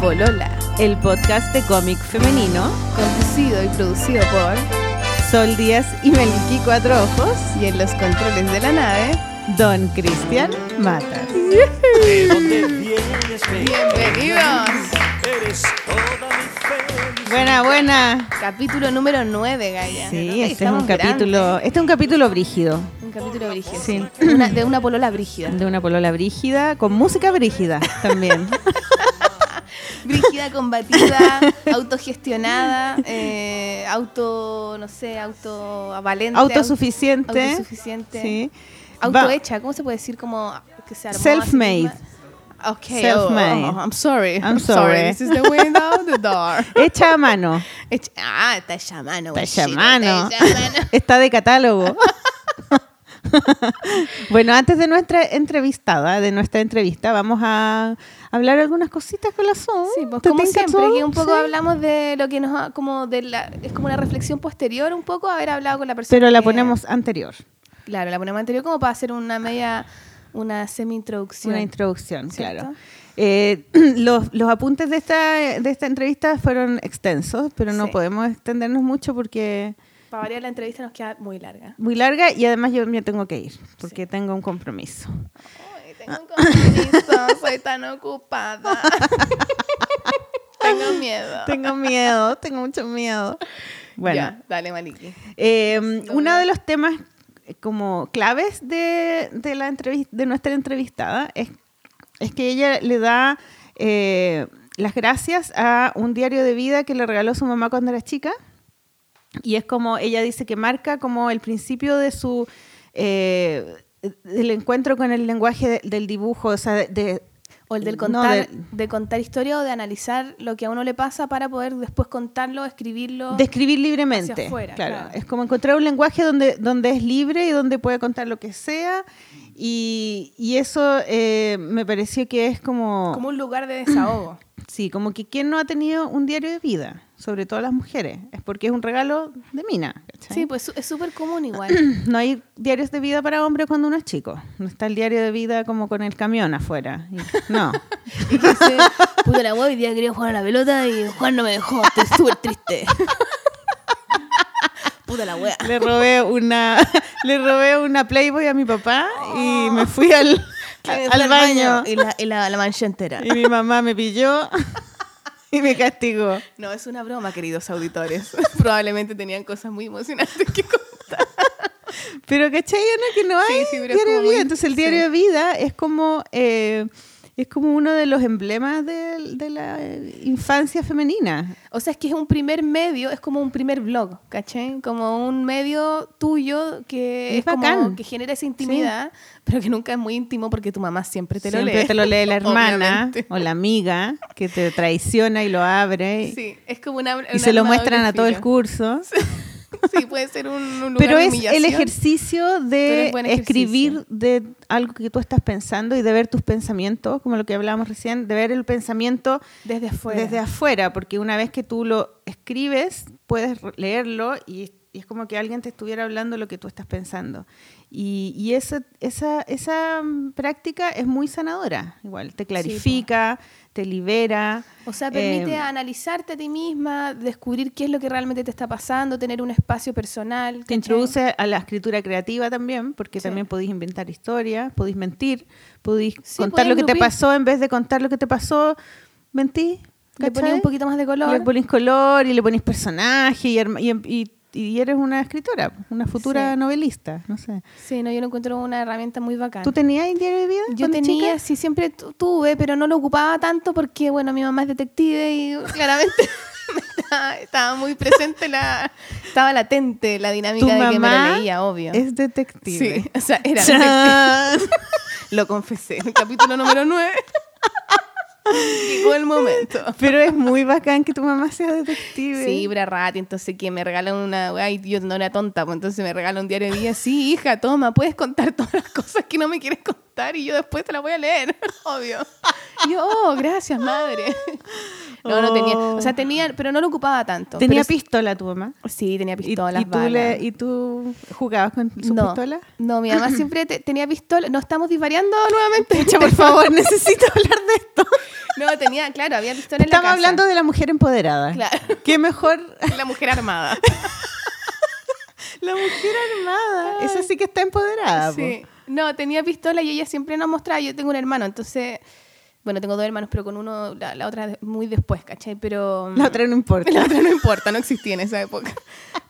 Polola, el podcast de cómic femenino, conducido y producido por Sol Díaz y Meliki Cuatro Ojos, y en los controles de la nave, Don Cristian Matas. ¿De dónde vienes, Bienvenidos. Eres toda mi felicidad. Buena, buena. Capítulo número 9, Gaya. Sí, Ay, este es un capítulo, este es un capítulo brígido. Un capítulo brígido. Sí. sí. Una- de una polola brígida. de una polola brígida, con música brígida también. Brígida, combatida, autogestionada, eh, auto, no sé, auto valente. Autosuficiente. Autosuficiente. Sí. Autohecha, ¿cómo se puede decir? Como que se Self-made. misma? Ok, Self-made. oh, oh, I'm sorry. I'm sorry. This is the window, the door. Hecha a mano, Hecha- ah, está hecha a mano, está hecha a mano. está de catálogo. bueno, antes de nuestra entrevistada, de nuestra entrevista, vamos a hablar algunas cositas con la Zoom. Sí, pues ¿Te como siempre, que un poco Sí. hablamos de lo que nos ha, como de la, es como una reflexión posterior un poco haber hablado con la persona. Pero la que- ponemos anterior, Claro, la ponemos anterior como para hacer una media, una semi-introducción. una introducción, ¿Cierto? claro. Eh, los, los apuntes de esta, de esta entrevista fueron extensos, pero no Sí. podemos extendernos mucho porque Para variar la entrevista nos queda muy larga. muy larga y además yo me tengo que ir porque tengo un compromiso. Tengo un compromiso, soy tan ocupada. tengo miedo. Tengo miedo, tengo mucho miedo. Bueno, Ya, dale, Maliki. Eh, uno de los temas eh, como claves de, de la entrevista, de nuestra entrevistada es, es que ella le da eh, las gracias a un diario de vida que le regaló su mamá cuando era chica. Y es como, ella dice que marca como el principio de su, eh, del encuentro con el lenguaje de- del dibujo, o sea, de, O el del no, contar, de- de contar historia o de analizar lo que a uno le pasa para poder después contarlo, escribirlo. de escribir libremente. Hacia afuera, claro. claro. Es como encontrar un lenguaje donde, donde es libre y donde puede contar lo que sea. Y, y eso eh, me pareció que es como, como un lugar de desahogo. sí, como que quien no ha tenido un diario de vida, sobre todo las mujeres, es porque es un regalo de mina. ¿cachai? sí, pues es súper común igual. No hay diarios de vida para hombres cuando uno es chico. No está el diario de vida como con el camión afuera. Y- no. Y que dice, puta la wea, hoy día quería jugar a la pelota y Juan no me dejó, estoy súper triste. puta la wea. le robé una le robé una Playboy a mi papá y me fui al, al baño. Y la, y la, la mancha entera. Y mi mamá me pilló y me castigó. No, es una broma, queridos auditores. Probablemente tenían cosas muy emocionantes que contar. Pero ¿cachai? No, que no hay Sí, sí, diario de vida. muy- Entonces el diario sí. de vida es como, eh, es como uno de los emblemas de, de la infancia femenina. O sea, es que es un primer medio, es como un primer blog, ¿cachai? Como un medio tuyo que Es es, como que genera esa intimidad, pero que nunca es muy íntimo porque tu mamá siempre te Siempre lo lee. te lo lee la hermana o la amiga que te traiciona y lo abre. Sí, es como una. Y se lo muestran a todo el curso. curso. Sí, puede ser un, un lugar Pero es el ejercicio de escribir de algo que tú estás pensando y de ver tus pensamientos, como lo que hablábamos recién, de ver el pensamiento Desde afuera. desde afuera, porque una vez que tú lo escribes, puedes leerlo y, y es como que alguien te estuviera hablando lo que tú estás pensando. Y, y esa, esa, esa mm, práctica es muy sanadora, igual, te clarifica, te libera. O sea, permite Eh, analizarte a ti misma, descubrir qué es lo que realmente te está pasando, tener un espacio personal. Te introduce a la escritura creativa también, porque Sí. también podéis inventar historias, podéis mentir, podéis Sí, contar lo que te pasó en vez de contar lo que te pasó, mentí. Le ponía un poquito más de color. Le ponís color y le ponís personaje y, y, y- y eres una escritora, una futura Sí. novelista, no sé. Sí, no, yo lo encuentro una herramienta muy bacana. ¿Tú tenías diario de vida? Yo tenía, chica? sí, siempre tu- tuve, pero no lo ocupaba tanto porque, bueno, mi mamá es detective y claramente estaba, estaba muy presente la... Estaba latente la dinámica Tu de que me lo leía, obvio. Es detective. Sí, o sea, era detective. Lo confesé. En el capítulo número 9 llegó el momento. Pero es muy bacán que tu mamá sea detective. Sí, Brarrati, entonces que me regalan una, ay, yo no era tonta, pues entonces me regalan un diario de vida, sí, hija, toma, puedes contar todas las cosas que no me quieres contar y yo después te las voy a leer, obvio. Y yo, oh, gracias, madre. No, no tenía. Oh. O sea, tenía, pero no lo ocupaba tanto. ¿Tenía Pero pistola tu mamá? Sí, tenía ¿Y, pistolas. y tú le- ¿Y tú jugabas con su no, pistola? No, mi mamá siempre te- tenía pistola. No estamos divariando nuevamente. Pucha, por favor, necesito hablar de esto. No, tenía, claro, había pistola en la Estamos casa. hablando de la mujer empoderada. Claro. ¿Qué mejor? La mujer armada. La mujer armada. Esa sí que está empoderada. po. Sí. No, tenía pistola y ella siempre nos mostraba. Yo tengo un hermano, entonces. Bueno, tengo dos hermanos, pero con uno, la, la otra muy después, ¿cachai? Pero. La otra no importa. La otra no importa, no existía en esa época.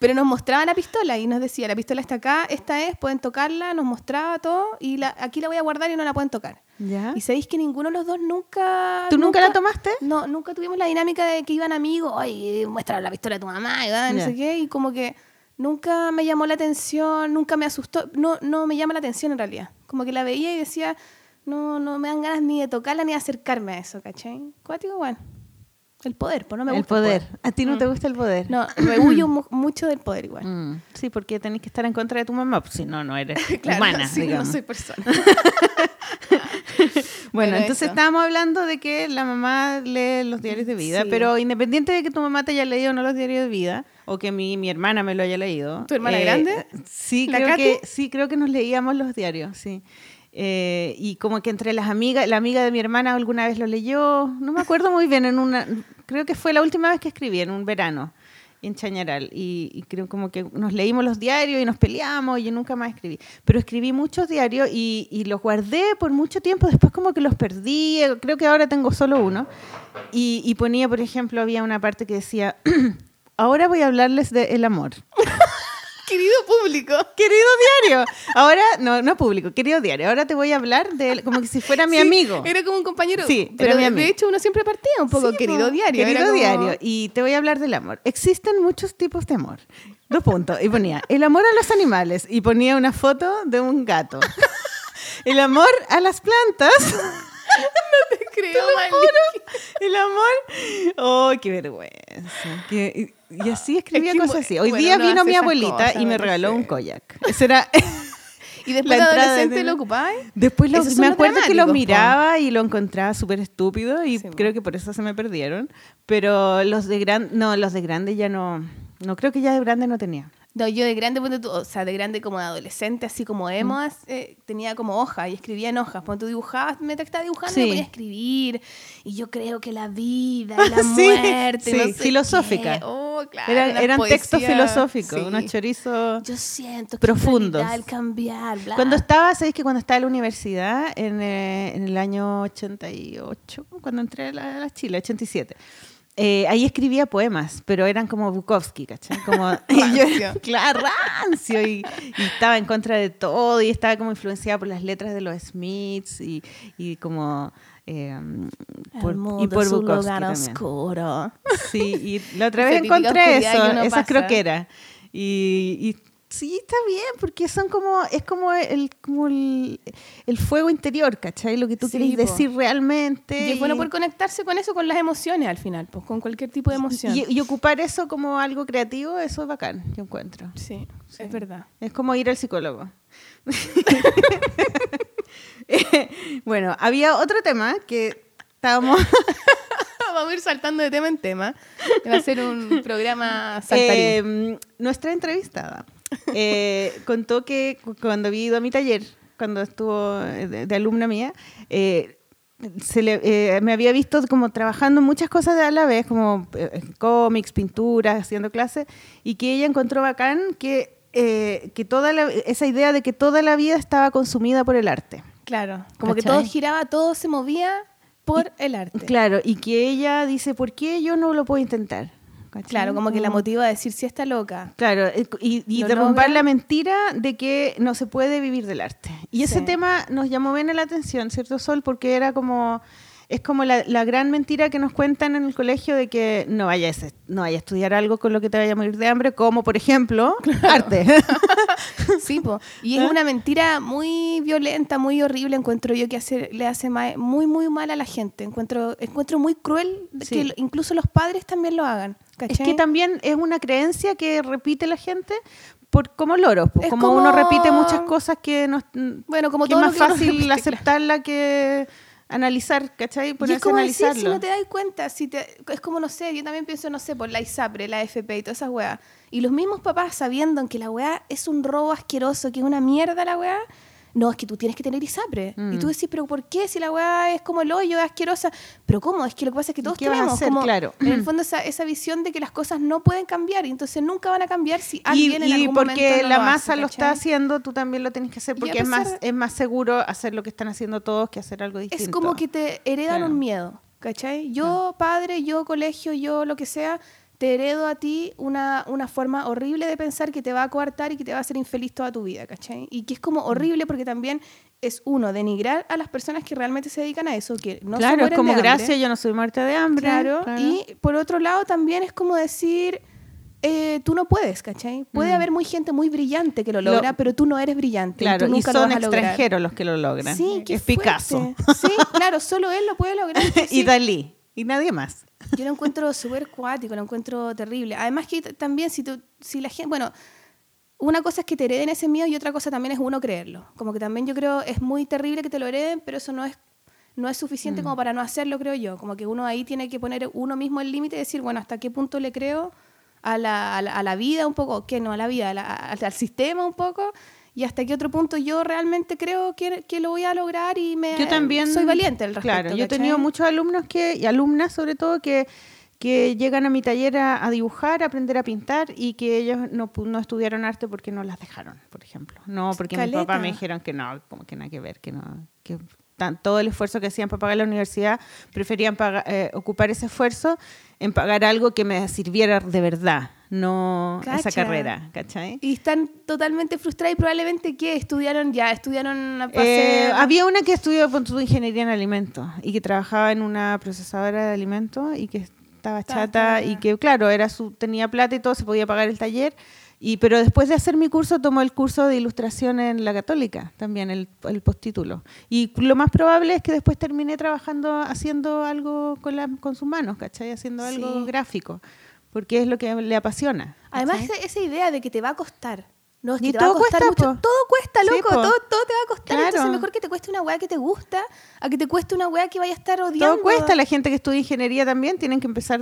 Pero nos mostraba la pistola y nos decía: la pistola está acá, esta es, pueden tocarla, nos mostraba todo y la, aquí la voy a guardar y no la pueden tocar. ¿Ya? Y sabéis que ninguno de los dos nunca. ¿Tú nunca la tomaste? No, nunca tuvimos la dinámica de que iban amigos, oye, muestra la pistola de tu mamá, y va, no sé qué, y como que nunca me llamó la atención, nunca me asustó, no, no me llama la atención en realidad. Como que la veía y decía, no, no me dan ganas ni de tocarla ni de acercarme a eso, ¿cachai? Cuático, bueno. El poder, pues no me el gusta. poder. poder. ¿A ti no Mm. te gusta el poder? No, me huyo mu- mucho del poder igual. Mm, Sí, porque tenés que estar en contra de tu mamá, pues si no, no eres Claro, humana, sí, digamos. no soy persona. Bueno, Bueno, entonces eso. estábamos hablando de que la mamá lee los diarios de vida, Sí. pero independiente de que tu mamá te haya leído o no los diarios de vida, o que mi, mi hermana me lo haya leído. ¿Tu hermana grande? Sí, ¿La creo Katy? que, sí, creo que nos leíamos los diarios, sí. Eh, y como que entre las amigas, la amiga de mi hermana alguna vez lo leyó, no me acuerdo muy bien, en una, creo que fue la última vez que escribí, en un verano, en Chañaral. Y, y creo como que nos leímos los diarios y nos peleamos y yo nunca más escribí. Pero escribí muchos diarios y, y los guardé por mucho tiempo, después como que los perdí, creo que ahora tengo solo uno. Y, y ponía, por ejemplo, había una parte que decía, ahora voy a hablarles del amor. Querido público. Querido diario. Ahora, no, no público, querido diario. Ahora te voy a hablar de él como que si fuera mi Sí, amigo. Era como un compañero. Sí, pero mi de- amigo. de hecho uno siempre partía un poco Sí, querido po, diario. Querido como- diario. Y te voy a hablar del amor. Existen muchos tipos de amor. Dos puntos. Y ponía, el amor a los animales. Y ponía una foto de un gato. El amor a las plantas. Te creo. El amor. ¡Oh, qué vergüenza! Y y así escribía Es que, cosas así. Hoy bueno, día vino mi abuelita cosas, y me no regaló un koyak. Ese era. Y después La de entrada adolescente de- lo. Después me acuerdo que lo miraba y lo encontraba súper estúpido y Sí, creo que por eso se me perdieron. Pero los de grande, no, los de grande ya no, no creo que ya de grande no tenía. No, yo de grande, o sea, de grande como de adolescente, así como emo, Mm. eh, tenía como hoja y escribía en hojas. Cuando tú dibujabas, me estaba dibujando Sí. y me ponía a escribir. Y yo creo que la vida la Sí, muerte, no sí, sé filosófica. Oh, claro, Eran, textos filosóficos, unos chorizos. Yo siento que profundos. en realidad al cambiar, bla. Cuando estaba, ¿sabéis que cuando estaba en la universidad, en, eh, en el año 88, cuando entré a la, a la Chile, 87, eh, ahí escribía poemas, pero eran como Bukowski, ¿cachai? Como, y yo, claro, rancio, y, y estaba en contra de todo, y estaba como influenciada por las letras de los Smiths, y, y como... eh, por, el mundo y por es un Bukowski lugar también. oscuro. Sí, y la otra vez encontré eso, esas pasa. croqueras. Y, y sí, está bien, porque son como, es como el, como el, el fuego interior, ¿cachai? Lo que tú Sí, po. decir realmente. Y es bueno por conectarse con eso, con las emociones al final, pues con cualquier tipo de emoción. y, y ocupar eso como algo creativo, eso es bacán, yo encuentro. sí, Sí. es verdad. Es como ir al psicólogo. bueno, había otro tema que estábamos... Vamos a ir saltando de tema en tema. Va a ser un programa saltarín. Eh, nuestra entrevistada eh, contó que cu- cuando había ido a mi taller, cuando estuvo de, de alumna mía, eh, se le- eh, me había visto como trabajando muchas cosas a la vez, como eh, cómics, pinturas, haciendo clases, y que ella encontró bacán que, eh, que toda la- esa idea de que toda la vida estaba consumida por el arte. claro, como que ¿cachai? todo giraba, todo se movía por el arte. Claro, y que ella dice, ¿por qué yo no lo puedo intentar? ¿Cachai? Claro, como que la motiva a decir, si está loca. Claro, eh, y, y derrumbar logra. la mentira de que no se puede vivir del arte. Y ese Sí. tema nos llamó bien la atención, ¿cierto, Sol? Porque era como, es como la, la gran mentira que nos cuentan en el colegio de que no vayas, a- no vayas a estudiar algo con lo que te vaya a morir de hambre, como por ejemplo, arte. Sí, po. y es una mentira muy violenta, muy horrible, encuentro yo que hace, le hace muy, muy mal a la gente. Encuentro, encuentro muy cruel Sí. que incluso los padres también lo hagan. es que también es una creencia que repite la gente por como loros, pues, como, como- uno repite muchas cosas que nos Bueno, como que es más fácil aceptarla que analizar, ¿cachai? Y Ponerse es como a decir, analizarlo. si no te das cuenta, si te, es como, no sé, yo también pienso, no sé, por la ISAPRE, la FP y todas esas weas. Y los mismos papás sabiendo que la wea es un robo asqueroso, que es una mierda la wea, no, es que tú tienes que tener ISAPRE. Y Mm. tú decís, pero ¿por qué? Si la wea es como el hoyo, es asquerosa. Pero ¿cómo? Es que lo que pasa es que ¿Y todos qué vas a tenemos hacer? como, Claro. en el fondo, esa, esa visión de que las cosas no pueden cambiar y entonces nunca van a cambiar si alguien y, en y algún porque momento no la lo masa hace, lo está haciendo, tú también lo tienes que hacer Y porque es más, pesar- es más seguro hacer lo que están haciendo todos que hacer algo distinto. Es como que te heredan Claro. un miedo, ¿cachai? Yo, padre, yo, colegio, yo, lo que sea, te heredo a ti una, una forma horrible de pensar que te va a coartar y que te va a hacer infeliz toda tu vida, ¿cachai? Y que es Mm. como horrible porque también es uno, denigrar a las personas que realmente se dedican a eso, que no se claro, es mueren como de hambre. gracias, yo no soy muerte de hambre. Claro, y por otro lado también es como decir, eh, tú no puedes, ¿cachai? Puede Mm. haber muy gente muy brillante que lo Lo- logra, pero tú no eres brillante. Claro, y nunca son extranjeros los que lo logran. Sí, es Picasso fuerte. Sí, claro, solo él lo puede lograr. y. Dalí y nadie más. Yo lo encuentro súper cuático, lo encuentro terrible. Además que también si, tú, si la gente, bueno, una cosa es que te hereden ese miedo y otra cosa también es uno creerlo. Como que también yo creo es muy terrible que te lo hereden, pero eso no es no es Mm. suficiente como para no hacerlo, creo yo. Como que uno ahí tiene que poner uno mismo el límite y decir, bueno, hasta qué punto le creo a la, a la, a la vida un poco, que no a la vida, a la- al sistema un poco, y hasta qué otro punto yo realmente creo que, que lo voy a lograr y me Yo también soy valiente al respecto. Claro, yo he tenido muchos alumnos que y alumnas sobre todo que que llegan a mi taller a, a dibujar, a aprender a pintar y que ellos no, no estudiaron arte porque no las dejaron, por ejemplo. No, porque Caleta. papás me dijeron que no, como que nada que ver, que no, que tan- todo el esfuerzo que hacían para pagar la universidad, preferían paga- eh, ocupar ese esfuerzo en pagar algo que me sirviera de verdad, no esa Cacha. carrera, ¿cachai? Y están totalmente frustradas y probablemente que estudiaron ya, estudiaron a Eh, pase- había una que estudió con su ingeniería en alimentos y que trabajaba en una procesadora de alimentos y que estaba chata. y que claro era su tenía plata y todo se podía pagar el taller y pero después de hacer mi curso tomó el curso de ilustración en la católica también el, el postítulo y lo más probable es que después terminé trabajando haciendo algo con la, con sus manos ¿cachai? haciendo algo Sí. gráfico porque es lo que le apasiona Además, esa idea de que te va a costar. No, es que Y te va a todo costar cuesta, mucho. po. Todo cuesta, loco. todo, todo te va a costar. Claro. Entonces, mejor que te cueste una weá que te gusta a que te cueste una weá que vaya a estar odiando. Todo cuesta, la gente que estudia ingeniería también tienen que empezar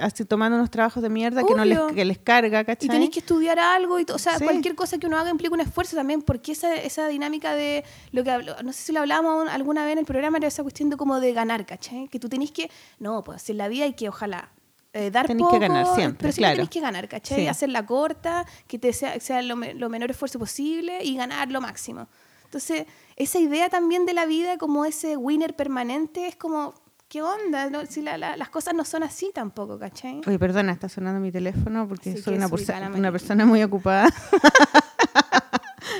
así tomando unos trabajos de mierda que no les, que les carga, ¿cachai? Y tenés que estudiar algo, y o sea, Sí. cualquier cosa que uno haga implica un esfuerzo también, porque esa, esa dinámica de lo que hablo- no sé si lo hablábamos alguna vez en el programa, era esa cuestión de como de ganar, ¿cachai? Que tú tenés que, no, pues en la vida hay que ojalá eh, dar Tenés que poco, ganar siempre, pero siempre claro. tenés que ganar, ¿cachai? Sí. Hacerla corta, que te sea, sea lo, lo menor esfuerzo posible y ganar lo máximo. Entonces, esa idea también de la vida como ese winner permanente es como, ¿qué onda? No, si la- la- las cosas no son así tampoco, ¿cachai? Oye, perdona, está sonando mi teléfono porque Sí, soy que una, una persona muy ocupada.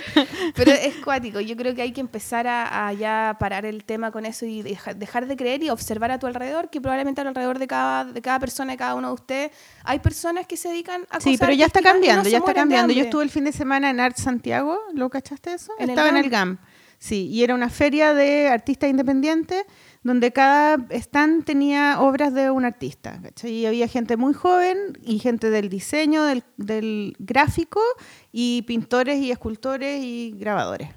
Pero es cuático. Yo creo que hay que empezar a, a ya parar el tema con eso y deja- dejar de creer y observar a tu alrededor, que probablemente alrededor de cada, de cada persona, de cada uno de ustedes, hay personas que se dedican a Sí, pero ya está no cambiando, se ya está cambiando. Yo estuve el fin de semana en Art Santiago, ¿lo cachaste eso? ¿En el Estaba en el GAM. Sí, y era una feria de artistas independientes donde cada stand tenía obras de un artista. ¿cachai? Y había gente muy joven y gente del diseño, del, del gráfico y pintores y escultores y grabadores.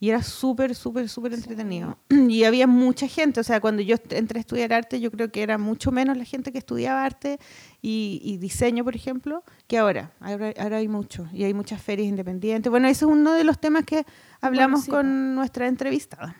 Y era súper, súper, súper entretenido. Y había mucha gente, o sea, cuando yo entré a estudiar arte, yo creo que era mucho menos la gente que estudiaba arte y, y diseño, por ejemplo, que ahora. ahora. Ahora hay mucho y hay muchas ferias independientes. Bueno, ese es uno de los temas que hablamos sí, con nuestra entrevistada.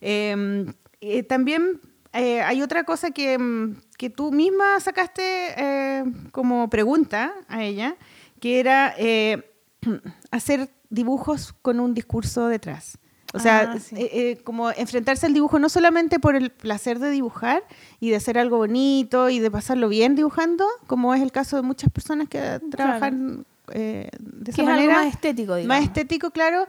Eh, eh, también eh, hay otra cosa que, mm, que tú misma sacaste eh, como pregunta a ella, que era hacer dibujos con un discurso detrás. O sea, Ah, sí. eh, eh, como enfrentarse al dibujo no solamente por el placer de dibujar y de hacer algo bonito y de pasarlo bien dibujando, como es el caso de muchas personas que trabajan eh, de Que esa es algo manera. más estético, digamos. Más estético, claro,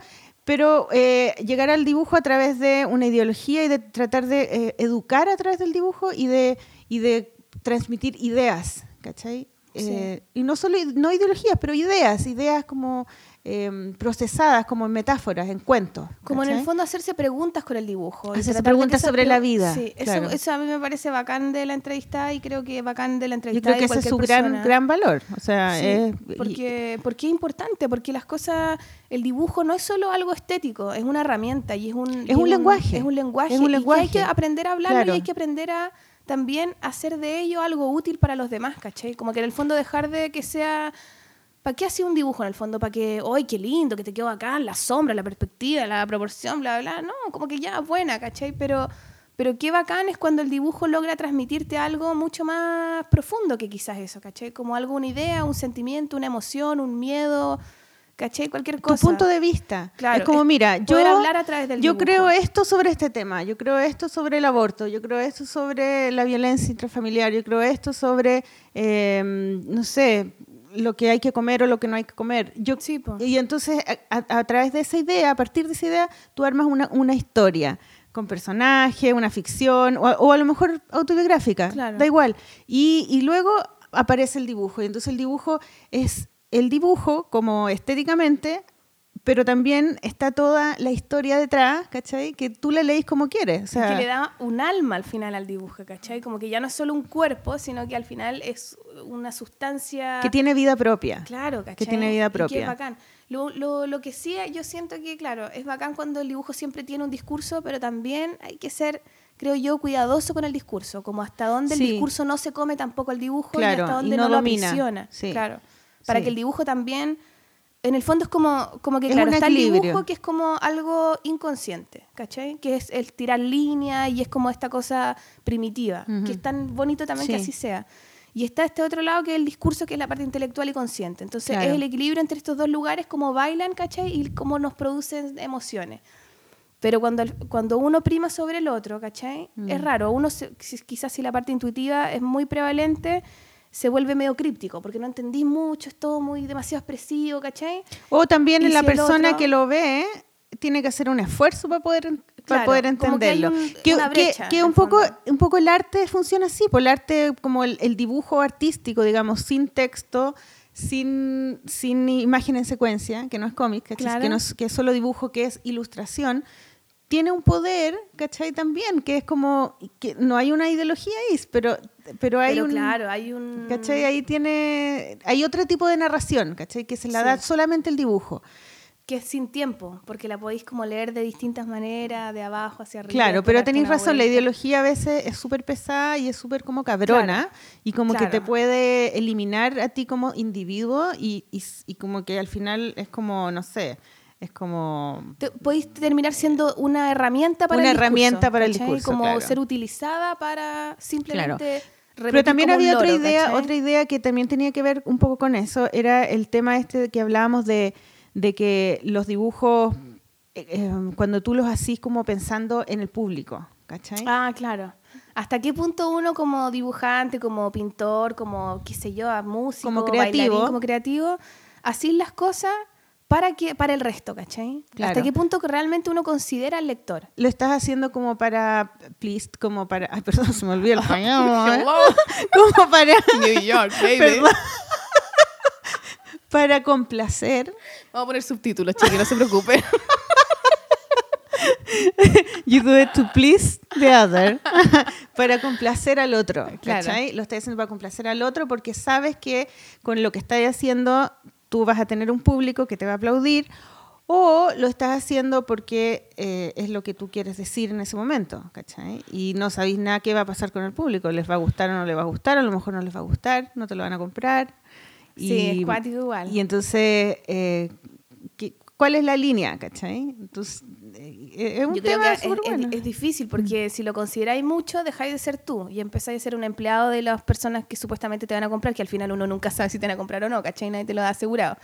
pero eh, llegar al dibujo a través de una ideología y de tratar de eh, educar a través del dibujo y de, y de transmitir ideas, ¿cachai? Sí. Eh, y no solo no ideologías, pero ideas, ideas como eh, procesadas como en metáforas, en cuentos. Como en el ¿cachai? fondo hacerse preguntas con el dibujo. y Hacerse preguntas sobre la vida, Sí, eso, claro. eso a mí me parece bacán de la entrevista y creo que bacán de la Yo entrevista creo que ese es su gran, gran valor. O sea, es- y- porque, porque es importante, porque las cosas, el dibujo no es solo algo estético, es una herramienta y es un, y Es un lenguaje, Es un lenguaje. es un y que lenguaje. hay que aprender a hablarlo Claro. y hay que aprender a también hacer de ello algo útil para los demás, ¿cachai? Como que en el fondo dejar de que sea... ¿Para qué hace un dibujo en el fondo? ¿Para que, ¡ay, qué lindo! Que te quedó acá, la sombra, la perspectiva, la proporción, bla, bla, bla. No, como que ya, buena, ¿cachai? Pero, pero qué bacán es cuando el dibujo logra transmitirte algo mucho más profundo que quizás eso, ¿cachai? Como algo, una idea, un sentimiento, una emoción, un miedo, ¿cachai? Cualquier tu cosa. punto de vista. Claro, es como, mira, yo, hablar a través del yo dibujo. creo esto sobre este tema, yo creo esto sobre el aborto, yo creo esto sobre la violencia intrafamiliar, yo creo esto sobre, eh, no sé, lo que hay que comer o lo que no hay que comer. Yo, Sí, y entonces, a, través de esa idea, a partir de esa idea, tú armas una, una historia con personaje, una ficción, o, a- o a lo mejor autobiográfica, Claro. da igual. Y, y luego aparece el dibujo, y entonces el dibujo es el dibujo como estéticamente, pero también está toda la historia detrás, ¿cachai? Que tú la leís como quieres. O sea, que le da un alma al final al dibujo, ¿cachai? Como que ya no es solo un cuerpo, sino que al final es una sustancia... que tiene vida propia. Claro, ¿cachai? Que tiene vida Y que propia. es bacán. Lo, lo, lo que sí, yo siento que, claro, es bacán cuando el dibujo siempre tiene un discurso, pero también hay que ser, creo yo, cuidadoso con el discurso, como hasta dónde Sí. el discurso no se come tampoco el dibujo Claro, y hasta y dónde no no, lo domina. Sí. Claro. Para Sí. que el dibujo también, en el fondo es como, como que, Es claro, está el dibujo que es como algo inconsciente, ¿cachai? Que es el tirar línea y es como esta cosa primitiva, Ujú. que es tan bonito también que Sí. así sea. Y está este otro lado que es el discurso, que es la parte intelectual y consciente. Entonces Claro. es el equilibrio entre estos dos lugares, cómo bailan, ¿cachai? Y cómo nos producen emociones. Pero cuando, cuando uno prima sobre el otro, ¿cachai? Mm. Es raro. Uno, se- quizás si la parte intuitiva es muy prevalente, se vuelve medio críptico, porque no entendí mucho, es todo muy demasiado expresivo, ¿cachai? O también Y en la si persona otro- que lo ve tiene que hacer un esfuerzo para poder, para poder como que entenderlo. un- que, un poco, un poco el arte funciona así, por el arte como el, el dibujo artístico, digamos, sin texto, sin, sin imagen en secuencia, que no es cómic, que, no es, que es solo dibujo, que es ilustración, tiene un poder, ¿cachai? También, que es como, que no hay una ideología ahí, pero, pero hay Pero un... claro, hay un... ¿Cachai? Ahí tiene. Hay otro tipo de narración, ¿cachai? Que se la Sí. da solamente el dibujo. que es sin tiempo, porque la podéis como leer de distintas maneras, de abajo hacia arriba. Claro, pero tenéis razón, la ideología a veces es súper pesada y es súper como cabrona y como que te puede eliminar a ti como individuo y, y, y como que al final es como, no sé, es como... Te- podéis terminar siendo una herramienta para Una el discurso, herramienta para el discurso, Como claro. ser utilizada para simplemente Pero también había otra idea, ¿cachai? otra idea que también tenía que ver un poco con eso, era el tema este que hablábamos de, de que los dibujos, eh, eh, cuando tú los hacís como pensando en el público, ¿cachai? Ah, claro. ¿Hasta qué punto uno como dibujante, como pintor, como, qué sé yo, músico, Como bailarín, creativo. como creativo, así las cosas para que para el resto, ¿cachai? Claro. ¿Hasta qué punto que realmente uno considera al lector? Lo estás haciendo como para, please, como para, ay, perdón, se me olvidó el español. como para, New York, perdón. para complacer. Vamos a poner subtítulos, chiqui, no se preocupe. You do it to please the other. para complacer al otro. Claro. ¿cachai? Lo estás haciendo para complacer al otro porque sabes que con lo que estás haciendo tú vas a tener un público que te va a aplaudir o lo estás haciendo porque eh, es lo que tú quieres decir en ese momento, ¿cachai? Y no sabéis nada qué va a pasar con el público, les va a gustar o no les va a gustar, a lo mejor no les va a gustar, no te lo van a comprar. Sí, es cuático igual. Y entonces, eh, ¿qué- ¿cuál es la línea, cachai? Entonces, eh, es un Yo tema es, es- difícil porque si lo consideráis mucho, dejáis de ser tú y empezáis a ser un empleado de las personas que supuestamente te van a comprar, que al final uno nunca sabe si te van a comprar o no, ¿cachai? Nadie te lo da asegurado.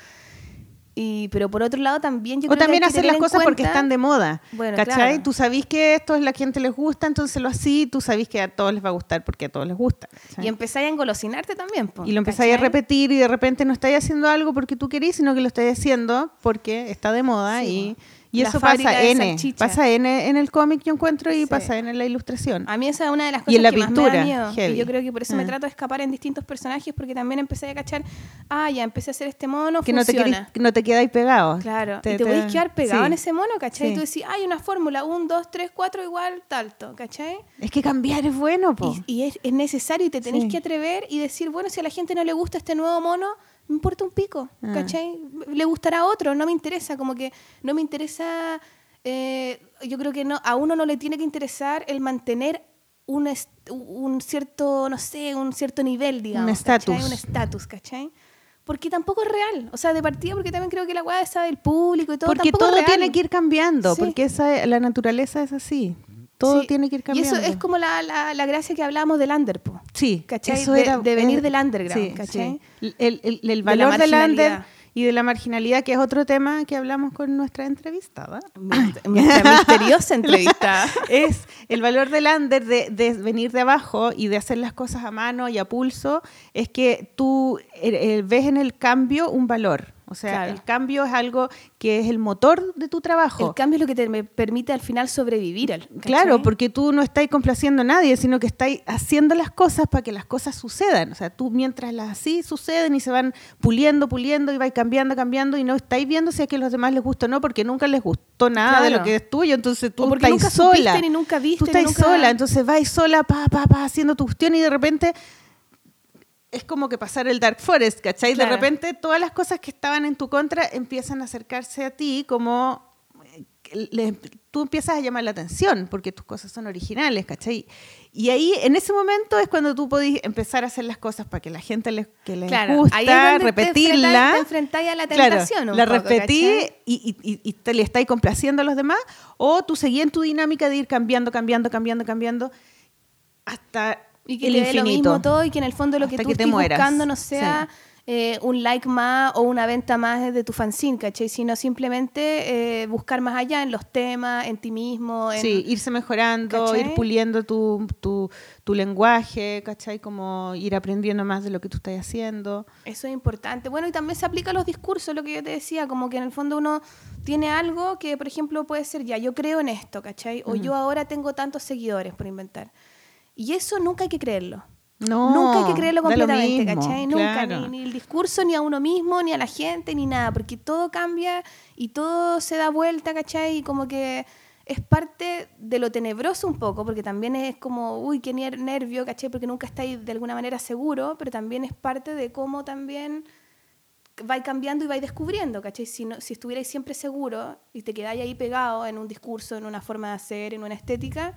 Y, pero por otro lado también yo O creo que hay también que hacer tener las cosas porque están de moda. Bueno, ¿Cachai? claro. Tú sabís que esto a la gente les gusta, entonces lo así, tú sabís que a todos les va a gustar porque a todos les gusta. ¿cachai? Y empezáis a engolosinarte también. po, Y lo empezáis a repetir y de repente no estáis haciendo algo porque tú querís, sino que lo estáis haciendo porque está de moda Sí, y, Y La eso pasa N. salchicha. Pasa N en el cómic, yo encuentro, y Sí. pasa N en la ilustración. A mí esa es una de las Y cosas en la que más me da miedo. heavy. Y yo creo que por eso me Ah. trato de escapar en distintos personajes porque también empecé a cachar, ah, ya empecé a hacer este mono, que no te, querís- no te quedáis pegado. Claro, Te- y te, te- podéis quedar pegado sí. en ese mono, ¿cachai? Sí. Y tú decís, hay una fórmula, un, dos, tres, cuatro, igual, talto, ¿cachai? Es que cambiar es bueno, po. Y, y es, es necesario y te tenés Sí. que atrever y decir, bueno, si a la gente no le gusta este nuevo mono, me importa un pico, Ah. ¿cachai? Le gustará a otro, no me interesa, como que no me interesa, eh, yo creo que no, a uno no le tiene que interesar el mantener un, un cierto, no sé, un cierto nivel, digamos. estatus. ¿cachai? Un estatus, ¿cachai? Porque tampoco es real. O sea, de partida, porque también creo que la weá esa del público y todo Porque tampoco es todo real. tiene que ir cambiando, Sí. porque esa, la naturaleza es así. Todo Sí. tiene que ir cambiando. Y eso es como la, la, la gracia que hablábamos del under, po. Sí, ¿cachai? eso De- era, de venir eh, del underground, ¿cachai? sí. El, el- el valor del under y de la marginalidad, que es otro tema que hablamos con nuestra entrevistada, Nuestra misteriosa entrevista. es el valor del under de, de venir de abajo y de hacer las cosas a mano y a pulso, es que tú eh, eh, ves en el cambio un valor. O sea, Claro. el cambio es algo que es el motor de tu trabajo. El cambio es lo que te permite al final sobrevivir. al-. Claro, porque tú no estás complaciendo a nadie, sino que estás haciendo las cosas para que las cosas sucedan. O sea, tú mientras las así suceden y se van puliendo, puliendo y vais cambiando, cambiando y no estáis viendo si es que a los demás les gusta o no, porque nunca les gustó nada de lo que es tuyo. Entonces tú porque estás nunca sola. ni nunca viste tú estás nunca- sola, entonces vais sola, pa, pa, pa, haciendo tu cuestión y de repente es como que pasar el Dark Forest, ¿cachai? Claro. De repente todas las cosas que estaban en tu contra empiezan a acercarse a ti como eh, le- tú empiezas a llamar la atención porque tus cosas son originales, ¿cachai? Y ahí, en ese momento es cuando tú podés empezar a hacer las cosas para que la gente les, que les Claro, gusta, ahí es donde te repetirla. te enfrentáis a la Claro, tentación un la poco, repetí y, y- y- y te le estáis complaciendo a los demás, o tú seguís en tu dinámica de ir cambiando, cambiando, cambiando, cambiando hasta Y que el te dé lo mismo todo y que en el fondo lo que tú que estés buscando no sea eh, un like más o una venta más de tu fanzine, ¿cachai? Sino simplemente eh, buscar más allá en los temas, en ti mismo. En, Sí, irse mejorando, ¿Cachai? ir puliendo tu, tu, tu lenguaje, ¿cachai? Como ir aprendiendo más de lo que tú estás haciendo. Eso es importante. Bueno, y también se aplica a los discursos, lo que yo te decía, como que en el fondo uno tiene algo que, por ejemplo, puede ser ya, yo creo en esto, ¿cachai? O yo ahora tengo tantos seguidores por inventar. Y eso nunca hay que creerlo. No, nunca hay que creerlo completamente, mismo, ¿cachai? Nunca, claro. ni, ni el discurso, ni a uno mismo, ni a la gente, ni nada, porque todo cambia y todo se da vuelta, ¿cachai? Y como que es parte de lo tenebroso un poco, porque también es como, uy, qué nervio, ¿cachai? Porque nunca estáis de alguna manera seguro, pero también es parte de cómo también vais cambiando y vais descubriendo, ¿cachai? Si, no, si estuvierais siempre seguro y te quedáis ahí pegado en un discurso, en una forma de hacer, en una estética,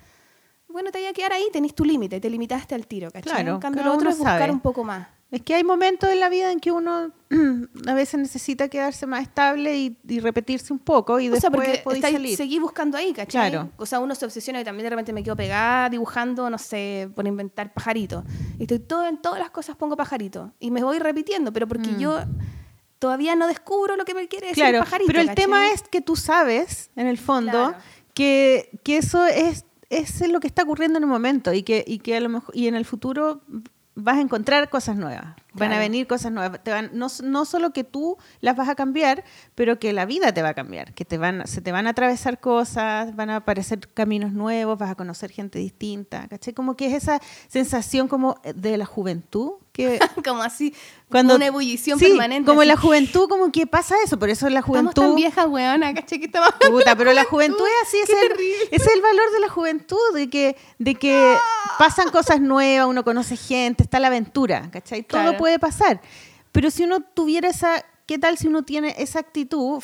bueno, te voy a quedar ahí, tenés tu límite, te limitaste al tiro, ¿cachai? Claro, en cambio, lo otro es buscar sabe. un poco más. Es que hay momentos en la vida en que uno a veces necesita quedarse más estable y, y repetirse un poco y o sea, después porque podéis estáis- salir. seguí buscando ahí, ¿cachai? Claro. O sea, uno se obsesiona y también de repente me quedo pegada dibujando, no sé, por inventar pajaritos. Y estoy todo, en todas las cosas pongo pajarito. Y me voy repitiendo, pero porque Mm. yo todavía no descubro lo que me quiere decir Claro, pajarito. pero el ¿cachai? tema es que tú sabes, en el fondo, Claro. que, que eso es, es lo que está ocurriendo en el momento y que, y que a lo mejor y en el futuro vas a encontrar cosas nuevas, van a Claro. venir cosas nuevas, te van, no, no solo que tú las vas a cambiar, pero que la vida te va a cambiar, que te van, se te van a atravesar cosas, van a aparecer caminos nuevos, vas a conocer gente distinta, ¿cachai? Como que es esa sensación como de la juventud, que como así, cuando una ebullición sí, permanente. como así. la juventud como que pasa eso por eso la Estamos juventud tan viejas, weona, ¿cachai? Que estamos... Puta, pero la juventud es así, es, el, es el valor de la juventud, de que, de que pasan cosas nuevas, uno conoce gente, está la aventura, ¿cachai? Todo Claro. puede pasar. Pero si uno tuviera esa, ¿qué tal si uno tiene esa actitud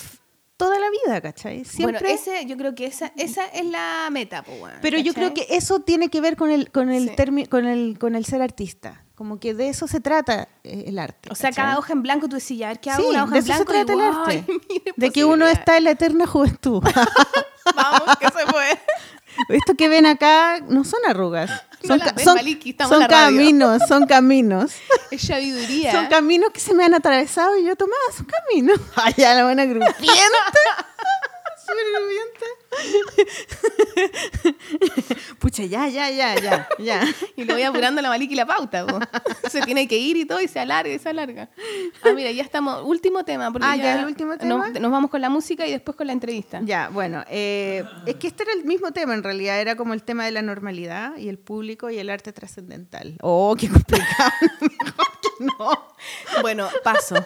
toda la vida, ¿cachai? Siempre. Bueno, ese, yo creo que esa, esa es la meta, pues, weón, pero yo creo ¿cachai? que eso tiene que ver con el, con el, Sí. termi- con el, con el ser artista. Como que de eso se trata eh, el arte. O sea, ¿cachai? cada hoja en blanco tú decías, a ver, ¿qué hago? Sí, una hoja de en eso se blanco y trata el digo, arte. "Ay, mire De que uno posibilidades". está en la eterna juventud. Vamos, que se puede. Esto que ven acá no son arrugas. Son, ves, Maliki, la caminos, son caminos. Es sabiduría. Son caminos que se me han atravesado y yo tomaba son caminos. Ay, ya la buena grupienta. Súper grupienta. Pucha, ya, ya, ya, ya, ya. Y lo voy apurando la Maliki y la pauta. po. se tiene que ir y todo y se alarga y se alarga. Ah, mira, ya estamos. Último tema. Porque Ah, ¿ya el último tema? Nos, nos vamos con la música y después con la entrevista. Ya, bueno, eh, es que este era el mismo tema en realidad, era como el tema de la normalidad y el público y el arte trascendental. Oh, qué complicado. Mejor que no. Bueno, paso.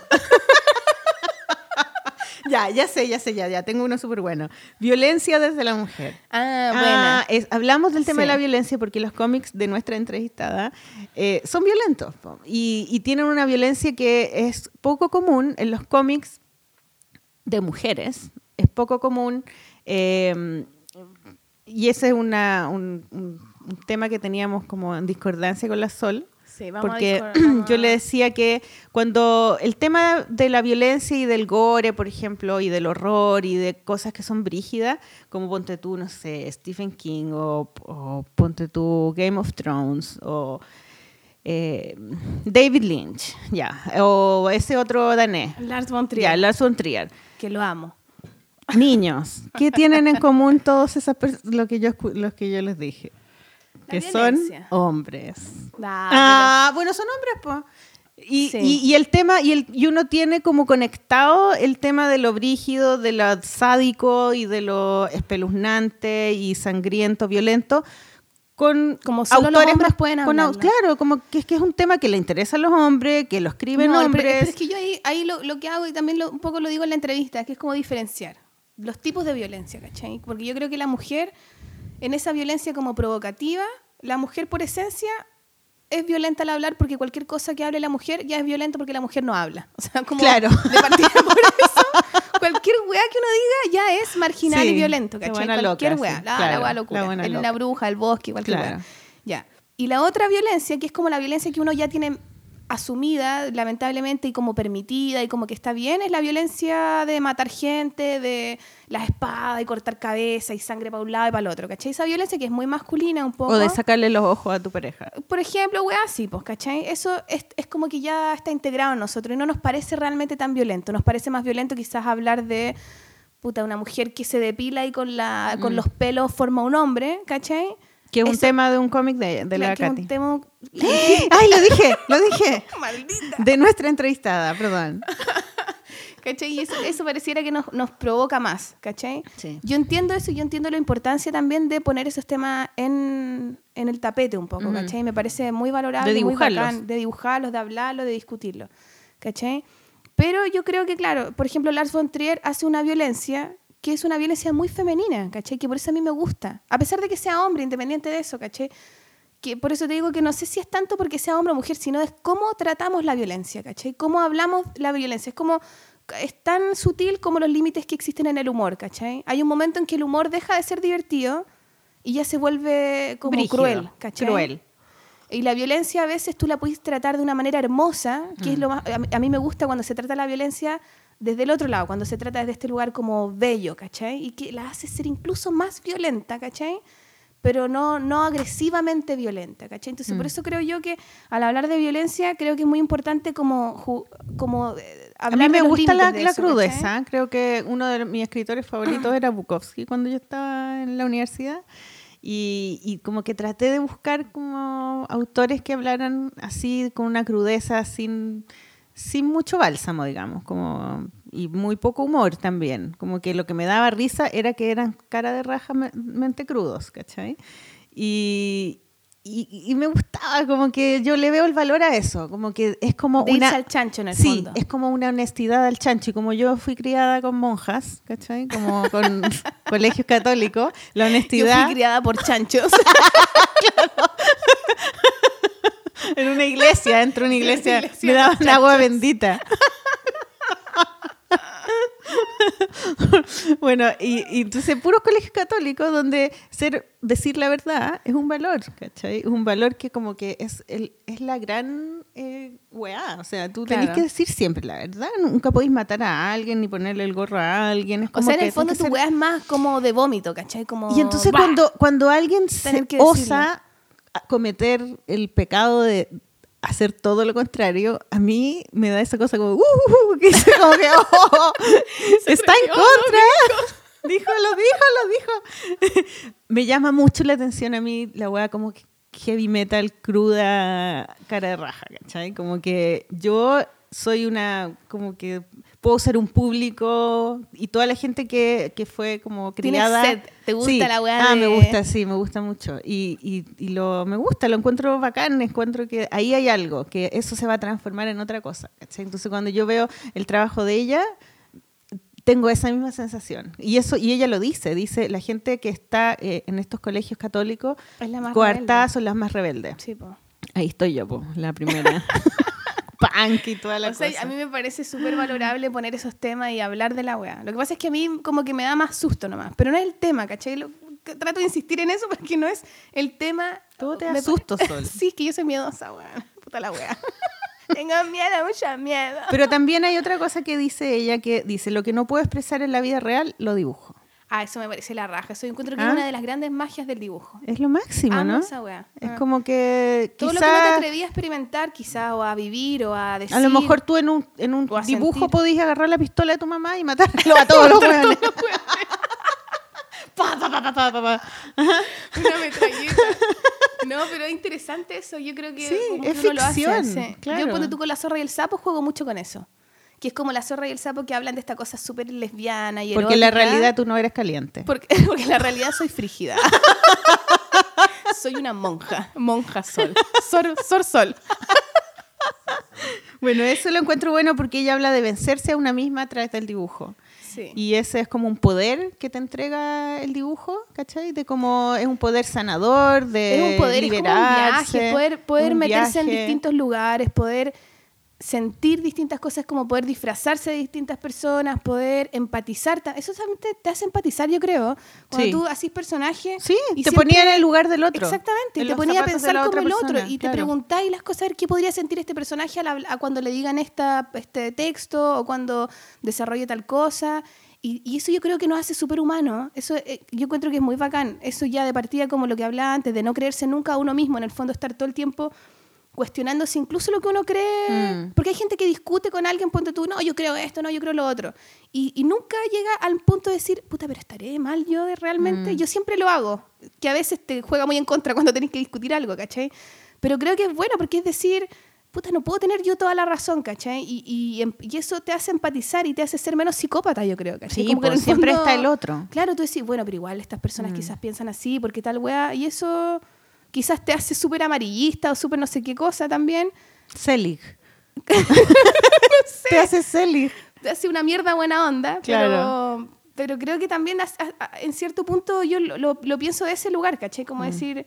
Ya, ya sé, ya sé, ya, ya, tengo uno súper bueno. Violencia desde la mujer. Ah, Ah, bueno. es- hablamos del tema Sí. de la violencia porque los cómics de nuestra entrevistada eh, son violentos y, y tienen una violencia que es poco común en los cómics de mujeres. Es poco común eh, y ese es una, un- un tema que teníamos como en discordancia con la Sol. Sí, vamos a Porque discor- vamos yo a- le decía que cuando el tema de la violencia y del gore, por ejemplo, y del horror y de cosas que son brígidas, como ponte tú, no sé, Stephen King o, o ponte tú Game of Thrones o eh, David Lynch, ya, o ese otro danés, Lars von ya, Trier, Lars von Trier. que lo amo. Niños, ¿qué tienen en común todos esas lo que yo los que yo les dije? Que son violencia. hombres. Ah, Ah, bueno, son hombres, pues. Y, Sí. y- y el tema, y, el, y uno tiene como conectado el tema de lo brígido, de lo sádico y de lo espeluznante y sangriento, violento, con Como solo los hombres más- pueden hablarlo. Claro, como que es que es un tema que le interesa a los hombres, que lo escriben No, pero- hombres. Pero, es que yo ahí, ahí lo, lo que hago, y también lo- un poco lo digo en la entrevista, que es como diferenciar los tipos de violencia, ¿cachai? Porque yo creo que la mujer, en esa violencia como provocativa, la mujer por esencia es violenta al hablar porque cualquier cosa que hable la mujer ya es violenta porque la mujer no habla. O sea, como Claro. de partida por eso, cualquier weá que uno diga ya es marginal Sí, y violento, la ¿cachai? Cualquier loca, weá, sí, la, claro, la weá la locura, buena el- la loca. bruja, el bosque, cualquier Claro. weá. Ya. Y la otra violencia, que es como la violencia que uno ya tiene asumida, lamentablemente, y como permitida, y como que está bien, es la violencia de matar gente, de las espadas, y cortar cabeza, y sangre para un lado y para el otro, ¿cachai? Esa violencia que es muy masculina un poco. o de sacarle los ojos a tu pareja. Por ejemplo, weá, sí, pues, ¿cachai? Eso es, es como que ya está integrado en nosotros y no nos parece realmente tan violento. Nos parece más violento quizás hablar de, puta, una mujer que se depila y con, la, con los pelos forma un hombre, ¿cachai? Que es un tema de un cómic de, de la que es un Katy. tema- ¡Ay, lo dije! ¡Lo dije! Maldita. De nuestra entrevistada, perdón. ¿Cachai? Y eso, eso pareciera que nos, nos provoca más, ¿cachai? Sí. Yo entiendo eso y yo entiendo la importancia también de poner esos temas en, en el tapete un poco, Ujú. ¿cachai? Me parece muy valorable, De muy dibujarlos. bacán, de dibujarlos, de hablarlos, de discutirlos, ¿cachai? Pero yo creo que, claro, por ejemplo, Lars von Trier hace una violencia que es una violencia muy femenina, ¿cachai? Que por eso a mí me gusta, a pesar de que sea hombre, independiente de eso, ¿cachai? que por eso te digo que no sé si es tanto porque sea hombre o mujer, sino es cómo tratamos la violencia, ¿cachai? Cómo hablamos la violencia. Es como, es tan sutil como los límites que existen en el humor, ¿cachai? Hay un momento en que el humor deja de ser divertido y ya se vuelve como Brígido, cruel, ¿cachai? Cruel. Y la violencia a veces tú la puedes tratar de una manera hermosa, que Mm. es lo más... A mí me gusta cuando se trata la violencia desde el otro lado, cuando se trata desde este lugar como bello, ¿cachai? Y que la hace ser incluso más violenta, ¿cachai? Pero no, no agresivamente violenta, ¿cachai? Entonces, por Mm. eso creo yo que al hablar de violencia, creo que es muy importante como, como eh, A mí me gusta la, la eso, crudeza. ¿cachai? Creo que uno de mis escritores favoritos era Bukowski cuando yo estaba en la universidad. Y, y como que traté de buscar como autores que hablaran así con una crudeza sin, sin mucho bálsamo, digamos, como y muy poco humor también. Como que lo que me daba risa era que eran cara de raja me- mente crudos, ¿cachai? Y, y, y me gustaba, como que yo le veo el valor a eso, como que es como De irse una... al chancho en el Sí, fondo. es como una honestidad al chancho. Y como yo fui criada con monjas, ¿cachai? Como con colegios católicos, la Yo honestidad fui criada por chanchos. en una iglesia, dentro de una iglesia, iglesia me daban agua bendita. bueno, y, y entonces puros colegios católicos donde ser, decir la verdad es un valor, ¿cachai? Es un valor que como que es, el, es la gran eh, weá. O sea, tú tenés Claro. que decir siempre la verdad. Nunca podéis matar a alguien ni ponerle el gorro a alguien. Es O sea, en que el fondo tu ser- weá es más como de vómito, ¿cachai? Como, y entonces ¡bah! cuando, cuando alguien se osa cometer el pecado de hacer todo lo contrario, a mí me da esa cosa como, uh, uh, uh, que dice como que, oh, oh, está en contra. Dijo, lo dijo, lo dijo. me llama mucho la atención a mí la weá como que heavy metal cruda cara de raja, ¿cachai? Como que yo soy una, como que puedo ser un público y toda la gente que, que fue como criada. sed, te gusta Sí. la weá Ah, me gusta, sí, me gusta mucho. Y, y, y lo, me gusta, lo encuentro bacán, encuentro que ahí hay algo, que eso se va a transformar en otra cosa. Entonces cuando yo veo el trabajo de ella, tengo esa misma sensación. Y eso y ella lo dice, dice, la gente que está eh, en estos colegios católicos, coartadas rebelde. son las más rebeldes. Sí, po. Ahí estoy yo, po, la primera. Punk y toda la O sea, cosa. a mí me parece súper valorable poner esos temas y hablar de la weá. Lo que pasa es que a mí como que me da más susto nomás. Pero no es el tema, ¿cachai? Lo- que trato de insistir en eso porque no es el tema. Todo te da susto, Sol. sí, es que yo soy miedosa, weá. Puta la weá. Tengo miedo, mucho miedo. Pero también hay otra cosa que dice ella, que dice, lo que no puedo expresar en la vida real, lo dibujo. Ah, eso me parece la raja. Eso yo encuentro que ¿Ah? es una de las grandes magias del dibujo. Es lo máximo, Amo ¿no? esa weá. Es Ah. como que Todo lo que no te atreví a experimentar, quizá, o a vivir, o a decir. a lo mejor tú en un, en un dibujo podías agarrar la pistola de tu mamá y matarlo a todos los. Pa, pa, pa. Una metralleta. No, pero es interesante eso. Yo creo que, Sí, es uno lo hace, ficción, claro. Yo cuando tú con la zorra y el sapo juego mucho con eso. Que es como la zorra y el sapo que hablan de esta cosa súper lesbiana y Porque en la realidad tú no eres caliente. Porque, porque en la realidad soy frígida. soy una monja. Monja sol. Sor, sor sol. Bueno, eso lo encuentro bueno porque ella habla de vencerse a una misma a través del dibujo. Sí. Y ese es como un poder que te entrega el dibujo, ¿cachai? De como es un poder sanador, de es un poder, es como un liberarse, viaje, poder, poder un meterse en distintos lugares, poder sentir distintas cosas, como poder disfrazarse de distintas personas, poder empatizar. Eso también te, te hace empatizar, yo creo. Cuando Sí. tú haces personaje... Sí, y te ponía en el lugar del otro. Exactamente, y te ponía a pensar como el otro y te preguntáis las cosas, a ver qué podría sentir este personaje a cuando le digan esta, este texto o cuando desarrolle tal cosa. Y, y eso yo creo que nos hace súper humanos. Eso eh, yo encuentro que es muy bacán. Eso ya de partida como lo que hablaba antes, de no creerse nunca a uno mismo, en el fondo estar todo el tiempo cuestionándose incluso lo que uno cree. Mm. Porque hay gente que discute con alguien, ponte tú, no, yo creo esto, no, yo creo lo otro. Y, y nunca llega al punto de decir, puta, pero estaré mal yo de realmente. Mm. Yo siempre lo hago, que a veces te juega muy en contra cuando tenés que discutir algo, ¿cachai? Pero creo que es bueno porque es decir, puta, no puedo tener yo toda la razón, ¿cachai? Y, y, em- y eso te hace empatizar y te hace ser menos psicópata, yo creo, ¿cachai? Sí, Como que en pues, siempre fondo- está el otro. Claro, tú decís, bueno, pero igual estas personas Mm. quizás piensan así, porque tal weá, y eso quizás te hace súper amarillista o súper no sé qué cosa también. Selig. Te hace Selig. te hace una mierda buena onda, Claro. pero, pero creo que también a- a- en cierto punto yo lo, lo- lo pienso de ese lugar, ¿cachai? Como decir,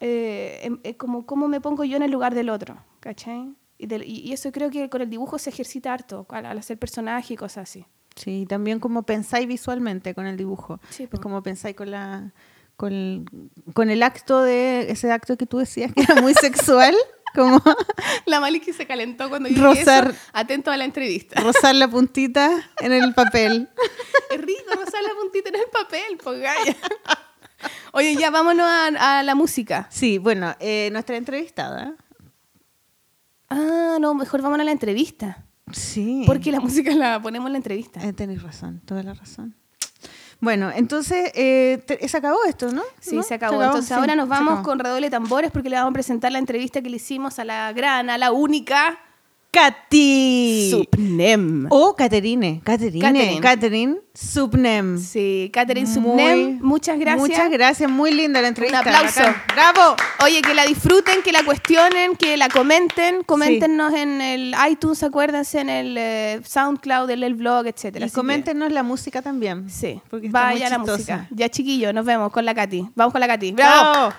eh, em- eh, como cómo me pongo yo en el lugar del otro, ¿cachai? Y, del- y- eso creo que con el dibujo se ejercita harto, al, al hacer personaje y cosas así. Sí, también como pensáis visualmente con el dibujo. Sí, es po. como pensáis con la con el, con el acto de ese acto que tú decías que era muy sexual, como La Maliki se calentó cuando yo Rozar. eso, atento a la entrevista. rozar la puntita en el papel. Es rico rozar la puntita en el papel, pues gaya. Oye, ya vámonos a, a la música. Sí, bueno, eh, nuestra entrevistada. Ah, no, mejor vámonos a la entrevista. Sí. Porque la música la ponemos en la entrevista. Eh, tenéis razón, toda la razón. Bueno, entonces eh, te- se acabó esto, ¿no? Sí, ¿No? se acabó. Entonces sí, ahora nos vamos con redoble de tambores porque le vamos a presentar la entrevista que le hicimos a la gran, a la única Katy. Subnem. O Caterine. Caterine. Catherine. Subnem. Sí, Catherine Subnem, muchas gracias. Muchas gracias, muy linda la entrevista. aplauso. bacán. ¡Bravo! Oye, que la disfruten, que la cuestionen, que la comenten. Coméntenos en el iTunes, acuérdense, en el eh, SoundCloud, en el blog, etcétera. Y Así que- coméntenos la música también. Sí, Porque está muy vaya la chistosa. música. Ya, chiquillos, nos vemos con la Katy. Vamos con la Katy. ¡Bravo!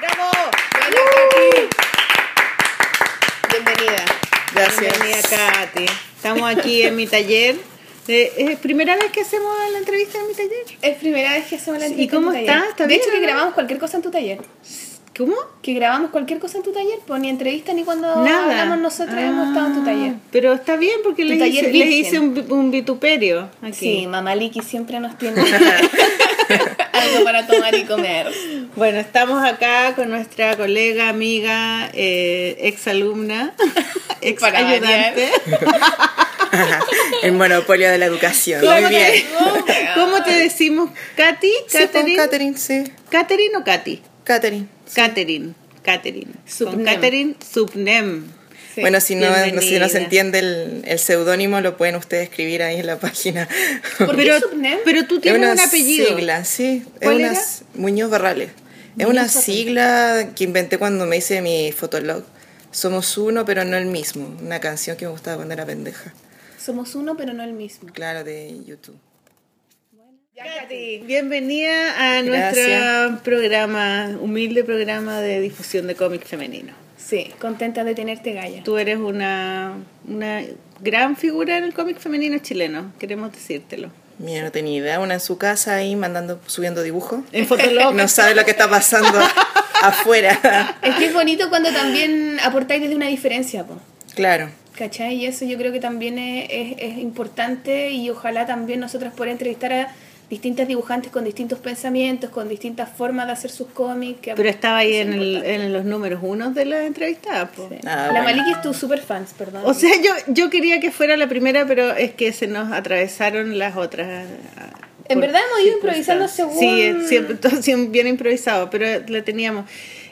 ¡Bravo! Bienvenida. Bienvenida, Katy. Estamos aquí en mi taller. ¿Es primera vez que hacemos la entrevista en mi taller? Es primera vez que hacemos la entrevista ¿y cómo en tu está? ¿Está de bien, hecho, que grabamos cualquier cosa en tu taller. ¿Cómo? Que grabamos cualquier cosa en tu taller, pues ni entrevista ni cuando Nada. hablamos nosotros hemos estado en tu Ah, taller. Pero está bien porque les hice, les hice un, un vituperio aquí. Sí, Mamaliki siempre nos tiene algo para tomar y comer. Bueno, estamos acá con nuestra colega, amiga, eh, ex alumna, ex Para ayudante. El monopolio de la educación. ¿Cómo Muy te, bien. ¿Cómo te decimos? ¿Katy? Sí, pues, ¿Catherine? Catherine, sí. ¿Catherine o Katy? Catherine. Catherine. Catherine. Con Subnem. Catherine Subnem. Sí. Bueno, si no, no, si no se entiende el, el seudónimo, lo pueden ustedes escribir ahí en la página. ¿Por qué Pero, pero tú Es tienes una un apellido. sigla, sí. Es ¿Cuál una era? s- Muñoz Barrales. Es una sigla que inventé cuando me hice mi fotolog. Somos uno, pero no el mismo. Una canción que me gustaba cuando era pendeja. Somos uno, pero no el mismo. Claro, de YouTube. Katy, bienvenida a Gracias. nuestro programa, humilde programa de difusión de cómic femenino. Sí, contenta de tenerte, Gaya. Tú eres una, una gran figura en el cómic femenino chileno, queremos decírtelo. Mira, no tenía idea. Una en su casa ahí mandando, subiendo dibujos. En Fotolog. No sabe lo que está pasando afuera. Es que es bonito cuando también aportáis desde una diferencia, po. Claro. ¿Cachai? Y eso yo creo que también es, es- es importante y ojalá también nosotros poder entrevistar a distintas dibujantes con distintos pensamientos, con distintas formas de hacer sus cómics. Pero estaba ahí es en, el- importante. en los números unos de la entrevista. Sí. Ah, la bueno. Maliki es tu super fans, perdón. O sea, yo, yo quería que fuera la primera, pero es que se nos atravesaron las otras. ah, En por verdad hemos ido improvisando según- Sí, siempre, todo siempre bien improvisado, pero la teníamos.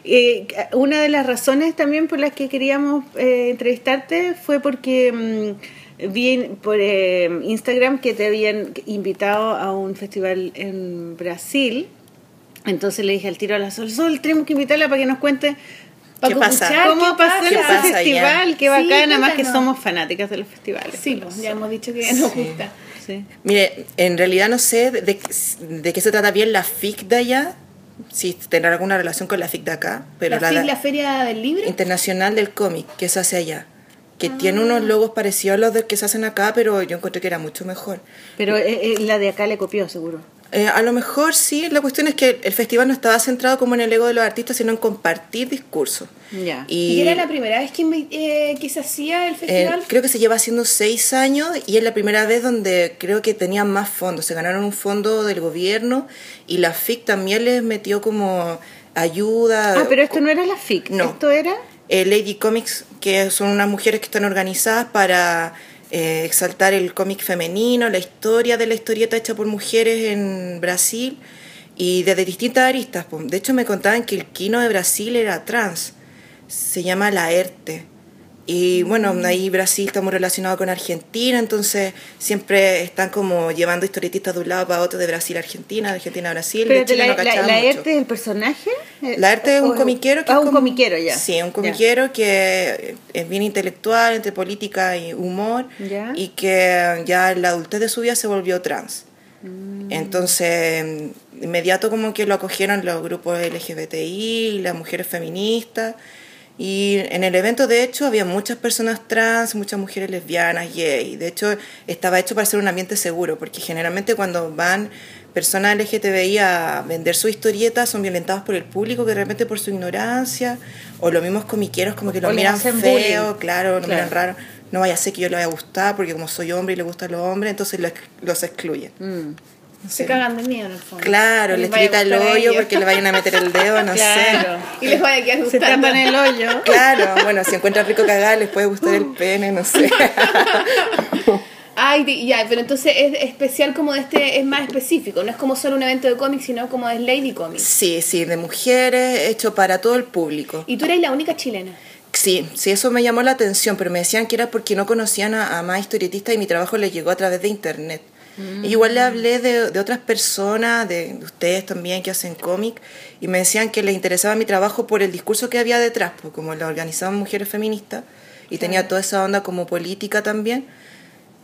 Eh, una de las razones también por las que queríamos eh, entrevistarte fue porque mm, vi por eh, Instagram que te habían invitado a un festival en Brasil. Entonces le dije al tiro a la Sol, Sol, tenemos que invitarla para que nos cuente Pa' ¿Qué pasa? ¿Cómo qué pasó pasa. ¿Qué ese festival? Qué Sí, bacana, más que somos fanáticas de los festivales. Sí, pues, ya hemos dicho que nos gusta. Sí. Mire, en realidad no sé de, de- de qué se trata bien la FIC de allá, si tendrá alguna relación con la FIC de acá, pero la la, FIC, la Feria del Libro. Internacional del Cómic que se hace allá, que tiene unos logos parecidos a los de que se hacen acá, pero yo encontré que era mucho mejor. Pero eh, eh, la de acá le copió, seguro. Eh, a lo mejor sí, la cuestión es que el festival no estaba centrado como en el ego de los artistas, sino en compartir discursos. Ya. ¿Y era la primera vez que, eh, que se hacía el Eh, festival? creo que se lleva haciendo seis años y es la primera vez donde creo que tenían más fondos. Se ganaron un fondo del gobierno y la FIC también les metió como ayuda. Ah, pero esto no era la FIC, No. esto era... Eh, Lady Comics, que son unas mujeres que están organizadas para eh, exaltar el cómic femenino, la historia de la historieta hecha por mujeres en Brasil y desde distintas aristas. De hecho, me contaban que el Kino de Brasil era trans, se llama Laerte. Y bueno, ahí Brasil está muy relacionado con Argentina, entonces siempre están como llevando historietistas de un lado para otro, de Brasil a Argentina, de Argentina a Brasil. de Chile la, no la, cachaban la mucho. ERTE es el personaje. Eh, Laerte es un comiquero que Ah, es un comiquero ya. Sí, un Ya. comiquero que es bien intelectual, entre política y humor, Ya. y que ya en la adultez de su vida se volvió trans. Mm. Entonces, inmediato como que lo acogieron los grupos LGBTI, las mujeres feministas, y en el evento de hecho había muchas personas trans, muchas mujeres lesbianas, gay. De hecho, estaba hecho para ser un ambiente seguro, porque generalmente cuando van personas LGTBI a vender su historieta son violentados por el público que de repente por su ignorancia, o los mismos comiqueros como que O los les miran feo, bullying. claro, lo Claro. miran raro. No vaya a ser que yo le vaya a gustar, porque como soy hombre y le gustan los hombres, entonces los, los excluyen. Mm. No Se sé. cagan de miedo en el fondo. Claro, les vaya a tira el hoyo porque le vayan a meter el dedo, no Claro. sé. Y les vaya a quedar Se tapan el hoyo. Claro, bueno, si encuentran rico cagar, les puede gustar el pene, no sé. Ay, ya, pero entonces es especial como de este, es más específico, no es como solo un evento de cómics, sino como es Lady Comics. Sí, sí, de mujeres, hecho para todo el público. Y tú eres la única chilena. Sí, sí, eso me llamó la atención, pero me decían que era porque no conocían a, a más historietistas y mi trabajo les llegó a través de internet. Y igual le hablé de, de otras personas, de, de ustedes también que hacen cómic, y me decían que les interesaba mi trabajo por el discurso que había detrás, pues como la organizaban mujeres feministas, y tenía toda esa onda como política también.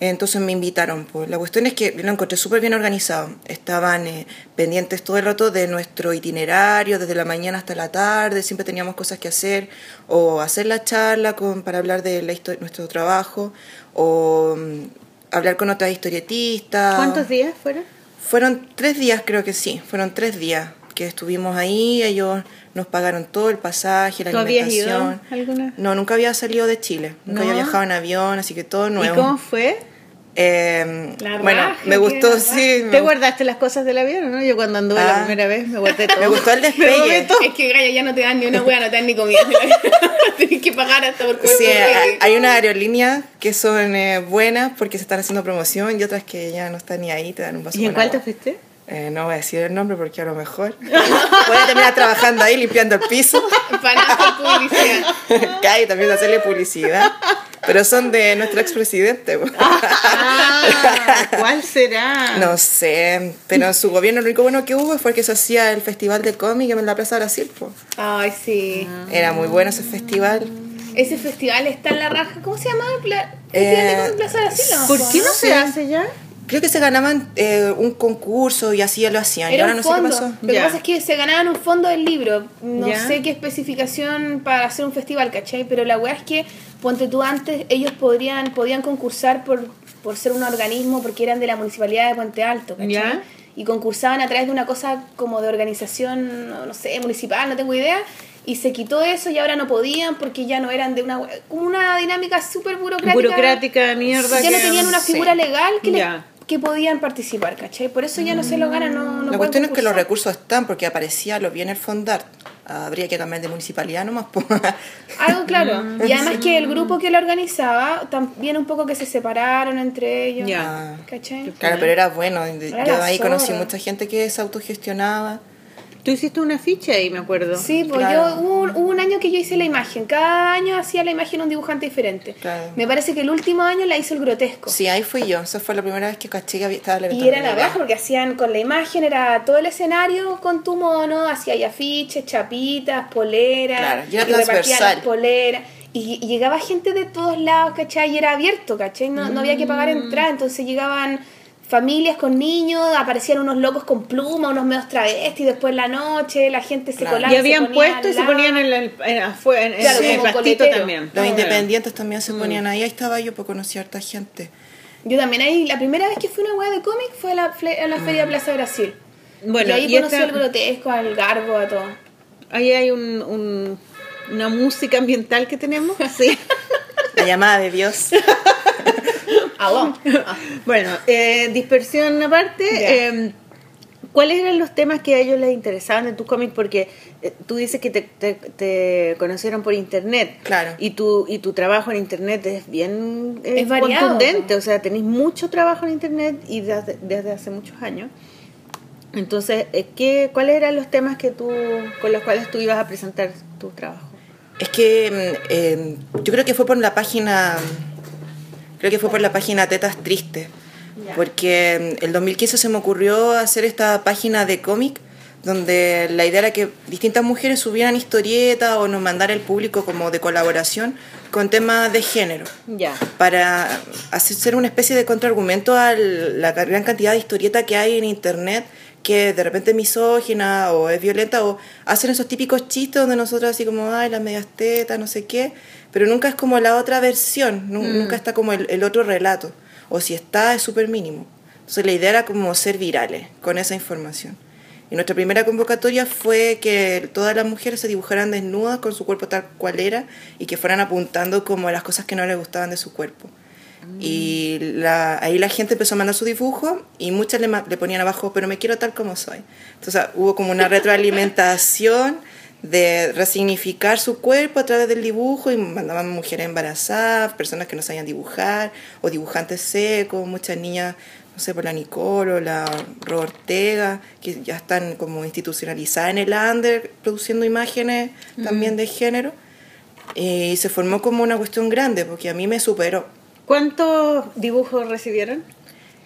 Entonces me invitaron. Pues. La cuestión es que lo encontré súper bien organizado. Estaban eh, pendientes todo el rato de nuestro itinerario, desde la mañana hasta la tarde. Siempre teníamos cosas que hacer. O hacer la charla con, para hablar de la nuestro trabajo. O mm, hablar con otras historietistas. ¿Cuántos días fueron? Fueron tres días, creo que sí. Fueron tres días que estuvimos ahí. Ellos nos pagaron todo el pasaje, la ¿Tú habías alimentación. ido alguna? No, nunca había salido de Chile. Nunca ¿No? había viajado en avión, así que todo nuevo. ¿Y cómo fue? Eh, La bueno, me gustó, sí. me ¿Te gustó. guardaste las cosas del avión o no? Yo cuando anduve la Ah. primera vez me guardé todo. Me gustó el despegue. Es que Gaya ya no te dan ni una wea, no te dan ni comida. Tienes que pagar hasta por cuerpo. Sí, hay, hay una aerolínea que son eh, buenas porque se están haciendo promoción y otras que ya no están ni ahí, te dan un vaso ¿Y en cuál te fuiste? Eh, no voy a decir el nombre porque a lo mejor voy a terminar trabajando ahí limpiando el piso. Para hacer publicidad. hay también de hacerle publicidad. Pero son de nuestro expresidente. Ah, ¿cuál será? No sé, pero en su gobierno lo único bueno que hubo fue que se hacía el festival de cómic en la Plaza Brasil. po. Ay, sí. Era muy bueno ese festival. Ese festival está en la raja. ¿Cómo se llama? De Eh, Plaza Brasil. ¿Por qué no se hace ya? Creo que se ganaban eh, un concurso y así ya lo hacían. y Era ahora un no sé qué fondo. pasó. Lo que pasa es que se ganaban un fondo del libro. No sé qué especificación para hacer un festival, ¿cachai? Pero la weá es que, ponte tú antes, ellos podrían, podían concursar por, por ser un organismo porque eran de la municipalidad de Puente Alto, ¿cachai? Y concursaban a través de una cosa como de organización, no, no sé, municipal, no tengo idea. Y se quitó eso y ahora no podían porque ya no eran de una... una dinámica súper burocrática. Burocrática, mierda. Ya no tenían una sí. figura legal que, le- Ya. Que podían participar, ¿cachai? Por eso ya no se lo ganan, no, no la cuestión es que los recursos están porque aparecía lo bien el fondar. Habría que cambiar de municipalidad nomás. Algo claro. Mm, Y además que el grupo que lo organizaba, también un poco que se separaron entre ellos. Ya. ¿Cachai? claro, pero era bueno. Era Yo ahí conocí mucha gente que se autogestionaba. Tú hiciste una ficha ahí, me acuerdo. Sí, pues Claro. yo hubo un, hubo un año que yo hice la imagen. Cada año hacía la imagen un dibujante diferente. Claro. Me parece que el último año la hizo el grotesco. Sí, ahí fui yo. Esa fue la primera vez que caché que había- estaba la Y era la baja porque hacían con la imagen, era todo el escenario con tu mono, hacía ahí afiches, chapitas, poleras, Claro, y era repartían transversal. las poleras. Y, y llegaba gente de todos lados, ¿cachai? Y era abierto, ¿cachai? No, no había que pagar Mm. entrada, entonces llegaban familias con niños, aparecían unos locos con pluma, unos medios travestis, después en la noche, la gente se Claro. colaba. Y habían puesto y se ponían en, el, en, afuera, en, en- Claro, en el coletero. también. Los independientes también Mm. se ponían ahí. Ahí estaba yo porque conocí a harta gente. Yo también ahí, la primera vez que fui a una hueá de cómic fue a la, fle- a la Feria Plaza Brasil. Bueno, y ahí y conocí esta- al grotesco, al garbo, a todo. Ahí hay un, un- una música ambiental que tenemos. Sí. La llamada de Dios. Bueno, eh, dispersión aparte. Eh, ¿Cuáles eran los temas que a ellos les interesaban de tus cómics? Porque eh, tú dices que te, te- te conocieron por internet. Claro. Y tu, y tu trabajo en internet es bien eh, Es variado, contundente. O sea, tenéis mucho trabajo en internet y desde, desde hace muchos años. Entonces, eh, ¿qué, ¿cuáles eran los temas que tú, con los cuales tú ibas a presentar tu trabajo? Es que mm, eh, yo creo que fue por la página, creo que fue por la página Tetas Tristes, porque mm, el 2015 se me ocurrió hacer esta página de cómic donde la idea era que distintas mujeres subieran historietas o nos mandara el público como de colaboración con temas de género Ya. para hacer una especie de contraargumento a la gran cantidad de historieta que hay en internet que de repente es misógina o es violenta o hacen esos típicos chistes donde nosotros así como, ay, las medias tetas, no sé qué, pero nunca es como la otra versión, nu- nunca está como el, el otro relato, o si está es súper mínimo. Entonces la idea era como ser virales con esa información. Y nuestra primera convocatoria fue que todas las mujeres se dibujaran desnudas con su cuerpo tal cual era y que fueran apuntando como las cosas que no les gustaban de su cuerpo. Y la- ahí la gente empezó a mandar su dibujo y muchas le, le ponían abajo, pero me quiero tal como soy. Entonces hubo como una retroalimentación de resignificar su cuerpo a través del dibujo y mandaban mujeres embarazadas, personas que no sabían dibujar o dibujantes secos, muchas niñas, no sé, por la Nicole o la Ro Ortega, que ya están como institucionalizadas en el under produciendo imágenes también de género. Y se formó como una cuestión grande porque a mí me superó. ¿Cuántos dibujos recibieron?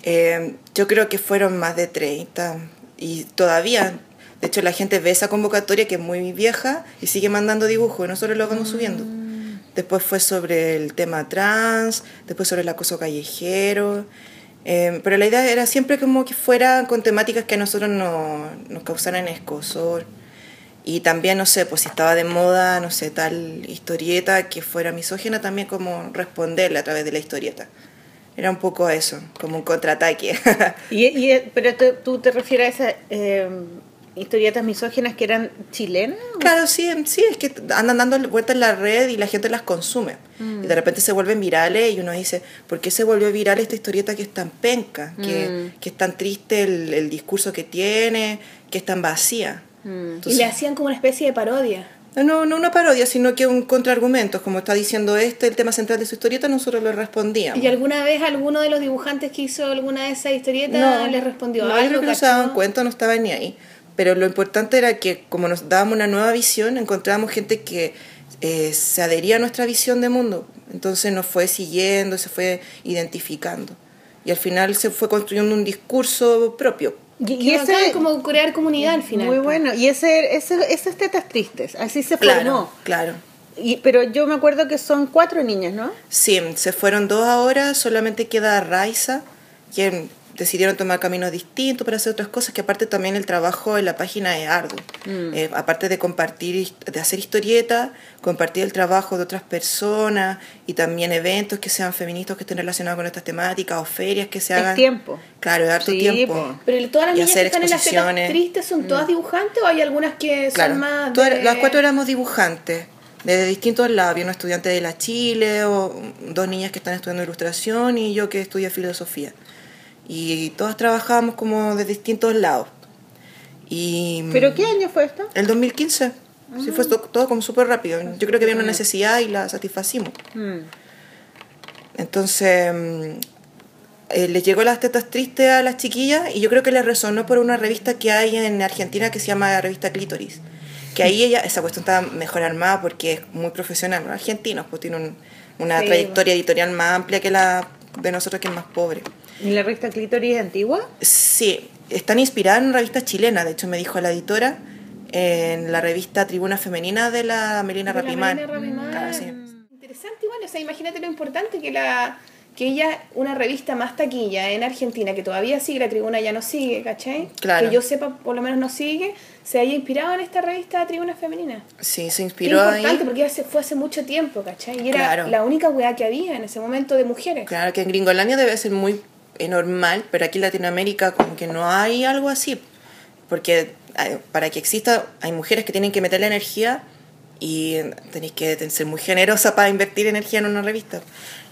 Eh, yo creo que fueron más de 30 y todavía, de hecho la gente ve esa convocatoria que es muy vieja y sigue mandando dibujos y nosotros los vamos subiendo. Después fue sobre el tema trans, después sobre el acoso callejero, eh, pero la idea era siempre como que fuera con temáticas que a nosotros no, nos causaran escosor. Y también, no sé, pues si estaba de moda, no sé, tal historieta que fuera misógina, también como responderle a través de la historieta. Era un poco eso, como un contraataque. Y, y- pero te- tú te refieres a esa eh, historietas misóginas que eran chilenas. Claro, sí, sí, es que andan dando vueltas en la red y la gente las consume. Y de repente se vuelven virales y uno dice, ¿por qué se volvió viral esta historieta que es tan penca? Que, que es tan triste el, el discurso que tiene, que es tan vacía. Y Entonces- le hacían como una especie de parodia. no, no una parodia, sino que un contraargumento. Como está diciendo este, el tema central de su historieta, nosotros lo respondíamos. ¿Y alguna vez alguno de los dibujantes que hizo alguna de esas historietas No, le respondió no, yo algo? que no se daban cuenta, no estaban ni ahí. Pero lo importante era que como nos dábamos una nueva visión, encontrábamos gente que eh, se adhería a nuestra visión de mundo. Entonces nos fue siguiendo, se fue identificando. Y al final se fue construyendo un discurso propio. Y, y ese como crear comunidad al final. muy po. bueno. Y ese, ese, esas tetas tristes, así se Claro, formó. claro. Y, pero yo me acuerdo que son cuatro niñas, ¿no? Sí, se fueron dos ahora, solamente queda Raiza, quien decidieron tomar caminos distintos para hacer otras cosas, que aparte también el trabajo en la página es arduo. Eh, aparte de compartir, de hacer historietas, compartir el trabajo de otras personas y también eventos que sean feministas que estén relacionados con estas temáticas o ferias que se Es hagan. tiempo. Claro, es harto Sí, tiempo. po. Pero todas las Y niñas que hacer están en las tristes son todas dibujantes o hay algunas que Claro, son más todas- de- las cuatro éramos dibujantes, de distintos lados. Había un estudiante de la Chile, o dos niñas que están estudiando ilustración y yo que estudio filosofía. Y todas trabajábamos como de distintos lados. Y ¿Pero qué año fue esto? el 2015, sí fue to- todo como súper rápido. Yo creo que había una necesidad y la satisfacimos. Mm. Entonces, mm, eh, les llegó las tetas tristes a las chiquillas y yo creo que les resonó por una revista que hay en Argentina que se llama la revista Clítoris. Que ahí ella, esa cuestión está mejor armada porque es muy profesional. Los argentinos pues tienen un- una Sí, trayectoria editorial más amplia que la de nosotros que es más pobre. ¿Y la revista Clitoris es antigua? Sí, están inspiradas en una revista chilena, de hecho me dijo la editora, en la revista Tribuna Femenina de la Melina de Rapimán. Melina Rapimán. Claro, sí. Interesante igual, o sea, imagínate lo importante que la que ella, una revista más taquilla en Argentina, que todavía sigue, la tribuna ya no sigue, ¿cachai? Claro. Que yo sepa, por lo menos no sigue, se haya inspirado en esta revista Tribuna Femenina. Sí, se Qué inspiró importante, ahí. porque ya se fue hace mucho tiempo, ¿cachai? Y era Claro. la única weá que había en ese momento de mujeres. Claro que en Gringolandia debe ser muy eh, normal, pero aquí en Latinoamérica como que no hay algo así. Porque hay- para que exista hay mujeres que tienen que meter la energía y tenéis que ser muy generosa para invertir energía en una revista.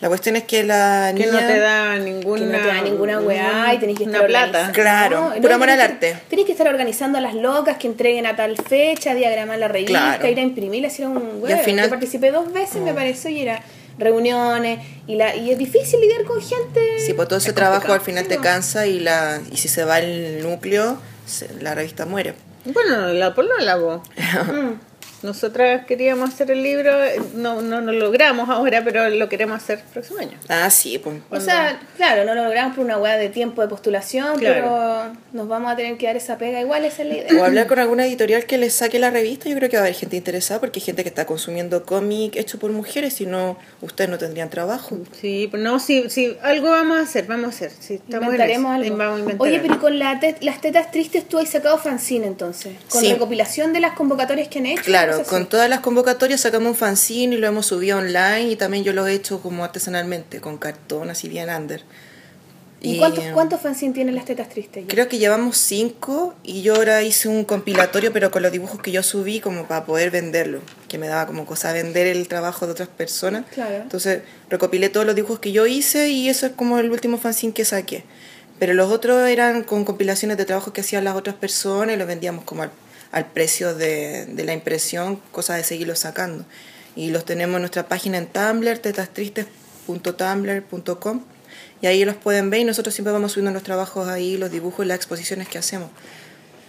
La cuestión es que la Que niña... no te da ninguna... que no te da ninguna weá y tenés que estar Una plata. Claro, No, puro no, amor al arte. Tenés que estar organizando a las locas que entreguen a tal fecha, diagramar la revista, Claro. ir a imprimirla, hacer un Y weá. al final- Yo participé dos veces, me pareció, y era reuniones, y la y es difícil lidiar con gente. Sí, pues todo ese Es trabajo al final Sí, te cansa y, la, y si se va el núcleo, se- la revista muere. Bueno, la por no la voz. Mm. Nosotras queríamos hacer el libro, eh, no, no lo logramos ahora, pero lo queremos hacer el próximo año. Ah, sí, pues. O sea, claro, no lo logramos por una weá de tiempo de postulación, Claro. pero nos vamos a tener que dar esa pega igual, esa es la idea. O hablar con alguna editorial que les saque la revista, yo creo que va a haber gente interesada porque hay gente que está consumiendo cómic hecho por mujeres, si no, ustedes no tendrían trabajo. Sí, pues no, sí, sí, algo vamos a hacer, vamos a hacer. Sí, estamos en Inventaremos algo. Vamos a inventar Oye, pero con la te- las tetas tristes tú has sacado fanzine entonces, con Sí. recopilación de las convocatorias que han hecho. Claro, con todas las convocatorias sacamos un fanzine y lo hemos subido online y también yo lo he hecho como artesanalmente, con cartón, así bien under. ¿Y, cuántos, eh, cuántos fanzines tienen las tetas tristes? ya? Creo que llevamos cinco y yo ahora hice un compilatorio, pero con los dibujos que yo subí como para poder venderlo, que me daba como cosa vender el trabajo de otras personas. Claro. Entonces recopilé todos los dibujos que yo hice y eso es como el último fanzine que saqué. Pero los otros eran con compilaciones de trabajos que hacían las otras personas y los vendíamos como al, al precio de, de la impresión, cosa de seguirlos sacando. Y los tenemos en nuestra página en Tumblr, tetastristes.tumblr.com y ahí los pueden ver y nosotros siempre vamos subiendo los trabajos ahí, los dibujos y las exposiciones que hacemos.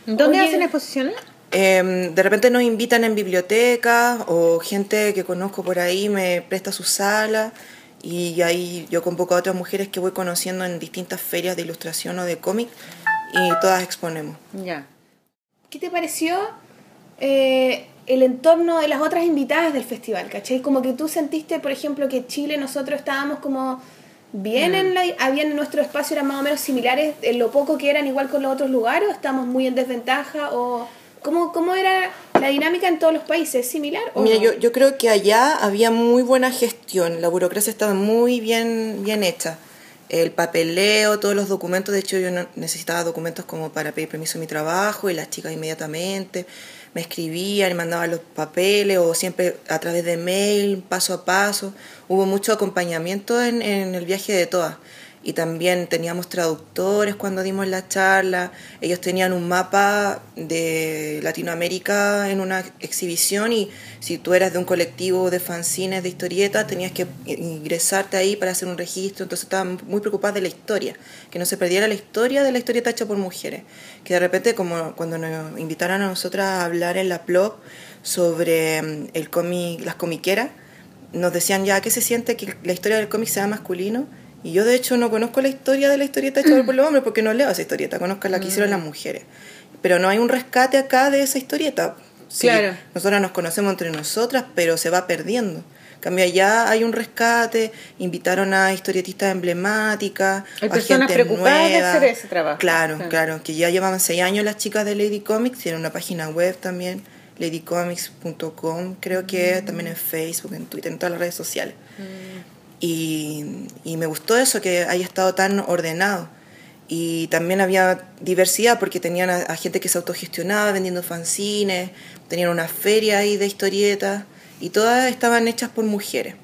¿Dónde Oye. hacen exposiciones? Em, de repente nos invitan en bibliotecas o gente que conozco por ahí me presta su sala y ahí yo convoco a otras mujeres que voy conociendo en distintas ferias de ilustración o de cómic y todas exponemos. Ya. ¿Qué te pareció eh, el entorno de las otras invitadas del festival? ¿Cachai? Como que tú sentiste, por ejemplo, que Chile nosotros estábamos como bien en la... Habían en nuestro espacio, eran más o menos similares en lo poco que eran igual con los otros lugares, o estábamos muy en desventaja, o... ¿Cómo, ¿Cómo era la dinámica en todos los países? ¿Es similar? O Mira, no? yo, yo creo que allá había muy buena gestión, la burocracia estaba muy bien, bien hecha. El papeleo, todos los documentos. De hecho, yo necesitaba documentos como para pedir permiso de mi trabajo y las chicas inmediatamente me escribían, me mandaban los papeles o siempre a través de mail, paso a paso. Hubo mucho acompañamiento en, en el viaje de todas. Y también teníamos traductores cuando dimos la charla. Ellos tenían un mapa de Latinoamérica en una exhibición y si tú eras de un colectivo de fanzines, de historietas, tenías que ingresarte ahí para hacer un registro. Entonces estaban muy preocupadas de la historia, que no se perdiera la historia de la historieta hecha por mujeres. Que de repente, como cuando nos invitaron a nosotras a hablar en la blog sobre mm, el cómic, las comiqueras, nos decían ya qué se siente que la historia del cómic sea masculino. Y yo de hecho no conozco la historia de la historieta hecha por los hombres porque no leo esa historieta, conozco la que hicieron las mujeres. Pero no hay un rescate acá de esa historieta. Sí, Claro. nosotras nos conocemos entre nosotras, pero se va perdiendo. En cambio, allá hay un rescate, invitaron a historietistas emblemáticas, Hay a personas gente preocupadas de hacer ese trabajo. Claro, Claro. claro, que ya llevaban seis años las chicas de Lady Comics, tienen una página web también, ladycomics.com, creo que también en Facebook, en Twitter, en todas las redes sociales. Y, y me gustó eso, que haya estado tan ordenado. Y también había diversidad porque tenían a, a gente que se autogestionaba vendiendo fanzines, tenían una feria ahí de historietas y todas estaban hechas por mujeres.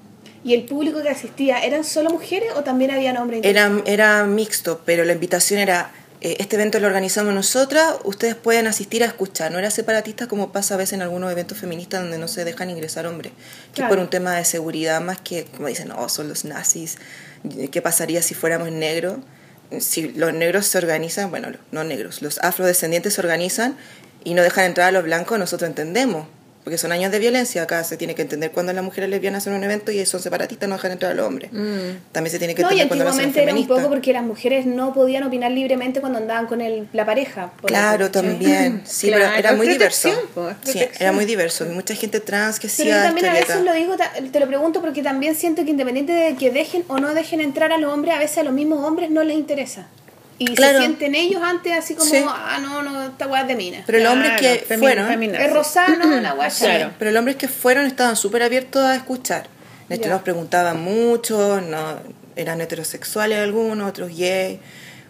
¿Y el público que asistía eran solo mujeres o también habían hombres? Era, era mixto, pero la invitación era, este evento lo organizamos nosotras, ustedes pueden asistir a escuchar, no era separatista como pasa a veces en algunos eventos feministas donde no se dejan ingresar hombres, que Claro. por un tema de seguridad más que, como dicen, no, son los nazis, ¿qué pasaría si fuéramos negros? Si los negros se organizan, bueno, no negros, los afrodescendientes se organizan y no dejan entrar a los blancos, nosotros entendemos. Porque son años de violencia, acá se tiene que entender cuando las mujeres lesbianas hacen un evento y son separatistas, no dejan entrar a los hombres. También se tiene que No, y entender cuando lo hacen antiguamente era un poco porque las mujeres no podían opinar libremente cuando andaban con el, la pareja. por Claro, ¿sí? también. Sí, Claro, pero era muy diverso. Sí, era muy diverso. Mucha gente trans que Pero yo hacía también a veces lo digo, te lo pregunto porque también siento que independiente de que dejen o no dejen entrar a los hombres, a veces a los mismos hombres no les interesa. Y Claro. se sienten ellos antes así como, Sí. ah, no, no, esta weá es de mina. Pero los hombres Claro, que femi- fueron, feminazi. Es rosano, la weá Claro. pero los hombres que fueron estaban súper abiertos a escuchar. De hecho, Ya. nos preguntaban mucho, no, eran heterosexuales algunos, otros gay,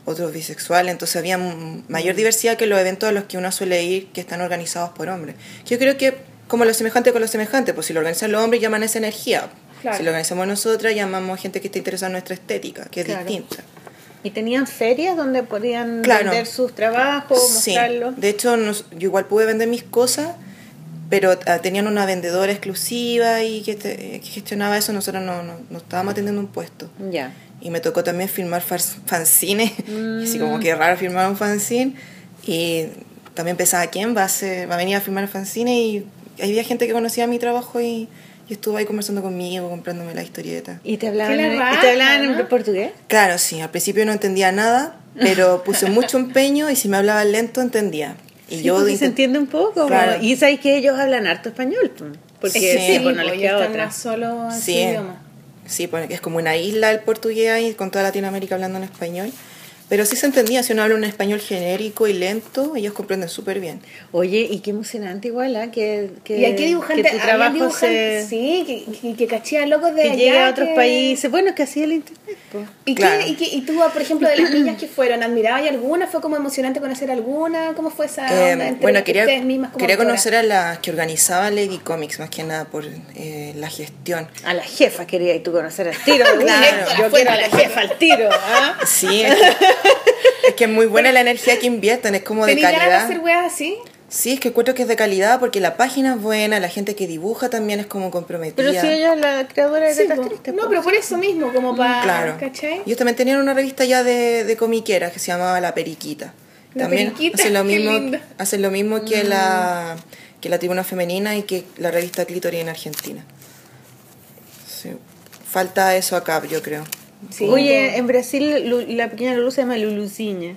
otros bisexuales, entonces había mayor diversidad que los eventos a los que uno suele ir que están organizados por hombres. Yo creo que como lo semejante con lo semejante, pues si lo organizan los hombres llaman esa energía. Claro. Si lo organizamos nosotras llamamos gente que está interesada en nuestra estética, que es Claro. distinta. Y tenían ferias donde podían Claro. vender sus trabajos, Sí, mostrarlos. de hecho nos- yo igual pude vender mis cosas, pero ah, tenían una vendedora exclusiva y que, te- que gestionaba eso, nosotros no, no, no estábamos atendiendo un puesto. Ya. Y me tocó también filmar fanzines, y así Mm. como que raro filmar un fanzine, y también pensaba, ¿quién va a, hacer- va a venir a filmar fanzines? Y había gente que conocía mi trabajo y, y estuvo ahí conversando conmigo, comprándome la historieta. ¿Y te hablaban, en- ¿y te hablaban en portugués? Claro, sí, al principio no entendía nada, pero puse mucho empeño y si me hablaban lento entendía. Y Sí, yo porque se entiende un poco. Claro. Y sabéis que ellos hablan harto español. po, Porque Sí, sí, pues no pues, les queda están otra. solo en su Sí, idioma. sí, porque es como una isla el portugués ahí, con toda Latinoamérica hablando en español. Pero sí se entendía, si uno habla un español genérico y lento, ellos comprenden súper bien. Oye, y qué emocionante igual, ¿ah? Que, que, y aquí dibujante, que tu trabajo se... sí, que, que, que cachían locos de que allá. llegue a otros que- países. Bueno, es que así el ¿Y, Claro. qué, y, qué- y tú, por ejemplo, de las niñas que fueron, ¿admirabas alguna? ¿Fue como emocionante conocer alguna? ¿Cómo fue esa Eh, onda entre bueno, quería, mismas como quería autoras? conocer a las que organizaban Lady Comics, más que nada por eh, la gestión. A la jefa quería y tú conocer al tiro. Claro. Yo quiero a la jefa al tiro. ¿ah? Sí, es que, es que es muy buena la energía que invierten, es como de ¿Tenías ganas de calidad. hacer weas así? Sí, es que encuentro que es de calidad porque la página es buena, la gente que dibuja también es como comprometida. Pero si ella es la creadora de Sí, Tetas. Tristes. no, pero por eso mismo, como para... Claro. ¿Cachai? Ellos también tenían una revista ya de, de comiqueras que se llamaba La Periquita. La también Periquita, hacen lo mismo, lindo. hacen lo mismo que la que la tribuna femenina y que la revista Clitoris en Argentina. Sí. Falta eso acá, yo creo. Sí, Oye, en Brasil Lu- la pequeña Lulu se llama Luluciña.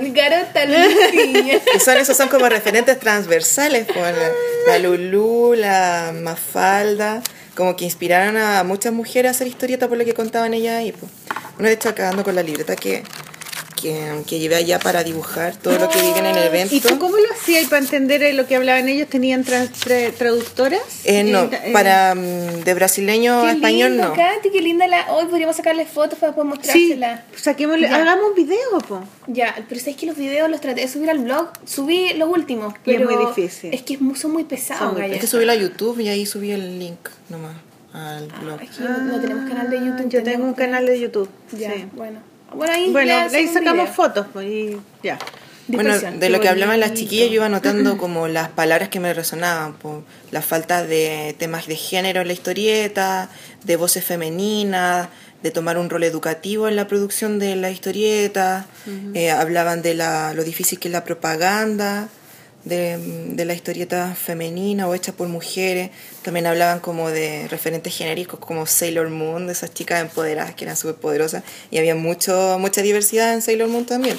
Mi garota Luciña. Y son, esos son como referentes transversales, pues, la, la Lulú, la Mafalda, como que inspiraron a muchas mujeres a hacer historieta por lo que contaban ellas ahí. Pues. Uno de hecho acá ando con la libreta que que, que llevé allá para dibujar todo lo que viven en el evento. ¿Y tú cómo lo hacías para entender eh, lo que hablaban ellos? ¿Tenían tra- tra- traductoras? Eh, no, Eh, eh, para mm, de brasileño a español lindo, no. Katy, qué linda la. Hoy podríamos sacarle fotos para después Sí, mostrársela. saquémosle, Ya. hagamos un video, po. Ya, pero sabes que los videos los traté de subir al blog. Subí los últimos, Y es pero muy difícil. Es que son muy pesados, Son muy. Es que subí a YouTube y ahí subí el link nomás al blog. Es que no, no tenemos canal de YouTube. Ah, Yo tengo un canal de YouTube. Ya, sí. bueno. Bueno, ahí, Bueno, sacamos fotos, pues, y ya. Bueno, de lo que hablaban las chiquillas, yo iba notando como las palabras que me resonaban, por la falta de temas de género en la historieta, de voces femeninas, de tomar un rol educativo en la producción de la historieta, eh, hablaban de la, lo difícil que es la propaganda de, de la historieta femenina o hecha por mujeres, también hablaban como de referentes genéricos como Sailor Moon, de esas chicas empoderadas que eran súper poderosas, y había mucho, mucha diversidad en Sailor Moon también.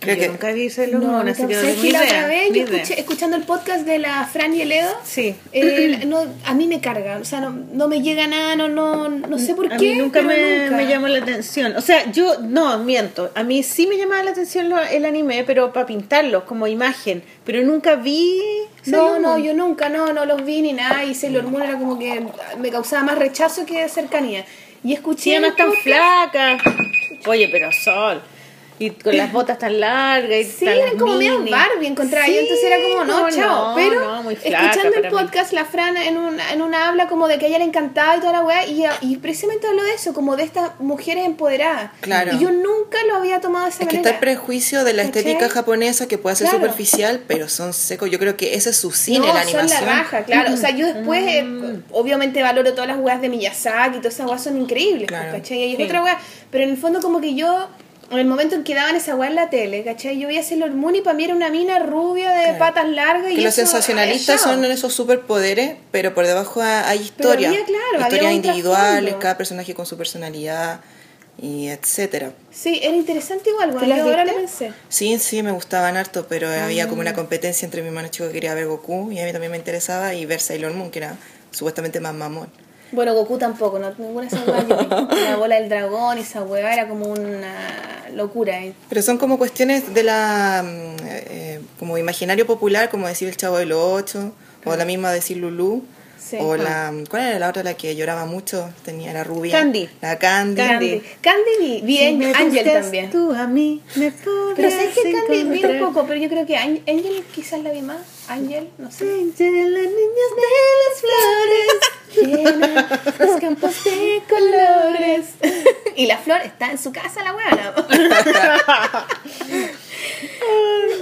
Creo yo que nunca vi Sailor No, Moon, no, así que no ¿sabes tengo que la idea, otra vez ni yo idea. escuché, escuchando el podcast de la Fran y el Edo, Sí. eh, no, a mí me carga, o sea, no, no me llega nada, no, no, no sé por A qué. mí nunca pero me, nunca. me llamó la atención. O sea, yo, no, miento. A mí sí me llamaba la atención lo- el anime, pero para pintarlos como imagen. Pero nunca vi. No, no, yo nunca, no, no los vi ni nada y Sailor Moon era como que me causaba más rechazo que cercanía. Y escuché... Sí, además el tan flaca. Oye, pero Sol. Y con las botas tan largas. Y Sí, tan eran como medio. Barbie, encontraba yo. Sí, Entonces era como, no, no, chao. no, Pero no, muy flaca escuchando el para mí. podcast, la Fran en una, en una habla como de que a ella le encantaba y toda la weá, y, y precisamente habló de eso, como de estas mujeres empoderadas. Claro. Y yo nunca lo había tomado de esa Es que manera. está el prejuicio de la ¿Cachai? estética japonesa que puede ser Claro. superficial, pero son secos. Yo creo que ese es su cine, no, la son animación. la raja, claro. O sea, yo después, eh, Mm. obviamente, valoro todas las weas de Miyazaki y todas esas weas son increíbles, Claro. ¿cachai? Y es Sí. otra wea. Pero en el fondo, como que yo, en el momento en que daban esa wea en la tele, ¿cachai? Yo veía Sailor Moon y para mí era una mina rubia de Claro. patas largas. y Que los eso, sensacionalistas son esos superpoderes, pero por debajo ha- hay historia. había, claro, historias individuales, cada personaje con su personalidad y etcétera. Sí, era interesante igual, bueno, las yo ahora lo pensé. Sí, sí, me gustaban harto, pero había como una competencia entre mi hermano chico que quería ver Goku y a mí también me interesaba y ver Sailor Moon, que era supuestamente más mamón. Bueno, Goku tampoco, no, ninguna vi. La bola del dragón, esa wea era como una locura. ¿eh? Pero son como cuestiones de la mm, eh, como imaginario popular, como decir el Chavo del Ocho, o la misma decir Lulú, Sí. o la ¿cuál era la otra la que lloraba mucho? Tenía la rubia. Candy. La Candy. Candy. Candy. Vi Si Ángel también. Tú a mí me Pero ¿sabes que Candy vi un poco? Pero yo creo que Ángel quizás la vi más. Ángel, no sé. Ángel, las niñas de las flores. Llena los campos de colores. y la flor está en su casa, la weona.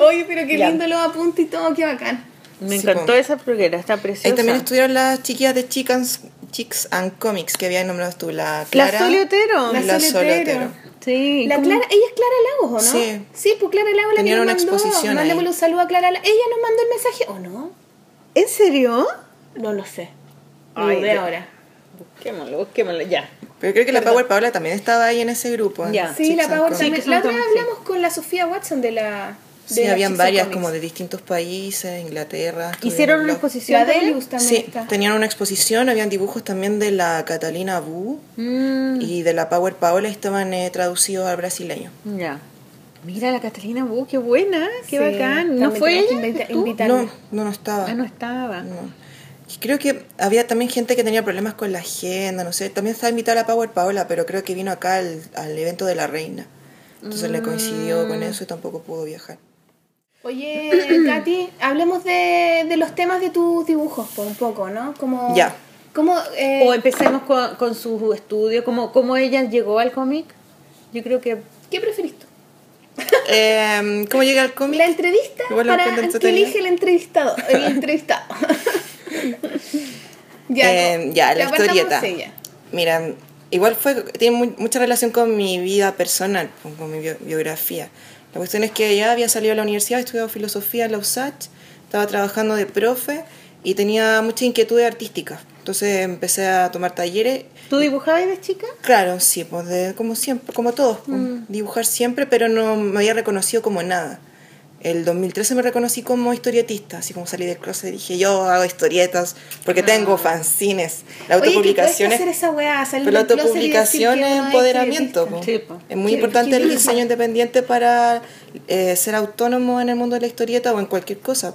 Oye, pero qué Ya. lindo los apuntes y todo, qué bacán. Me Sí, encantó po. esa progrera, está preciosa. Ahí también estuvieron las chiquillas de Chicans, Chicks and Comics que habían nombrado tú, la Clara. La Soli Otero. y La la Soli Soli Otero. Otero. Sí. La ¿cómo? Clara, ella es Clara Lagos, ¿o no? Sí. Sí, pues Clara Lagos la que Tenían nos una mandó. exposición ahí. Mandémosle un saludo a Clara Lagos. ¿Ella nos mandó el mensaje o no? ¿En serio? No lo sé. Ay, ya. ahora. Busquémoslo, busquémoslo, ya. Pero creo que la Power Paola también estaba ahí en ese grupo. Ya. Sí, Chicks la Power también. Sí, La otra sí. vez hablamos con la Sofía Watson de la. Sí, de habían varias Comics. como de distintos países, Inglaterra. ¿Hicieron una blog. exposición? Delius también Sí, está. tenían una exposición, habían dibujos también de la Catalina Bu Mm, y de la Power Paola estaban eh, traducidos al brasileño. ya. Mira la Catalina Bu, qué buena, qué Sí, bacán. ¿No fue ella? No, no, no estaba. Ah, no estaba. No. Creo que había también gente que tenía problemas con la agenda, no sé. También estaba invitada la Power Paola, pero creo que vino acá al, al evento de la reina. Entonces le coincidió Mm. con eso y tampoco pudo viajar. Oye, Katy, hablemos de, de los temas de tus dibujos, pues, un poco, ¿no? Como, Ya. Como, eh, O empecemos con, con su estudio, como cómo ella llegó al cómic. Yo creo que ¿Qué preferís tú? Eh, ¿Cómo llega al cómic? La entrevista Igual para que elige el entrevistado. El entrevistado. Eh, ya, la partamos historieta. Mira, igual fue, tiene muy- mucha relación con mi vida personal, con, con mi bio- biografía. La cuestión es que ya había salido de la universidad, estudiado filosofía en la USACH, estaba trabajando de profe y tenía muchas inquietudes artísticas. Entonces empecé a tomar talleres. tú dibujabas de chica. Claro, sí, pues de- como siempre, como todos, pues, Mm. dibujar siempre, pero no me había reconocido como nada. El 2013 me reconocí como historietista, así como salí del closet dije yo hago historietas porque tengo fanzines. La Ah. Oye, ¿qué autopublicación cuesta hacer es, esa weá? Salir pero la autopublicación es empoderamiento. po. Sí, po. Es muy Qué- importante qué el diseño independiente para eh, ser autónomo en el mundo de la historieta o en cualquier cosa.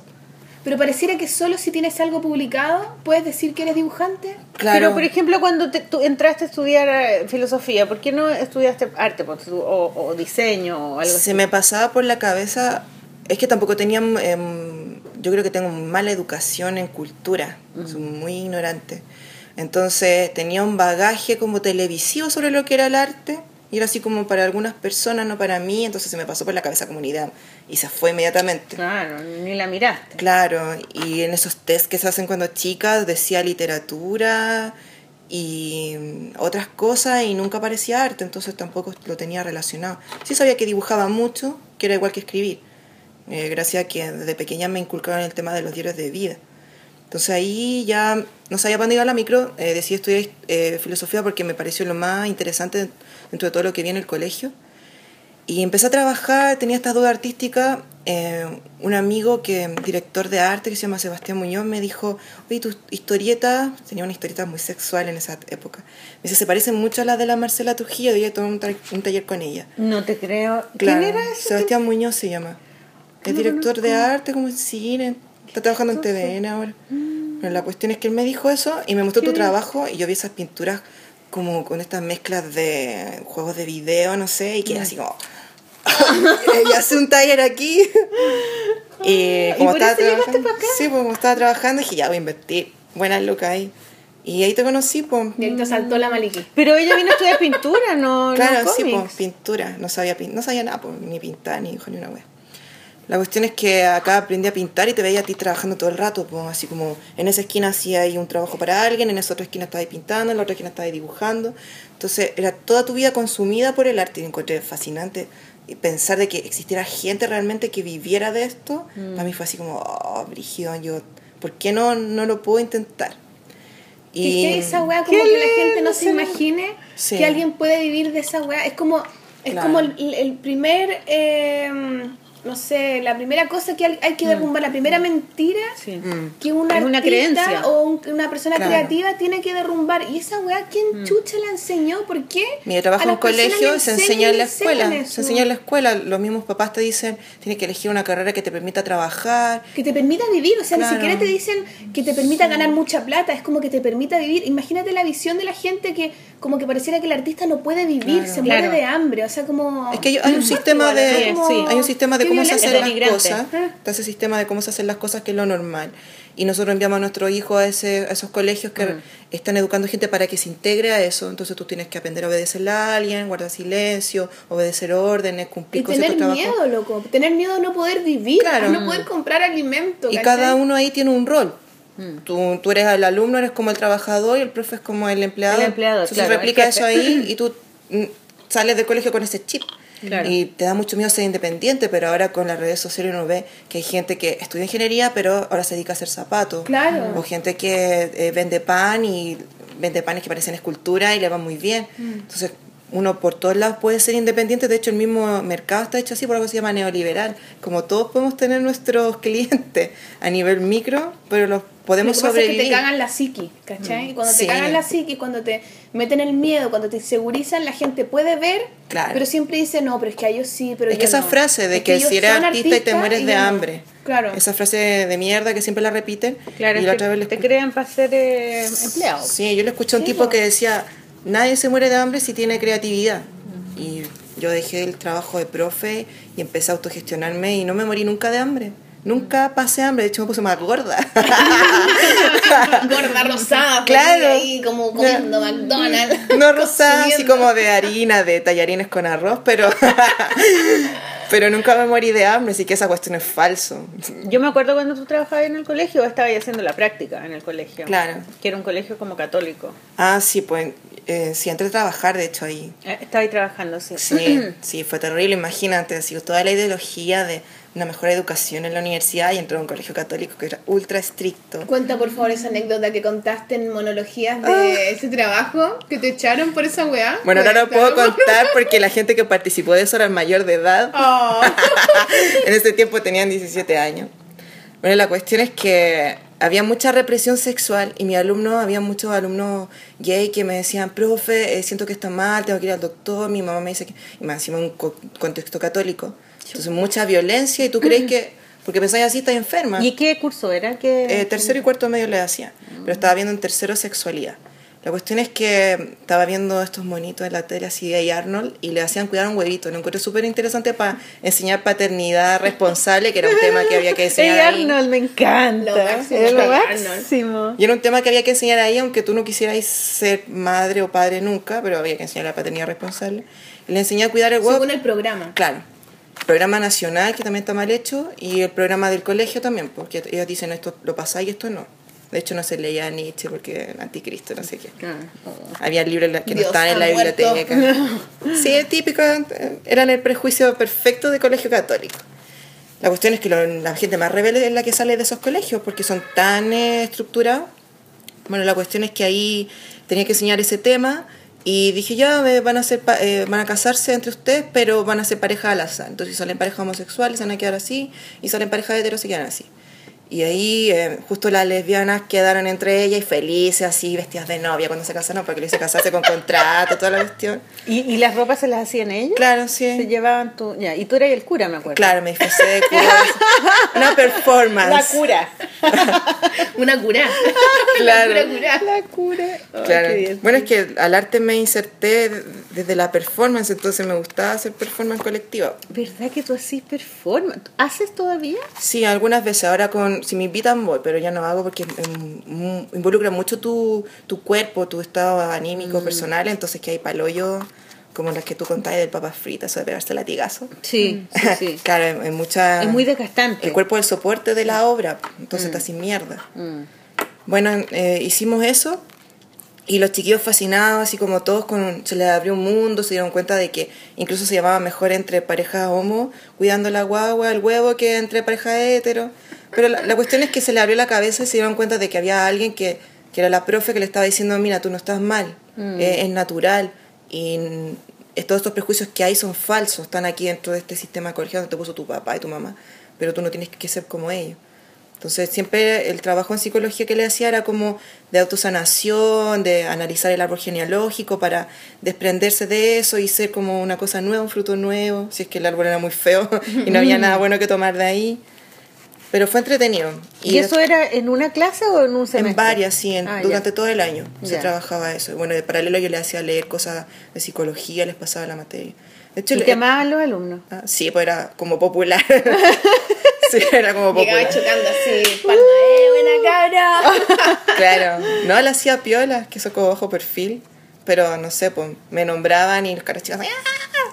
Pero pareciera que solo si tienes algo publicado puedes decir que eres dibujante. Claro. Pero, por ejemplo, cuando te- tú entraste a estudiar eh, filosofía, ¿por qué no estudiaste arte o, o diseño o algo así? Se me pasaba por la cabeza, es que tampoco tenía, em, yo creo que tengo mala educación en cultura, soy muy ignorante. Entonces tenía un bagaje como televisivo sobre lo que era el arte y era así como para algunas personas, no para mí, entonces se me pasó por la cabeza idea y se fue inmediatamente. Claro, ni la miraste. Claro, y en esos test que se hacen cuando chicas decía literatura y otras cosas y nunca parecía arte, entonces tampoco lo tenía relacionado. Sí sabía que dibujaba mucho, que era igual que escribir, eh, gracias a que desde pequeña me inculcaron el tema de los diarios de vida. Entonces ahí ya no sabía para dónde iba la micro, eh, decidí estudiar eh, filosofía porque me pareció lo más interesante dentro de todo lo que vi en el colegio. Y empecé a trabajar, tenía estas dudas artísticas. eh, un amigo que director de arte que se llama Sebastián Muñoz me dijo, oye, tu historieta, tenía una historieta muy sexual en esa época. Me dice, se parecen mucho a las de la Marcela Trujillo, debería tomar un, tra- un taller con ella. No te creo. Claro, ¿Quién era ese? Sebastián Muñoz se llama. Es director de arte, como en cine. Está trabajando en TVN ahora. Pero la cuestión es que él me dijo eso y me mostró tu trabajo y yo vi esas pinturas como con estas mezclas de juegos de video, no sé, y quedé así como... y hace un taller aquí. y como por estaba eso trabajando, acá? sí, pues como estaba trabajando dije, ya voy a invertir. Buenas lucas ahí. Y ahí te conocí, pues. Y ahí te saltó la maliki. Pero ella vino a estudiar pintura, no, Claro, no sí, pues, pintura. No sabía, no sabía nada, pues, ni pintar, ni dibujar, ni una wea. La cuestión es que acá aprendí a pintar y te veía a ti trabajando todo el rato, pues, así como en esa esquina hacía ahí un trabajo para alguien, en esa otra esquina estaba ahí pintando, en la otra esquina estaba ahí dibujando. Entonces era toda tu vida consumida por el arte y encontré fascinante. Y pensar de que existiera gente realmente que viviera de esto, Mm. para mí fue así como, oh, brígido, yo, ¿por qué no, no lo puedo intentar? Y que esa weá, como que la gente no se imagine Sí. que alguien puede vivir de esa weá. Es como, es Claro. como el, el primer, eh, no sé, la primera cosa que hay que derrumbar, la primera mentira Sí. Mm. que una artista creencia. o un- una persona Claro. creativa tiene que derrumbar. Y esa weá, ¿quién chucha la enseñó? ¿Por qué? Mira, trabajo en colegio, le se enseña en la escuela. Se enseña en la escuela. Los mismos papás te dicen, tienes que elegir una carrera que te permita trabajar. Que te permita vivir, o sea, Claro. ni siquiera te dicen que te permita ganar mucha plata, es como que te permita vivir. Imagínate la visión de la gente que como que pareciera que el artista no puede vivir, Claro. se muere de hambre, o sea, como... Es que hay, hay un sistema de es como- sí. hay un sistema de cómo se hacen las cosas. Está ese sistema de cómo se hacen las cosas que es lo normal. Y nosotros enviamos a nuestros hijos a, ese, a esos colegios que Mm. están educando gente para que se integre a eso. Entonces tú tienes que aprender a obedecerle a alguien, guardar silencio, obedecer órdenes, Y cumplir con tener ciertos trabajos. miedo, loco. Tener miedo a no poder vivir, Claro. a no poder comprar alimento. Y ¿cachai? cada uno ahí tiene un rol. Mm. Tú, tú eres el alumno, eres como el trabajador y el profe es como el empleado. El empleado, Entonces claro, replica el eso ahí y tú mm, sales del colegio con ese chip. Claro. Y te da mucho miedo ser independiente, pero ahora con las redes sociales uno ve que hay gente que estudia ingeniería, pero ahora se dedica a hacer zapatos. Claro. O gente que eh, vende pan y vende panes que parecen escultura y le va muy bien. Mm. Entonces, uno por todos lados puede ser independiente. De hecho, el mismo mercado está hecho así por algo que se llama neoliberal. Como todos podemos tener nuestros clientes a nivel micro, pero los podemos Lo que pasa es que sobrevivir. te cagan la psiqui, ¿cachai? Y cuando Sí. te cagan la psiqui, cuando te meten el miedo, cuando te insegurizan, la gente puede ver, Claro. pero siempre dice, no, pero es que a ellos sí, pero es yo que esa no". frase de Es que, ellos si eres artista y te mueres de yo no. hambre. Claro. Esa frase de mierda que siempre la repiten. Claro, y la que otra vez te crean para ser eh, empleado. Sí, yo le escuché a un Sí, tipo po. que decía, nadie se muere de hambre si tiene creatividad. Y yo dejé el trabajo de profe y empecé a autogestionarme y no me morí nunca de hambre. Nunca pasé hambre, de hecho me puse más gorda. Gorda rosada, Claro. feliz ahí como comiendo McDonald's. No rosada, así como de harina, de tallarines con arroz, pero, pero nunca me morí de hambre, así que esa cuestión es falso. Yo me acuerdo cuando tú trabajabas en el colegio, estabas haciendo la práctica en el colegio. Claro. Que era un colegio como católico. Ah, sí, pues Eh, sí, entré a trabajar, de hecho, ahí. Eh, Estaba ahí trabajando, sí. Sí, sí, fue terrible. Imagínate, así, toda la ideología de una mejor educación en la universidad y entré a un colegio católico que era ultra estricto. Cuenta por favor esa anécdota que contaste en monologías de Ah. ese trabajo que te echaron por esa weá. Bueno, ahora lo puedo contar porque la gente que participó de eso era mayor de edad. Oh. en ese tiempo tenían 17 años. Bueno, la cuestión es que había mucha represión sexual y mi alumno, había muchos alumnos gay que me decían, profe, eh, siento que está mal, tengo que ir al doctor, mi mamá me dice que... Y más encima en un co- contexto católico. Entonces mucha violencia y tú crees que... Porque pensáis así, estás enferma. ¿Y qué curso era? ¿Qué... Eh, tercero y cuarto medio le hacía, pero estaba viendo en tercero sexualidad. La cuestión es que estaba viendo estos monitos en la tele así de Arnold y le hacían cuidar un huevito. Lo encontré súper interesante para enseñar paternidad responsable, que era un tema que había que enseñar ahí. Arnold, me encanta. Lo máximo, Era lo máximo. Y era un tema que había que enseñar ahí, aunque tú no quisierais ser madre o padre nunca, pero había que enseñar la paternidad responsable. Le enseñé a cuidar el huevo. Según el programa. Claro. Programa nacional, que también está mal hecho, y el programa del colegio también, porque ellos dicen esto lo pasáis y esto no. De hecho, no se leía Nietzsche porque el anticristo, no sé qué. Había libros que no estaban en la muerto. biblioteca. Sí, es típico, eh, eran el prejuicio perfecto de colegio católico. La cuestión es que lo- la gente más rebelde es la que sale de esos colegios porque son tan eh, estructurados. Bueno, la cuestión es que ahí tenía que enseñar ese tema y dije, ya eh, van a, pa- eh, van a casarse entre ustedes, pero van a ser pareja al. Entonces, si salen parejas homosexuales, se van a quedar así, y salen parejas heteros, se quedan así. Y ahí eh, justo las lesbianas quedaron entre ellas y felices, así, vestidas de novia cuando se casaron, porque lo hice casarse con contrato, toda la cuestión. ¿Y, y las ropas se las hacían ellos? Claro, sí. Se llevaban tu... Ya, y tú eras el cura, me acuerdo. Claro, me disfrazé de cura. Una performance. La cura. Una cura. Claro. Una cura, cura. La cura. Claro. Bueno, es que al arte me inserté desde la performance, entonces me gustaba hacer performance colectiva. ¿Verdad que tú haces performance? ¿Haces todavía? Sí, algunas veces. Ahora con si me invitan voy, pero ya no hago porque mu- involucra mucho tu, tu cuerpo, tu estado anímico, personal, entonces que hay palollo como las que tú contabas del papas fritas, eso de pegarse latigazo. Sí, sí, sí. claro, hay mucha... Es muy desgastante. El cuerpo es el soporte de la obra, entonces está sin mierda. Mm. Bueno, eh, hicimos eso y los chiquillos fascinados, así como todos, con, se les abrió un mundo, se dieron cuenta de que incluso se llamaba mejor entre parejas homo, cuidando la guagua, el huevo, que entre parejas hetero. Pero la, la cuestión es que se le abrió la cabeza y se dieron cuenta de que había alguien que, que era la profe que le estaba diciendo, mira, tú no estás mal, eh, es natural. Y todos estos prejuicios que hay son falsos, están aquí dentro de este sistema colegial donde te puso tu papá y tu mamá, pero tú no tienes que ser como ellos. Entonces siempre el trabajo en psicología que le hacía era como de autosanación, de analizar el árbol genealógico para desprenderse de eso y ser como una cosa nueva, un fruto nuevo, si es que el árbol era muy feo y no había nada bueno que tomar de ahí. Pero fue entretenido. ¿Y, eso era en una clase o en un semestre? En varias, sí, en- Ah, ya. durante todo el año se Ya. trabajaba eso. Bueno, de paralelo yo le hacía leer cosas de psicología, les pasaba la materia. De hecho, ¿Y le- te amaban los alumnos? Ah, sí, pues era como popular. sí, era como Llegaba popular. chocando así, palma, ¡eh, buena cabra! Claro, no, le hacía piolas, que eso como bajo perfil, pero no sé, pues me nombraban y los caras chicos, ¡ah!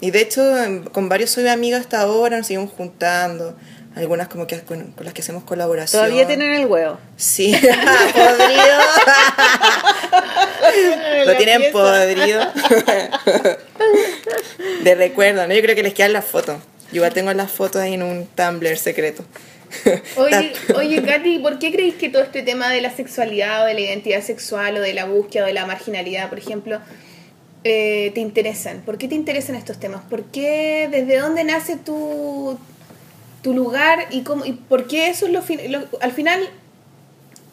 Y de hecho, em, con varios soy amiga hasta ahora, nos seguimos juntando, algunas como que con, con las que hacemos colaboración. Todavía tienen el huevo. Sí, podrido. Lo tienen podrido. De recuerdo, ¿no? Yo creo que les quedan las fotos. Yo igual tengo las fotos ahí en un Tumblr secreto. Oye, oye, Katy, ¿por qué creéis que todo este tema de la sexualidad o de la identidad sexual o de la búsqueda o de la marginalidad, por ejemplo, eh, te interesan? ¿Por qué te interesan estos temas? ¿Por qué, desde dónde nace tu, tu lugar y, cómo, y por qué eso es lo, fin- lo- al final,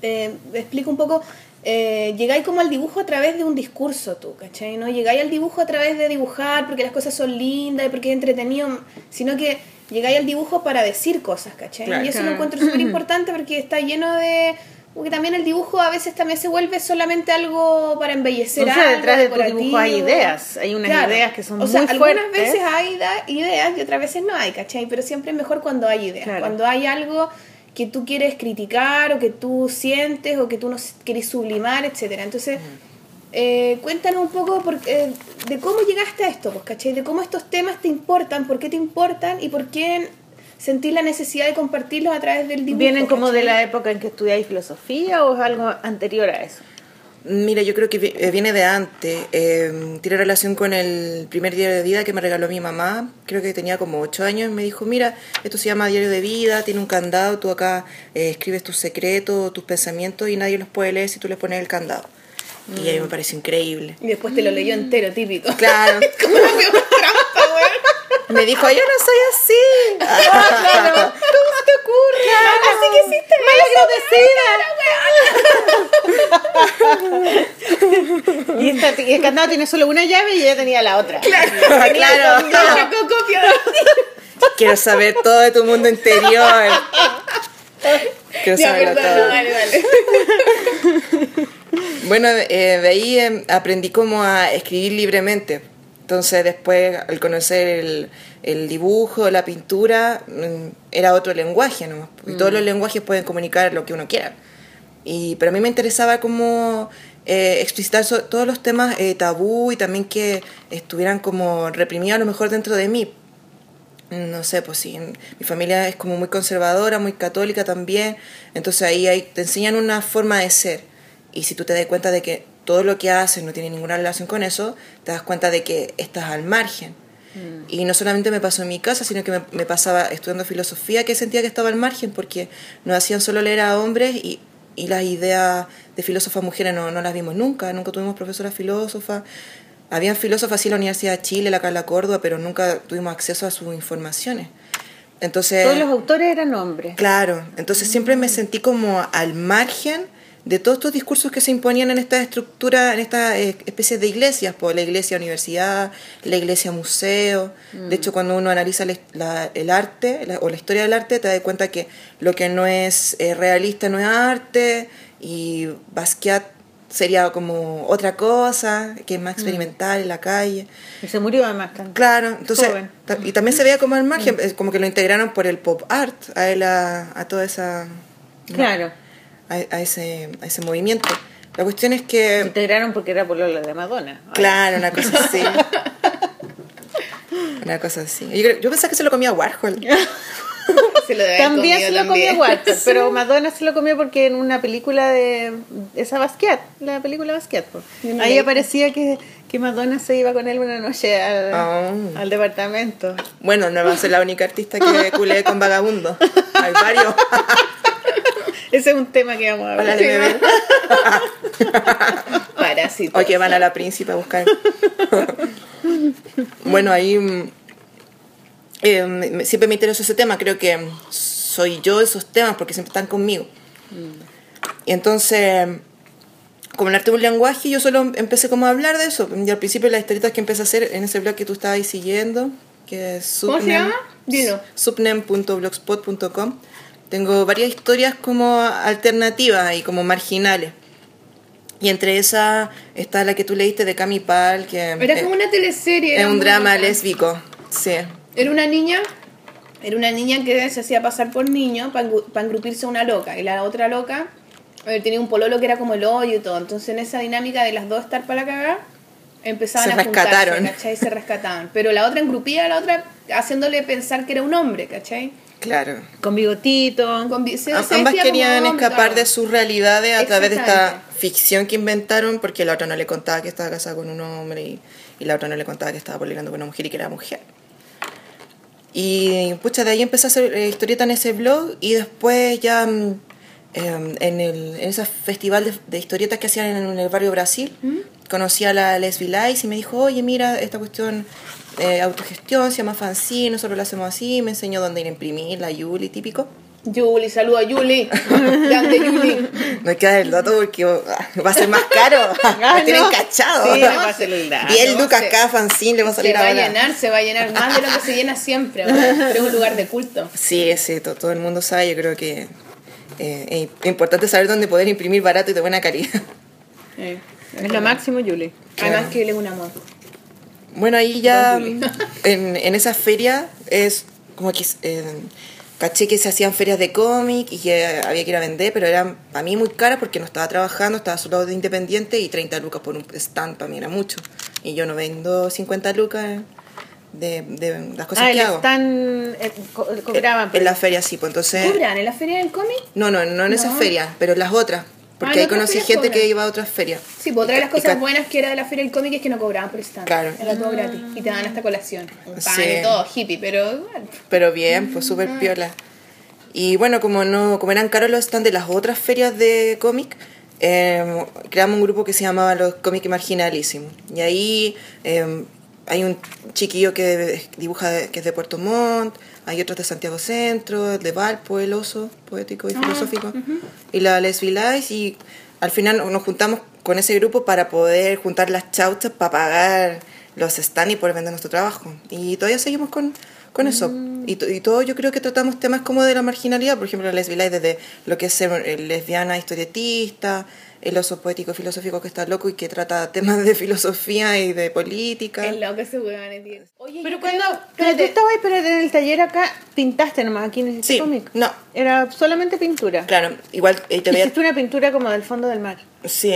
eh, explico un poco, eh, llegáis como al dibujo a través de un discurso tú, ¿cachai? ¿no? Llegáis al dibujo a través de dibujar porque las cosas son lindas y porque es entretenido, sino que llegáis al dibujo para decir cosas, ¿cachai? Claro. y eso lo encuentro súper importante porque está lleno de... Porque también el dibujo a veces también se vuelve solamente algo para embellecer O sea, algo, detrás de tu dibujo hay ideas, hay unas ideas que son o sea, muy algunas veces hay ideas y otras veces no hay, ¿cachai? Pero siempre es mejor cuando hay ideas. Claro. Cuando hay algo que tú quieres criticar o que tú sientes o que tú no quieres sublimar, etcétera. Entonces, eh, cuéntanos un poco por- eh, de cómo llegaste a esto, pues, ¿cachai? De cómo estos temas te importan, por qué te importan y por qué sentís la necesidad de compartirlos a través del dibujo. ¿Vienen como de ¿cachai? la época en que estudiáis filosofía o es algo anterior a eso? Mira, yo creo que eh, viene de antes. Eh, tiene relación con el primer diario de vida que me regaló mi mamá. Creo que tenía como ocho años. Me dijo, mira, esto se llama diario de vida, tiene un candado. Tú acá eh, escribes tus secretos, tus pensamientos y nadie los puede leer si tú le pones el candado. Y ahí me pareció increíble. Y después te lo leyó entero, típico. Claro. Como la trampa, weón. Me dijo, yo no soy así. ¿Cómo se te ocurre? Así que hiciste Y, esta- y el candado tiene solo una llave y ella tenía la otra. claro. Sacó copia. Quiero saber todo de tu mundo interior. Quiero Ya, saberlo perdón, todo. vale, vale. Bueno, eh, de ahí eh, aprendí como a escribir libremente. Entonces después, al conocer el, el dibujo, la pintura, mm, era otro lenguaje nomás. Y todos los lenguajes pueden comunicar lo que uno quiera. Y, pero a mí me interesaba como eh, explicitar so- todos los temas eh, tabú y también que estuvieran como reprimidos a lo mejor dentro de mí. No sé, pues sí, mi familia es como muy conservadora, muy católica también, entonces ahí, ahí te enseñan una forma de ser. Y si tú te das cuenta de que todo lo que haces no tiene ninguna relación con eso, te das cuenta de que estás al margen. Y no solamente me pasó en mi casa, sino que me, me pasaba estudiando filosofía que sentía que estaba al margen porque nos hacían solo leer a hombres y, y las ideas de filósofas mujeres no, no las vimos nunca, nunca tuvimos profesoras filósofas. Habían filósofas sí en la Universidad de Chile, la Carla Córdoba, pero nunca tuvimos acceso a sus informaciones. Entonces, Todos los autores eran hombres. Claro, entonces siempre me sentí como al margen de todos estos discursos que se imponían en esta estructura, en esta eh, especie de iglesias, por la iglesia universidad, la iglesia museo. De hecho, cuando uno analiza la- la- el arte la- o la historia del arte, te das cuenta que lo que no es eh, realista no es arte y Basquiat sería como otra cosa, que es más experimental en la calle. Y se murió además. tan- Claro, entonces, Joven. y también se veía como al margen, es como que lo integraron por el pop art, a él, a, a toda esa, Claro. A, a ese, a ese movimiento. La cuestión es que, Integraron porque era por lo de Madonna. claro, una cosa así. Una cosa así. Yo, pensaba que se lo comía Warhol. Se lo También se lo comió Walter, pero Madonna se lo comió porque en una película de esa Basquiat, la película Basquiat, ahí aparecía que, que Madonna se iba con él una noche al, Ah. al departamento. Bueno, no va a ser la única artista que culé con vagabundo. Hay varios. Ese es un tema que vamos a hablar. de bebé. Parásito. O que van a la príncipe a buscar. bueno, ahí mm, eh, me- siempre me interesó ese tema. Creo que soy yo esos temas porque siempre están conmigo. Y entonces, como el arte es un lenguaje, yo solo empecé como a hablar de eso. Y al principio las historietas que empecé a hacer en ese blog que tú estabas ahí siguiendo, que es ¿Cómo se subnem- llama? Dilo. subnem.blogspot.com, tengo varias historias como alternativas y como marginales. Y entre esas está la que tú leíste de Cami Pal, que Era eh, como una teleserie. es era un drama bacán. lésbico. Sí. Era una niña, era una niña que se hacía pasar por niño para engrupirse una loca. Y la otra loca tenía un pololo que era como el hoyo y todo. Entonces en esa dinámica de las dos estar para la cagada, empezaban Se a juntarse, rescataron. ¿cachai? Se rescataban. Pero la otra engrupía a la otra haciéndole pensar que era un hombre, ¿cachai? Claro. Con bigotito. Con vi- se- Am- se Ambas querían hombre, escapar claro. de sus realidades a través de esta ficción que inventaron, porque la otra no le contaba que estaba casada con un hombre y, y la otra no le contaba que estaba peleando con una mujer y que era mujer. Y pucha, de ahí empecé a hacer eh, historieta en ese blog y después ya mm, eh, en, el, en ese festival de, de historietas que hacían en, el barrio Brasil, conocí a la Lesbi Lice y me dijo, oye, mira, esta cuestión eh, autogestión se llama fanzine, nosotros lo hacemos así, me enseñó dónde ir a imprimir, la Yuli, típico. Yuli, saludo a Yuli. Grande Yuli. No hay que dar el dato porque ah, va a ser más caro. Ah, Me tienen no. cachado. Sí, va a el dato. 10 no, lucas se- cada fanzine le va a Se salir va a llenar, se va a llenar más de lo que se llena siempre. ¿verdad? Pero es un lugar de culto. Sí, sí, to- todo el mundo sabe. Yo creo que eh, es importante saber dónde poder imprimir barato y de buena calidad. Eh, Es lo máximo, Julie. Además que él es un amor. Bueno, ahí ya en, en esa feria es como que eh, caché que se hacían ferias de cómic y que había que ir a vender, pero eran a mí muy caras porque no estaba trabajando, estaba solo de independiente y 30 lucas por un stand para mí era mucho. Y yo no vendo 50 lucas de, de las cosas Ah, que hago. stand eh, co- cobraban. En la feria sí, pues entonces... ¿Cobran en la feria del cómic? No, no, no en No. ferias, pero en las otras. Porque Ah, ahí en conocí gente cobran. que iba a otras ferias. Sí, pues otra de las cosas buenas que era de la Feria del Cómic es que no cobraban por stand. Claro. Era todo gratis. Y te daban hasta colación. Un pan Sí. y todo, hippie, pero igual. Pero bien, pues súper piola. Y bueno, como no como eran caros los stands de las otras ferias de cómic, eh, creamos un grupo que se llamaba Los Cómics Marginalísimos. Y ahí eh, hay un chiquillo que dibuja de- que es de Puerto Montt, hay otros de Santiago Centro, el de Valpo, el oso poético y filosófico, y la Lice, y al final nos juntamos con ese grupo para poder juntar las chauchas para pagar los stands y poder vender nuestro trabajo. Y todavía seguimos con, con eso. Y, to- y todo yo creo que tratamos temas como de la marginalidad, por ejemplo, la Lice desde lo que es ser lesbiana historietista, el oso poético filosófico que está loco y que trata temas de filosofía y de política. Es loco ese weón, es. Oye, Pero cuando pero tú estabas pero en el taller acá, pintaste nomás aquí en este Sí, cómic. no. Era solamente pintura. Claro, igual eh, te veía Hiciste una pintura como del fondo del mar. Sí,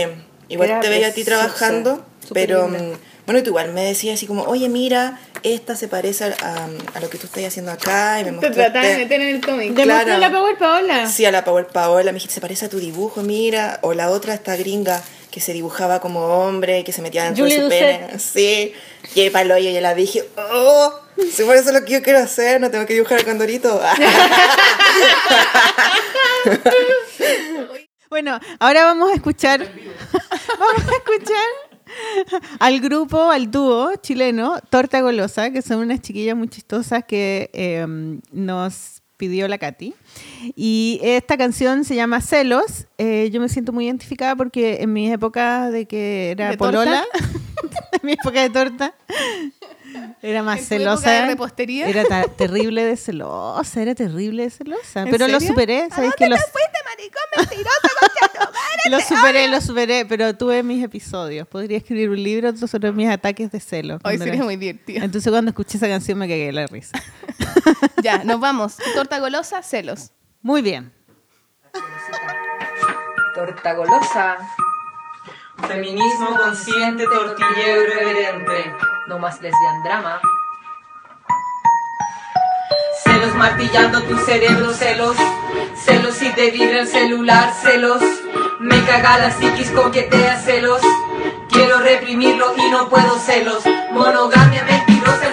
igual Era te veía a ti trabajando, pero linda. Bueno, tú igual me decías así como, oye, mira, esta se parece a, a- a lo que tú estás haciendo acá y me Te mostraste... trataban de meter en el cómic. ¿Te Claro. la Power Paola? Sí, a la Power Paola, me dijiste, se parece a tu dibujo, mira, o la otra, esta gringa que se dibujaba como hombre, que se metía dentro Julie de su Doucet. pene. Sí, y ahí y yo la dije, oh, si por eso es lo que yo quiero hacer, no tengo que dibujar al condorito. Bueno, ahora vamos a escuchar. vamos a escuchar al grupo, al dúo chileno, Torta Golosa, que son unas chiquillas muy chistosas que eh, nos pidió la Katy. Y esta canción se llama Celos. Eh, yo me siento muy identificada porque en mi época de que era ¿De polola, en mi época de torta, era más ¿En tu celosa. época de repostería? Era terrible de celosa, era terrible de celosa. ¿En Pero lo superé, ¿sabes que los, fuiste, maricón mentiroso, concha tu madre? lo superé, lo superé, pero tuve mis episodios. Podría escribir un libro sobre mis ataques de celo. Hoy sería era- muy divertido. Entonces cuando escuché esa canción me cagué de la risa. Ya, nos vamos. Torta golosa, celos. Muy bien. Torta golosa, Feminismo consciente, tortillero irreverente. no más lesbian drama. Celos martillando tu cerebro, celos. Celos si te vibra el celular, celos. Me caga la psiquis, coquetea celos. Quiero reprimirlo y no puedo celos. Monogamia mentirosa,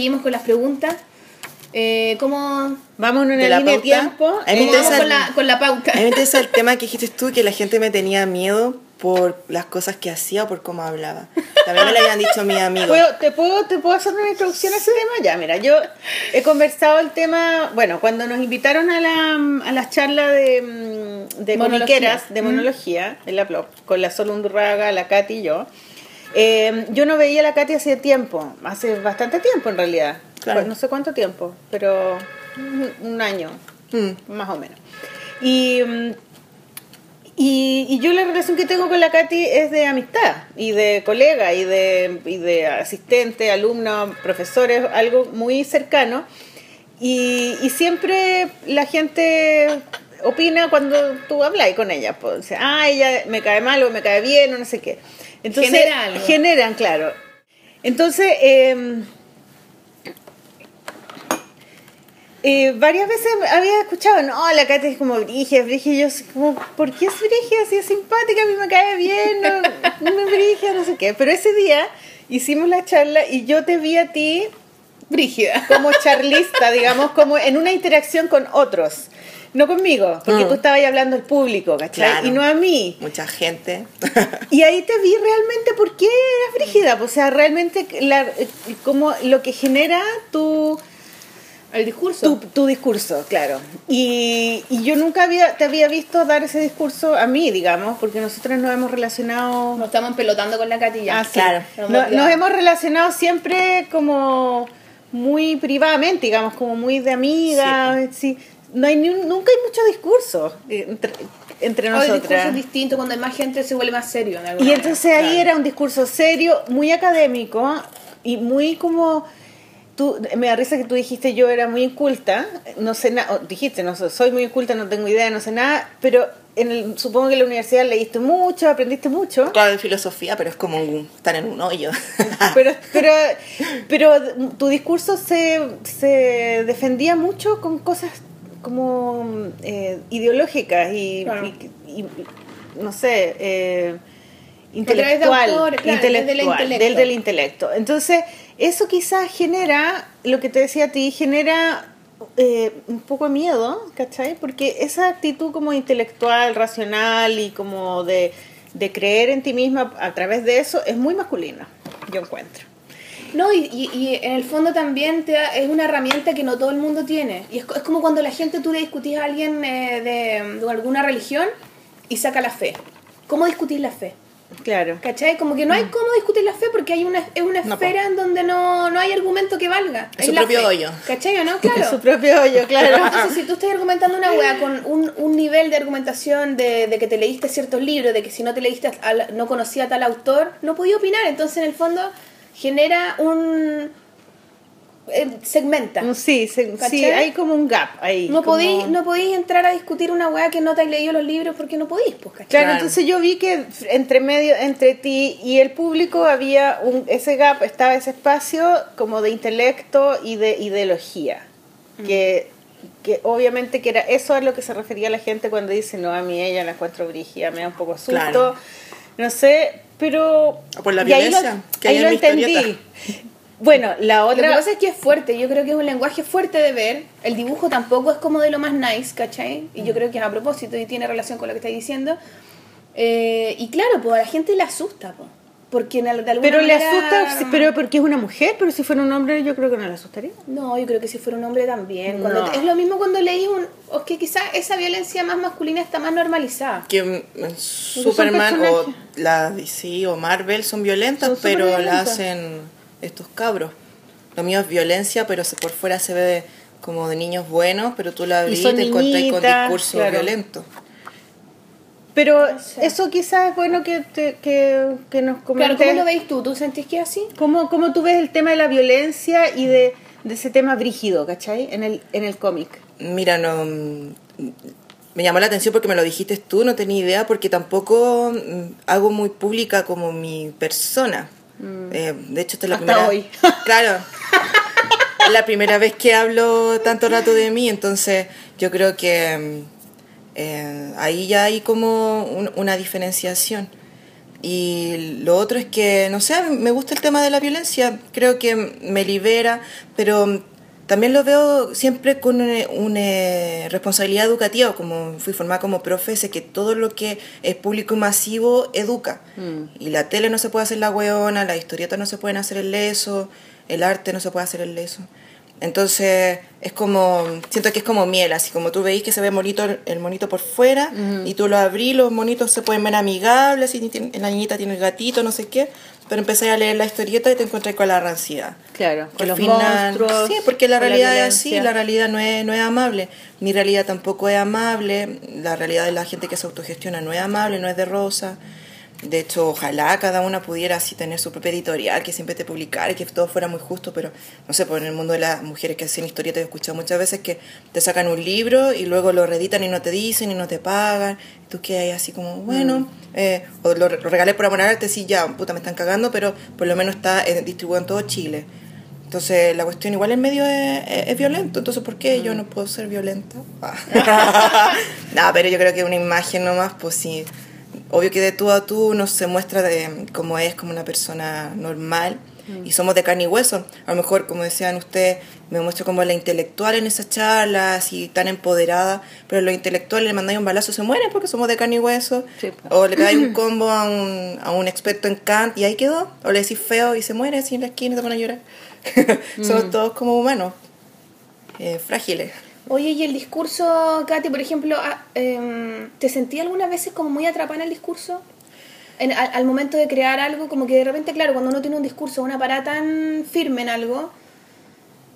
seguimos con las preguntas. Eh, ¿Cómo, Vamos en una De la de tiempo. Cómo vamos con la, con la pauta? A mí me interesa el tema que dijiste tú, que la gente me tenía miedo por las cosas que hacía o por cómo hablaba. También me lo habían dicho mis amigos. ¿Puedo- te, puedo, ¿Te puedo hacer una introducción a ese tema? Ya, mira, yo he conversado el tema, bueno, cuando nos invitaron a la, a las charlas de, mm, de Monología. comiqueras, de monología, en la Plop, con la Sol Undurraga, la Katy y yo, eh, yo no veía a la Katy hace tiempo, hace bastante tiempo en realidad, Claro. no sé cuánto tiempo, pero un, año, Mm. más o menos. Y, y, y yo la relación que tengo con la Katy es de amistad y de colega y de, y de asistente, alumno, profesores, algo muy cercano. Y, y siempre la gente opina cuando tú hablas con ella. Pues, ah, ella me cae mal o me cae bien o no sé qué. Entonces, Genera algo. Generan, claro. Entonces, em, eh, varias veces había escuchado, no, la Katy es como Brigia, Brigia, y yo como, ¿por qué es Brigia? Si es simpática, a mí me cae bien, no, no es Brigia, no sé qué. Pero ese día hicimos la charla y yo te vi a ti Brígida. como charlista, digamos, como en una interacción con otros. No conmigo, porque Mm. tú estabas ahí hablando al público, ¿cachai? Claro. Y no a mí. Mucha gente. Y ahí te vi realmente por qué eras brígida, pues, o sea, realmente la, eh, como lo que genera tu, El discurso. tu, tu discurso, claro. Y, y yo nunca había, te había visto dar ese discurso a mí, digamos, porque nosotros nos hemos relacionado... Nos estamos pelotando con la ya. Ah, sí. Claro. No- nos hemos relacionado siempre como muy privadamente, digamos, como muy de amigas. Sí. No hay ni un- nunca hay mucho discurso eh, entre, entre No, el discurso es distinto, cuando hay más gente se vuelve más serio. Y manera. entonces ahí Claro. era un discurso serio, muy académico y muy como... Tú, me da risa que tú dijiste yo era muy inculta, no sé nada, dijiste, no sé, soy muy inculta, no tengo idea, no sé nada, pero en el, supongo que en la universidad leíste mucho, aprendiste mucho. Claro, de filosofía, pero es como un- estar en un hoyo. pero, pero, pero tu discurso se, se defendía mucho con cosas como eh, ideológicas y, Claro. y- y- no sé, eh, de intelectual, claro, del, del intelecto. Entonces, eso quizás genera, lo que te decía a ti, genera eh, un poco de miedo, ¿cachai? Porque esa actitud como intelectual, racional y como de, de creer en ti misma a través de eso es muy masculina, yo encuentro. No, y, y- y en el fondo también te da- es una herramienta que no todo el mundo tiene. Y es, es como cuando la gente tú le discutís a alguien eh, de, de alguna religión y saca la fe. ¿Cómo discutir la fe? Claro. ¿Cachai? Como que no hay cómo discutir la fe porque hay una, es una No, esfera en donde no, no hay argumento que valga. Es su la propio fe. hoyo. ¿Cachai o no? Claro. Es su propio hoyo, claro. Entonces, si tú estás argumentando una wea con un, un nivel de argumentación de, de que te leíste ciertos libros, de que si no te leíste, al- no conocía a tal autor, no podía opinar. Entonces, en el fondo, genera un. eh, segmenta. Mm, Sí, se- sí, hay como un gap ahí. No como- podéis, no podéis entrar a discutir una wea que no te has leído los libros porque no podéis, pues, ¿cachai? Claro, entonces yo vi que entre medio, entre ti y el público había un, ese gap, estaba ese espacio como de intelecto y de ideología. Que, que obviamente que era eso a lo que se refería la gente cuando dice, no, a mí ella la encuentro brígida, me da un poco susto. Claro. No sé, pero... Por la y ahí lo- violencia que ahí en lo mi entendí. historieta. Bueno, la Lo que otra... pasa es que es fuerte, yo creo que es un lenguaje fuerte de ver. El dibujo tampoco es como de lo más nice, ¿cachai? Y yo creo que es a propósito y tiene relación con lo que estáis diciendo. Eh, y claro, pues a la gente le asusta, pues. Porque en al- de alguna Pero le asusta, pero porque es una mujer, pero si fuera un hombre yo creo que no le asustaría. No, yo creo que si fuera un hombre también. Cuando No. Es lo mismo cuando leí un... O que quizás esa violencia más masculina está más normalizada. que mm, Superman o la DC o Marvel son violentas, Son pero la hacen estos cabros. Lo mío es violencia, pero se- por fuera se ve como de niños buenos, pero tú la abrís y te encontrás con niñitas, discurso claro. violento. Pero sé. eso quizás es bueno que, te- que, que nos Claro, comentes. ¿cómo lo veis tú? ¿Tú sentís que es así? ¿Cómo, cómo tú ves el tema de la violencia y de, de ese tema brígido, ¿cachai? En el, en el cómic. Mira, no. mm, Me llamó la atención porque me lo dijiste tú, no tenía idea, porque tampoco mm, hago muy pública como mi persona. Eh, de hecho, esta es la Hasta primera. hoy. Claro. es la primera vez que hablo tanto rato de mí, entonces yo creo que mm, eh, ahí ya hay como un- una diferenciación. Y lo otro es que, no sé, me gusta el tema de la violencia, creo que me libera, pero también lo veo siempre con una, una responsabilidad educativa, como fui formada como profe, sé que todo lo que es público y masivo educa. Y la tele no se puede hacer la hueona, las historietas no se pueden hacer el leso, el arte no se puede hacer el leso. Entonces es como, siento que es como miel, así como tú veis que se ve bonito el- monito por fuera y tú lo abrís, los monitos se pueden ver amigables, y tiene- la niñita tiene el gatito, no sé qué, pero empezáis a leer la historieta y te encuentras con la ranciedad. Claro, Que los final- monstruos. Sí, porque la realidad es así, la realidad no es, no es amable. Mi realidad tampoco es amable, la realidad de la gente que se autogestiona no es amable, no es de rosa. De hecho, ojalá cada una pudiera así tener su propia editorial, que siempre te publicara y que todo fuera muy justo, pero no sé, pues en el mundo de las mujeres que hacen historietas he escuchado muchas veces que te sacan un libro y luego lo reeditan y no te dicen y no te pagan. Tú quedas ahí así como, bueno, eh, o lo, lo regalé por amor al arte, sí, ya, puta, me están cagando, pero por lo menos está eh, distribuido en todo Chile. Entonces, la cuestión igual en medio es, es- es violento. Entonces, ¿por qué yo no puedo ser violenta? No, pero yo creo que una imagen nomás, pues sí. Obvio que de tú a tú uno se muestra de cómo es, como una persona normal. Y somos de carne y hueso. A lo mejor, como decían ustedes, me muestro como la intelectual en esas charlas, así tan empoderada. Pero los intelectuales le mandáis un balazo, se mueren porque somos de carne y hueso. Sí, pues. O le pegáis un combo a un, a un experto en Kant y ahí quedó. O le decís feo y se muere así en la esquina y se pone a llorar. Somos todos como humanos, eh, frágiles. Oye, y el discurso, Katy, por ejemplo, ah, em, ¿te sentí algunas veces como muy atrapada en el discurso? En- al, al momento de crear algo, como que de repente, claro, cuando uno tiene un discurso, una parada tan firme en algo,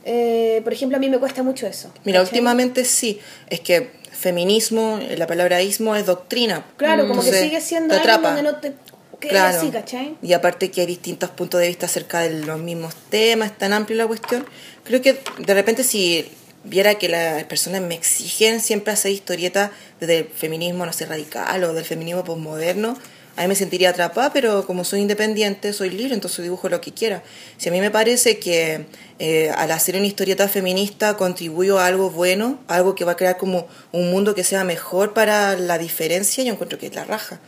eh, por ejemplo, a mí me cuesta mucho eso. Mira, ¿cachai? últimamente sí, es que feminismo, eh, la palabra ismo es doctrina. Claro, como que sigue siendo te algo donde no te Claro. así, ¿cachai? Y aparte que hay distintos puntos de vista acerca de los mismos temas, es tan amplia la cuestión. Creo que de repente si viera que las personas me exigen siempre hacer historietas desde el feminismo, no sé, radical o del feminismo posmoderno, a mí me sentiría atrapada, pero como soy independiente, soy libre, entonces dibujo lo que quiera. Si a mí me parece que eh, al hacer una historieta feminista contribuyo a algo bueno, algo que va a crear como un mundo que sea mejor para la diferencia, yo encuentro que es la raja.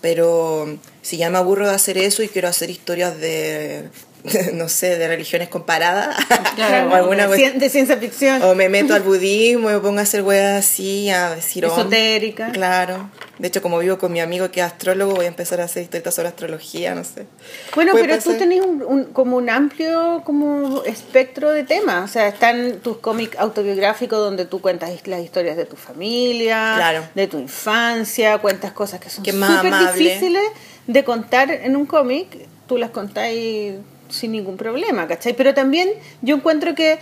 Pero si ya me aburro de hacer eso y quiero hacer historias de, no sé, de religiones comparadas Claro, o alguna de, ciencia ficción. o me meto al budismo y me pongo a hacer weas así, a decir. Esotérica. Claro. De hecho, como vivo con mi amigo que es astrólogo, voy a empezar a hacer historietas sobre astrología, no sé. Bueno, pero tú pasar. tenés un, un- como un amplio como espectro de temas. O sea, están tus cómics autobiográficos donde tú cuentas las historias de tu familia, Claro. de tu infancia, cuentas cosas que son súper difíciles de contar en un cómic. Tú las contáis sin ningún problema, ¿cachai? Pero también yo encuentro que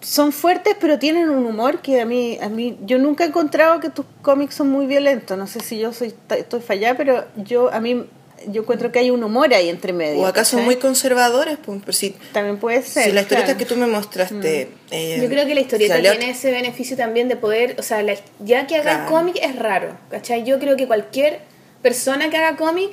son fuertes, pero tienen un humor que a mí, a mí, yo nunca he encontrado que tus cómics son muy violentos. No sé si yo soy, estoy fallada, pero yo, a mí, yo encuentro que hay un humor ahí entre medio. O acaso ¿cachai? muy conservadores, pues, si, También puede ser. si la historieta claro. que tú me mostraste... eh, Yo creo que la historieta salió- tiene ese beneficio también de poder, o sea, la- ya que haga Claro. cómic es raro, ¿cachai? Yo creo que cualquier persona que haga cómic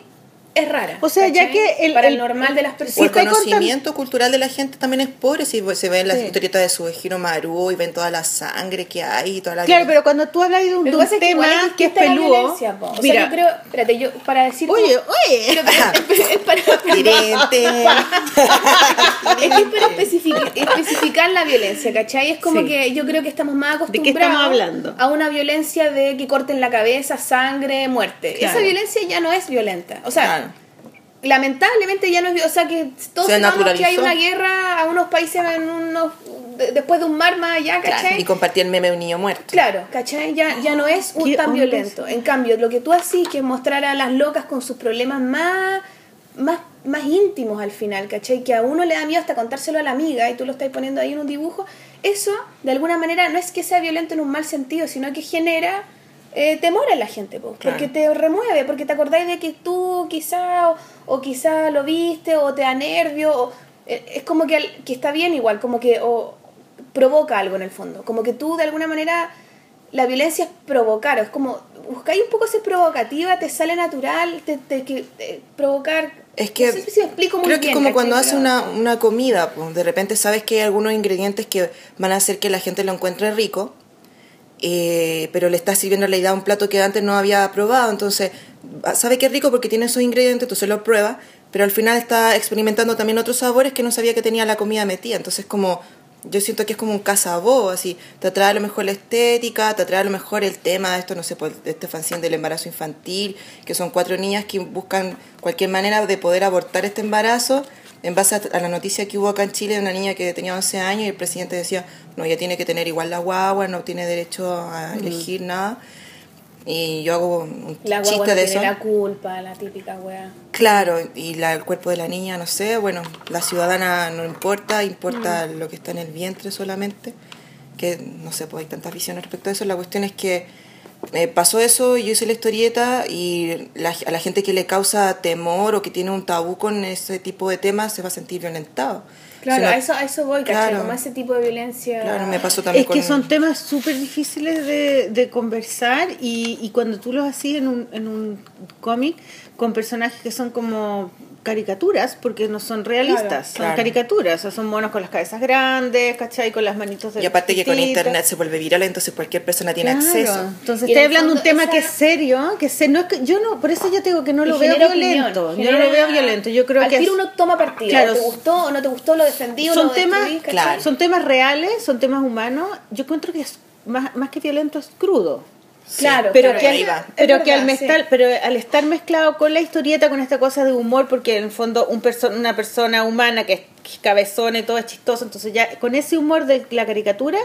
es rara. O sea, ya ¿cachai? que el- Para el, el- normal de las O personas. el conocimiento cultural de la gente también es pobre. Si se ven las Sí. historietas de Suegiro Maru y ven toda la sangre que hay y toda la Claro, pero cuando tú hablas de un, de que un es que tema que es distinta la peludo. O sea, mira, yo creo, espérate, yo para decir oye, como- oye, Pero, pero, es, es para, es que es para especific- especificar la violencia, ¿cachai? Es como Sí. que yo creo que estamos más ¿De acostumbrados qué estamos hablando? a una violencia de que corten la cabeza, sangre, muerte. Claro. Esa violencia ya no es violenta. O sea, Claro. Lamentablemente ya no es o sea que todos Se sabemos que hay una guerra a unos países en unos de- después de un mar más allá, ¿cachai? Y compartí el meme de un niño muerto. Claro, ¿cachai? Ya, ya no es un ¿Qué tan violento. En cambio, lo que tú hacís, que es mostrar a las locas con sus problemas más, más, más íntimos al final, ¿cachai? Que a uno le da miedo hasta contárselo a la amiga y tú lo estás poniendo ahí en un dibujo. Eso, de alguna manera, no es que sea violento en un mal sentido, sino que genera eh, temor en la gente, po, Claro. porque te remueve, porque te acordáis de que tú quizá, o, o quizá lo viste, o te da nervio, o, eh, es como que, al- que está bien igual, como que o, provoca algo en el fondo, como que tú de alguna manera, la violencia es provocar, es como, buscáis un poco ser provocativa, te sale natural, te, te- que, provocar... Es que no sé si me explico muy creo que bien, como ¿cachai? cuando haces una, una comida, pues, de repente sabes que hay algunos ingredientes que van a hacer que la gente lo encuentre rico, eh, pero le estás sirviendo la idea a un plato que antes no había probado, entonces ah, sabe que es rico porque tiene esos ingredientes, entonces lo prueba, pero al final está experimentando también otros sabores que no sabía que tenía la comida metida. Entonces, como yo siento que es como un cazabó, así, te atrae a lo mejor la estética, te atrae a lo mejor el tema de esto, no sé, pues, de este fanzine del embarazo infantil, que son cuatro niñas que buscan cualquier manera de poder abortar este embarazo en base a, la noticia que hubo acá en Chile de una niña que tenía 11 años y el presidente decía, no, ella tiene que tener igual la guagua, no tiene derecho a elegir nada. Y yo hago un La chiste de tiene eso. la culpa, la típica wea. Claro, y la, el cuerpo de la niña, no sé, bueno, la ciudadana no importa, importa Mm. lo que está en el vientre solamente, que no sé, pues hay tantas visiones respecto a eso. La cuestión es que eh, pasó eso, yo hice la historieta y la- a la gente que le causa temor o que tiene un tabú con ese tipo de temas se va a sentir violentado. Claro, Si no- a, eso, a eso voy. Claro. Como ese tipo de violencia. Claro, me pasó también Es que son temas súper difíciles de, de conversar y, y cuando tú los hacías en un, en un cómic con personajes que son como caricaturas, porque no son realistas, Claro, son claro. caricaturas, o sea, son monos con las cabezas grandes, ¿cachai? Con las manitos de Y aparte que con internet se vuelve viral, entonces cualquier persona tiene Claro. acceso. Entonces estoy hablando de un tema esa- que es serio, que se, no es que, yo no, por eso yo te digo que no Y lo veo opinión, violento, yo no lo veo violento, yo creo Al que tiro es- uno toma partida. Claro, ¿Te gustó o no te gustó? ¿Lo defendí o son lo temas, destruí? son temas reales, son temas humanos, yo encuentro que es más, más que violento es crudo. Claro, pero que, ahí va. pero Es que al, mezclar- pero al estar mezclado con la historieta, con esta cosa de humor, porque en el fondo un perso- una persona humana que es que es cabezona y todo es chistoso, entonces ya con ese humor de la caricatura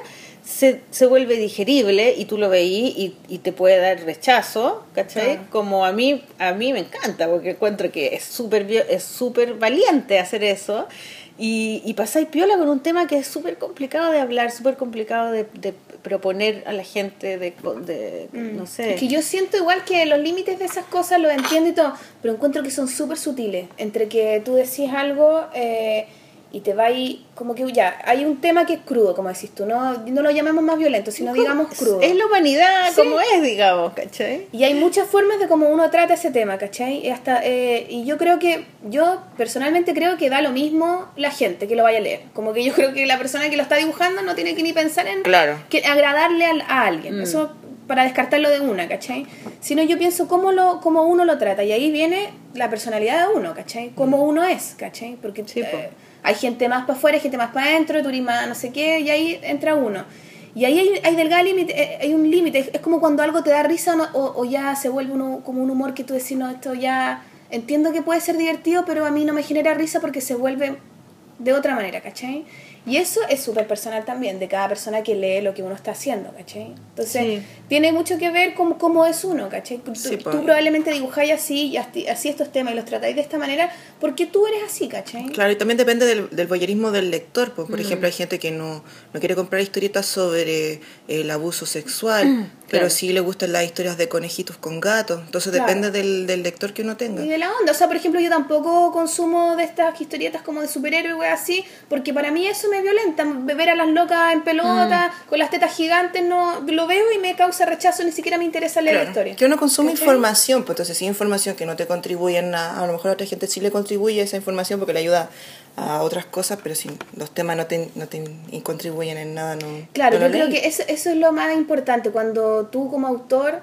se, se vuelve digerible y tú lo veís y, y te puede dar rechazo, ¿cachai? Claro. Como a mí, a mí me encanta, porque encuentro que es súper es súper valiente hacer eso. Y, y pasáis piola con un tema que es súper complicado de hablar, súper complicado de, de proponer a la gente, de, de no sé. Mm. Es que yo siento igual que los límites de esas cosas los entiendo y todo, pero encuentro que son súper sutiles. Entre que tú decís algo eh, y te va ahí, como que ya, hay un tema que es crudo, como decís tú, no, no lo llamemos más violento, sino digamos crudo. Es la humanidad Sí. como es, digamos, ¿cachai? Y hay muchas formas de cómo uno trata ese tema, ¿cachai? Y, hasta, eh, y yo creo que, yo personalmente creo que da lo mismo la gente que lo vaya a leer. Como que yo creo que la persona que lo está dibujando no tiene que ni pensar en Claro. que agradarle al- a, alguien. Eso para descartarlo de una, ¿cachai? Sino yo pienso cómo, lo, cómo uno lo trata. Y ahí viene la personalidad de uno, ¿cachai? Cómo uno es, ¿cachai? Porque Sí, po. Hay gente más para afuera, gente más para adentro, más no sé qué, y ahí entra uno. Y ahí hay, hay delgado límite, eh, hay un límite. Es, como cuando algo te da risa o ya se vuelve uno, como un humor que tú decís, no, esto ya entiendo que puede ser divertido, pero a mí no me genera risa porque se vuelve de otra manera, ¿cachai? Y eso es súper personal también, de cada persona que lee lo que uno está haciendo, ¿cachai? Entonces, Sí. tiene mucho que ver con cómo es uno, ¿cachai? Tú, Sí, tú probablemente dibujáis así y así, estos temas y los tratáis de esta manera porque tú eres así, ¿cachai? Claro, y también depende del, del voyerismo del lector. Pues, por ejemplo, hay gente que no, no quiere comprar historietas sobre eh, el abuso sexual, pero sí le gustan las historias de conejitos con gatos. Entonces Claro. depende del, del lector que uno tenga. Y de la onda, o sea, por ejemplo, yo tampoco consumo de estas historietas como de superhéroes, wey, así, porque para mí eso me violenta. Ver a las locas en pelota, Mm. con las tetas gigantes, no lo veo y me causa rechazo, ni siquiera me interesa leer Claro, la historia. Que uno consume ¿Cachai? información, pues entonces si hay información que no te contribuye en nada, a lo mejor a otra gente sí le contribuye esa información porque le ayuda a otras cosas, pero si los temas no te, no te contribuyen en nada, no. Claro, no yo creo que eso, eso es lo más importante, cuando tú como autor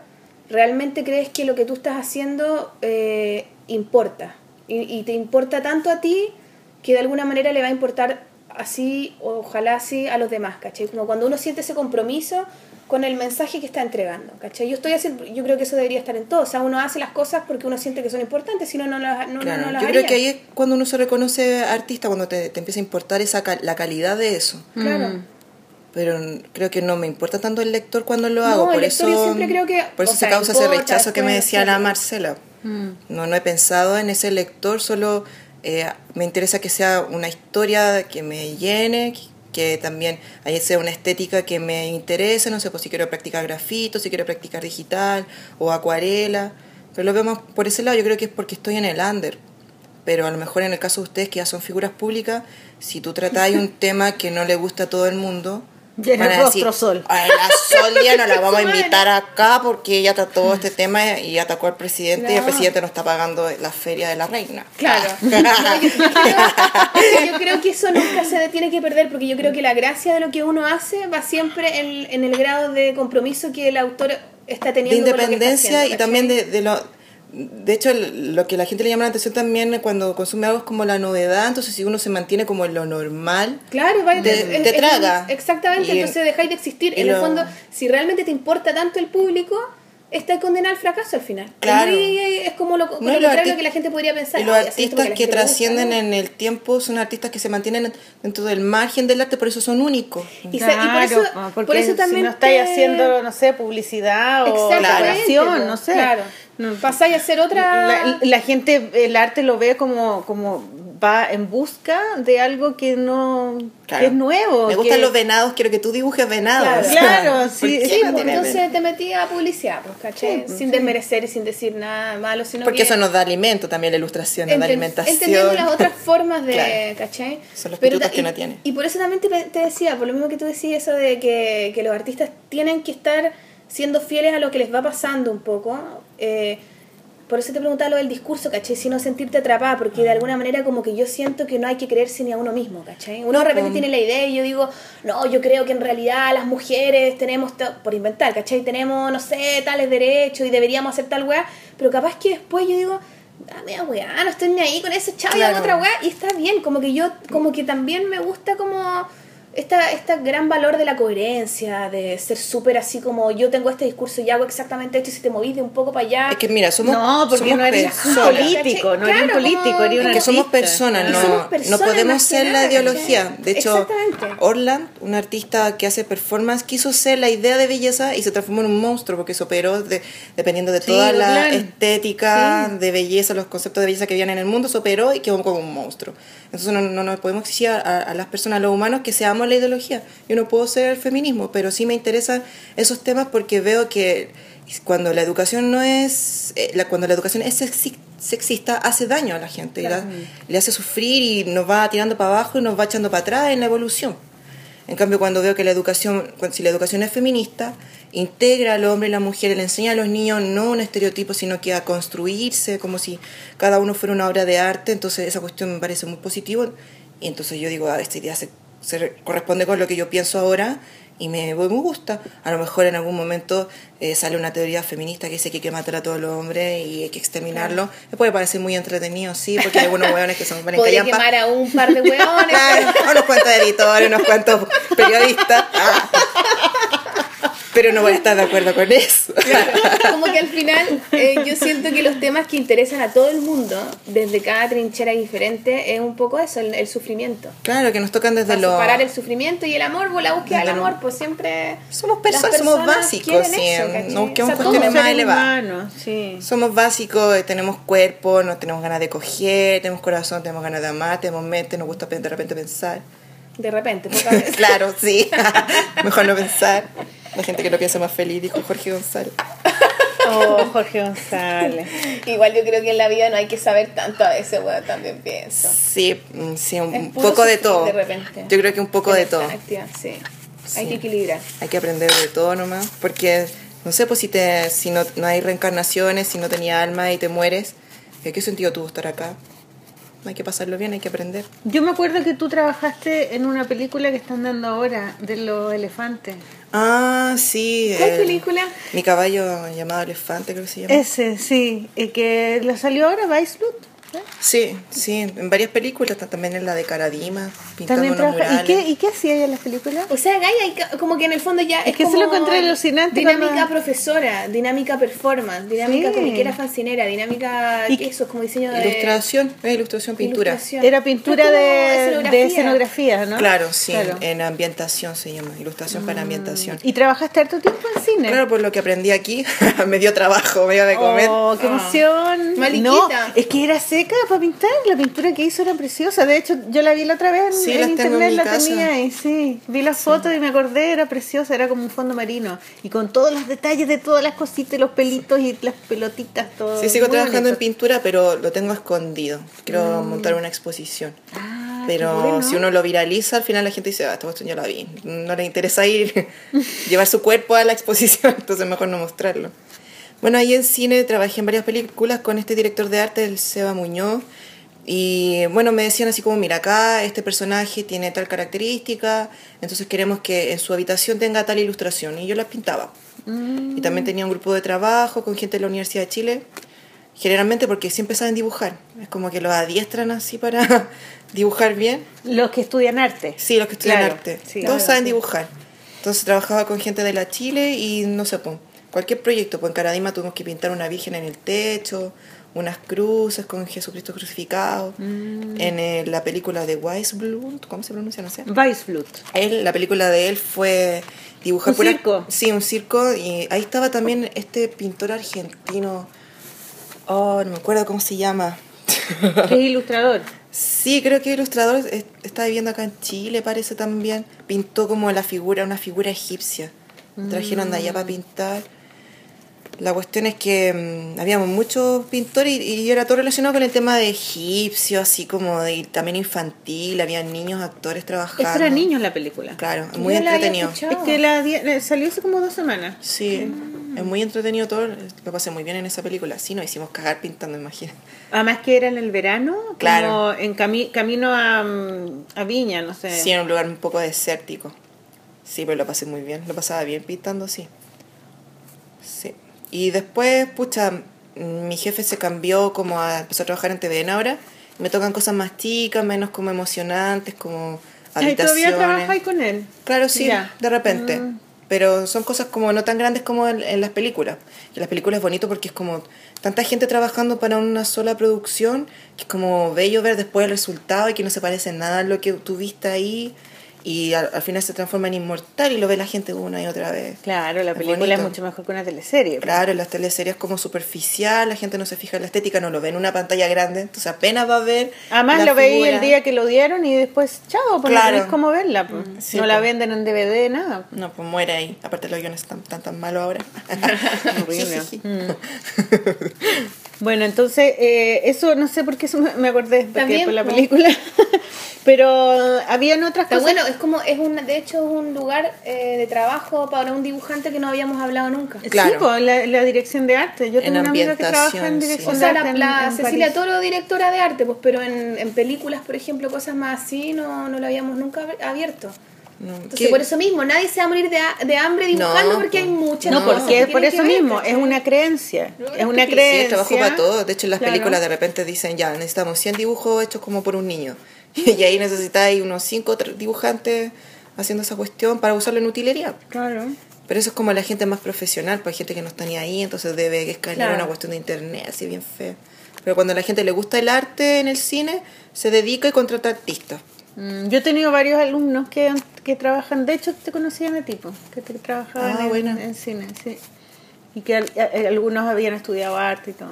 realmente crees que lo que tú estás haciendo eh, importa, y, y te importa tanto a ti que de alguna manera le va a importar así, o ojalá así, a los demás, ¿cachai? Como cuando uno siente ese compromiso con el mensaje que está entregando, ¿cachai? Yo, estoy haciendo, yo creo que eso debería estar en todo, o sea, uno hace las cosas porque uno siente que son importantes, si no, no las, no, Claro, no las yo creo haría. que ahí es cuando uno se reconoce artista, cuando te, te empieza a importar esa cal- la calidad de eso. Claro. Pero n- creo que no me importa tanto el lector cuando lo No, hago. el por eso, yo siempre creo que- por eso se sea, causa ese importa, rechazo que me decía la. Marcela. No, no he pensado en ese lector, solo eh, me interesa que sea una historia que me llene, que también ahí sea una estética que me interese, no sé, pues si quiero practicar grafito, si quiero practicar digital o acuarela. Pero lo vemos por ese lado, yo creo que es porque estoy en el under. Pero a lo mejor en el caso de ustedes que ya son figuras públicas, si tú tratáis un tema que no le gusta a todo el mundo, Llena a el decir, rostro, Sol. "Ay, la Sol ya no la vamos a invitar acá porque ella trató este tema y atacó al presidente y el presidente no está pagando la feria de la reina. Claro. yo, creo, yo creo que eso nunca se tiene que perder porque yo creo que la gracia de lo que uno hace va siempre en, en el grado de compromiso que el autor está de teniendo con lo que está independencia haciendo, y también de, de lo de hecho, lo que la gente le llama la atención también cuando consume algo es como la novedad, entonces si uno se mantiene como en lo normal, Claro, vaya, Te- es- te es- traga. Exactamente, Y- entonces dejáis de existir. En el fondo, si realmente te importa tanto el público, estás condenado al fracaso al final. Claro. Es, como lo, lo No, contrario que la gente podría pensar. Y los "Ay, así esto porque a artistas que gente le gusta", trascienden ¿no? en el tiempo son artistas que se mantienen dentro del margen del arte, por eso son únicos. Y por eso- por porque eso también si no estáis haciendo, no sé, publicidad o po, no sé. Claro. No. Pasáis a hacer otra. La, la gente, el arte lo ve como, como va en busca de algo que no Claro. que es nuevo. Me gustan que- los venados, quiero que tú dibujes venados. Claro, ¿Por sí, qué sí, no pues, entonces te metí a publicidad, pues, ¿cachai? sin desmerecer y sin decir nada malo, sino Porque que eso nos da alimento también, la ilustración nos da alimentación. entendiendo las otras formas de, Claro. ¿cachai? Son los Pero ta- que y- no tiene. Y por eso también te, te decía, por lo mismo que tú decías eso de que, que los artistas tienen que estar siendo fieles a lo que les va pasando un poco. Eh, por eso te preguntaba lo del discurso, ¿cachai? Si no sentirte atrapada, porque de alguna manera como que yo siento que no hay que creerse ni a uno mismo, ¿cachai? Uno de repente pues. tiene la idea y yo digo, no, yo creo que en realidad las mujeres tenemos, por inventar, ¿cachai? Tenemos, no sé, tales derechos y deberíamos hacer tal weá, pero capaz que después yo digo, ah, mira, weá, no estoy ni ahí con ese chavo y hago otra weá, y está bien, como que yo, como que también me gusta como esta, esta gran valor de la coherencia, de ser súper así como yo tengo este discurso y hago exactamente esto y si te movís de un poco para allá. Es que mira, somos, No, porque somos no eres político, no eres un Claro, político, eres un Es que somos personas, no, somos no personas podemos más que ser la nada, ideología. ¿cachai? De hecho. Orland, un artista que hace performance, quiso ser la idea de belleza y se transformó en un monstruo porque se operó de- dependiendo de Sí, toda la estética de belleza, los conceptos de belleza que habían en el mundo, se operó y quedó como un monstruo. Entonces no, no nos podemos exigir a, a las personas, a los humanos, que seamos la ideología. Yo no puedo ser el feminismo, pero sí me interesan esos temas porque veo que cuando la educación no es eh, la, cuando la educación es sexi- sexista hace daño a la gente y la- le hace sufrir y nos va tirando para abajo y nos va echando para atrás en la evolución. En cambio cuando veo que la educación si la educación es feminista integra al hombre y la mujer le enseña a los niños no un estereotipo sino que a construirse como si cada uno fuera una obra de arte entonces esa cuestión me parece muy positivo. Y entonces yo digo ah, esta idea se, se re- corresponde con lo que yo pienso ahora y me, me gusta. A lo mejor en algún momento eh, sale una teoría feminista que dice que hay que matar a todos los hombres y hay que exterminarlos. Me puede parecer muy entretenido, sí, porque hay algunos hueones que son van en callampa. quemar a un par de hueones. Claro, unos cuantos editores, unos cuantos periodistas. Ah. Pero no voy a estar de acuerdo con eso. como que al final eh, yo siento que los temas que interesan a todo el mundo, desde cada trinchera diferente, es un poco eso, el, el sufrimiento. Claro, que nos tocan desde Para lo... separar el sufrimiento y el amor, pues, la búsqueda del amor, pues siempre... Somos personas, somos básicos, sí, eso, no busquemos O sea, cuestiones más elevadas. humanos, sí. Somos básicos, eh, tenemos cuerpo, no tenemos ganas de coger, tenemos corazón, tenemos ganas de amar, tenemos mente, nos gusta de repente pensar. De repente, pocas veces. Claro, sí. Mejor no pensar. La gente que lo piensa más feliz, dijo Jorge González. Oh, Jorge González. Igual yo creo que en la vida no hay que saber tanto a veces, bueno, también pienso. Sí, mm, sí, un poco de todo. de repente. Yo creo que un poco de todo. Activa, sí. Hay Sí. que equilibrar. Hay que aprender de todo nomás, porque no sé, pues si te si no, no hay reencarnaciones, si no tenía alma y te mueres, ¿qué qué sentido tuvo estar acá? Hay que pasarlo bien, hay que aprender. Yo me acuerdo que tú trabajaste en una película que están dando ahora de los elefantes. Ah, sí. ¿Cuál el- película? Mi caballo llamado Elefante, creo que se llama. Ese, sí, y que lo salió ahora, Weissblut. Sí, sí, en varias películas, ta- también en la de Caradima, pintando También unos trabaja. ¿Y murales. qué, ¿Y qué hacía ella en las películas? O sea, Gaia, como que en el fondo ya Es que se como lo encontré alucinante Dinámica cuando- profesora, dinámica performance, dinámica Sí. comiquera fancinera, dinámica. Y- ¿qué eso? Como diseño de. Ilustración, eh, ilustración, pintura. ilustración. Era pintura Es como de, escenografía. de escenografía, ¿no? Claro, sí, Claro. en ambientación se llama, ilustración para ambientación. ¿Y trabajaste harto tiempo en cine? Claro, por lo que aprendí aquí, me dio trabajo, me dio de comer. Oh, qué emoción. Maliquita. No, es que era seca para pintar. La pintura que hizo era preciosa. De hecho, yo la vi la otra vez en, Sí, en en internet, la casa. tenía y sí. Vi las fotos y me acordé, era preciosa, era como un fondo marino. Y con todos los detalles de todas las cositas, los pelitos y las pelotitas, todo. Sí, sigo Muy trabajando en pintura, pero lo tengo escondido. Quiero montar una exposición. Ah, Pero bueno. si uno lo viraliza, al final la gente dice, ah, esta cuestión ya la vi. No le interesa ir, llevar su cuerpo a la exposición, entonces mejor no mostrarlo. Bueno, ahí en cine trabajé en varias películas con este director de arte, el Seba Muñoz. Y bueno, me decían así como, mira, acá este personaje tiene tal característica, entonces queremos que en su habitación tenga tal ilustración. Y yo las pintaba. Y también tenía un grupo de trabajo con gente de la Universidad de Chile Generalmente porque siempre saben dibujar. Es como que los adiestran así para dibujar bien. Los que estudian arte. Sí, los que estudian Claro, arte. sí. Todos Claro, saben sí. dibujar. Entonces trabajaba con gente de la Chile y no sé, pues, cualquier proyecto. Pues en Caradima tuvimos que pintar una virgen en el techo, unas cruces con Jesucristo crucificado. Mm. En la película de Weisblut, ¿cómo se pronuncia? No sé. Weissblut. Él, la película de él fue dibujar ¿Un pura- circo? Sí, un circo. Y ahí estaba también este pintor argentino. Oh, no me acuerdo cómo se llama. Es ilustrador. Sí, creo que ilustrador es- está viviendo acá en Chile, parece también. Pintó como la figura, una figura egipcia. Trajeron de allá para pintar. La cuestión es que mm, habíamos muchos pintores y, y era todo relacionado con el tema de egipcio, así como de, y también infantil. Había niños, actores trabajando. Es para niños la película. Claro, muy la había entretenido. Es que la eh, salió hace como dos semanas. Sí, es muy entretenido todo. Lo pasé muy bien en esa película. Sí, nos hicimos cagar pintando, imagínate. Además que era en el verano, como Claro. en cami- camino a, mm, a Viña, no sé. Sí, en un lugar un poco desértico. Sí, pero lo pasé muy bien. Lo pasaba bien pintando, sí. Sí. Y después, pucha, mi jefe se cambió como a empezar a trabajar en TVN ahora. Me tocan cosas más chicas, menos como emocionantes, como habitaciones. ¿Todavía trabajáis con él? Claro, sí, de repente. Mm. Pero son cosas como no tan grandes como en, en las películas. Y las películas es bonito porque es como tanta gente trabajando para una sola producción que es como bello ver después el resultado y que no se parece nada a lo que tú viste ahí. Y al, al final se transforma en inmortal y lo ve la gente una y otra vez. Claro, la Es película es mucho mejor que una teleserie. pues. Claro, las teleseries como superficial, la gente no se fija en la estética, no lo ve en una pantalla grande, entonces apenas va a ver. Además la lo veí el día que lo dieron y después, chao, pues Claro. no tenés cómo verla. pues. sí, no la pues. venden en DVD, nada. No, pues muere ahí. Aparte los guiones están tan, tan malos ahora. Bueno, entonces, eh, eso no sé por qué eso me acordé porque También, por la película. Pero habían otras Está cosas. bueno, es como, es un, de hecho es un lugar eh, de trabajo para un dibujante que no habíamos hablado nunca. Claro. Sí, pues, la, la dirección de arte. Yo En tengo una amiga que trabaja en ambientación, sí. dirección O de sea, arte. la, en- la en Cecilia París. Toro, directora de arte, pues, pero en, en películas, por ejemplo, cosas más así, no, no lo habíamos nunca ab- abierto. No, Entonces, ¿qué? por eso mismo, nadie se va a morir de, ha- de hambre dibujando No, porque pues. hay muchas No, cosas porque que por eso que ver, mismo, es una creencia. Es una Sí, creencia. es trabajo para todo. De hecho, en las Claro. películas de repente dicen, ya, necesitamos 100 dibujos hechos como por un niño. Y ahí necesitáis unos 5 dibujantes haciendo esa cuestión para usarlo en utilería. Claro. Pero eso es como la gente más profesional, pues hay gente que no está ni ahí, entonces debe escanear Claro. una cuestión de internet, así bien feo. Pero cuando a la gente le gusta el arte en el cine, se dedica y contrata artistas. Mm, Yo he tenido varios alumnos que, que trabajan, de hecho te conocían a tipo, que te trabajaban Ah, en, bueno. en cine, sí. Y que al- a- algunos habían estudiado arte y todo.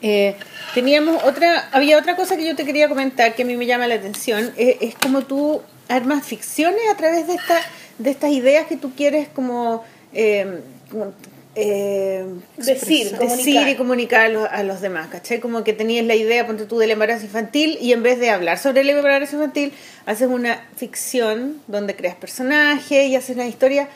Eh, teníamos otra, había otra cosa que yo te quería comentar que a mí me llama la atención, eh, es como tú armas ficciones a través de, esta, de estas ideas que tú quieres como... eh, como, eh, Decir, y comunicar a los, a los demás, ¿cachai? Como que tenías la idea, ponte tú, del embarazo infantil y en vez de hablar sobre el embarazo infantil, haces una ficción donde creas personajes y haces una historia.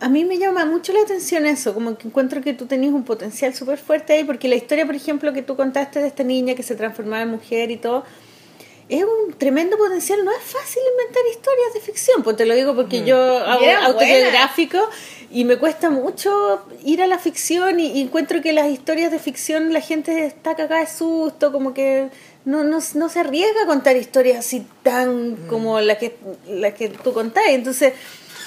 A mí me llama mucho la atención eso, como que encuentro que tú tenías un potencial súper fuerte ahí, porque la historia, por ejemplo, que tú contaste de esta niña que se transformaba en mujer y todo, es un tremendo potencial. No es fácil inventar historias de ficción, pues te lo digo porque yo hago autobiográfico y me cuesta mucho ir a la ficción y, y encuentro que las historias de ficción la gente está cagada de susto, como que no, no, no se arriesga a contar historias así tan como la que, la que tú contás. Entonces,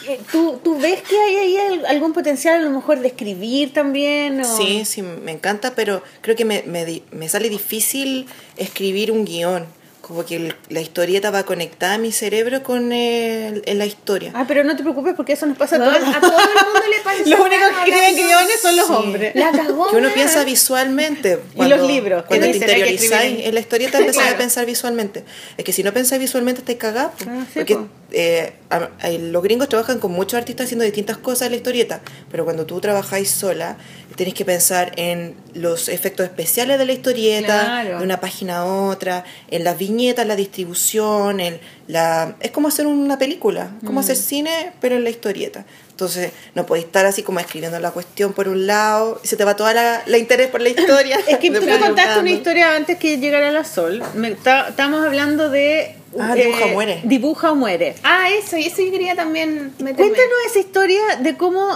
eh, ¿tú, ¿tú ves que hay ahí al- algún potencial a lo mejor de escribir también? O... Sí, sí, me encanta, pero creo que me, me, me sale difícil escribir un guion. Como que el- la historieta va conectada a mi cerebro con el- en la historia. Ah, pero no te preocupes porque eso nos pasa a todos. a todo el mundo le pasa Los únicos que escriben hablando- guiones son los Sí. hombres. La cagó. que uno piensa visualmente. los libros, que Cuando te escribir en- la historieta, empezás Claro. a pensar visualmente. Es que si no pensáis visualmente, estáis cagados. po. Ah, sí, porque po. Eh, a- a- los gringos trabajan con muchos artistas haciendo distintas cosas en la historieta. Pero cuando tú trabajáis sola, tenés que pensar en los efectos especiales de la historieta, Claro. de una página a otra, en las viñetas, la distribución, en la... es como hacer una película, Mm. como hacer cine, pero en la historieta. Entonces, no podéis estar así como escribiendo la cuestión por un lado y se te va toda la, la interés por la historia. Es que tú me contaste una historia antes que llegara la sol. Me, está- estábamos hablando de. Eh, Ah, Dibuja o muere. Dibuja o muere. Ah, eso, y eso yo quería también meterme. Cuéntanos esa historia de cómo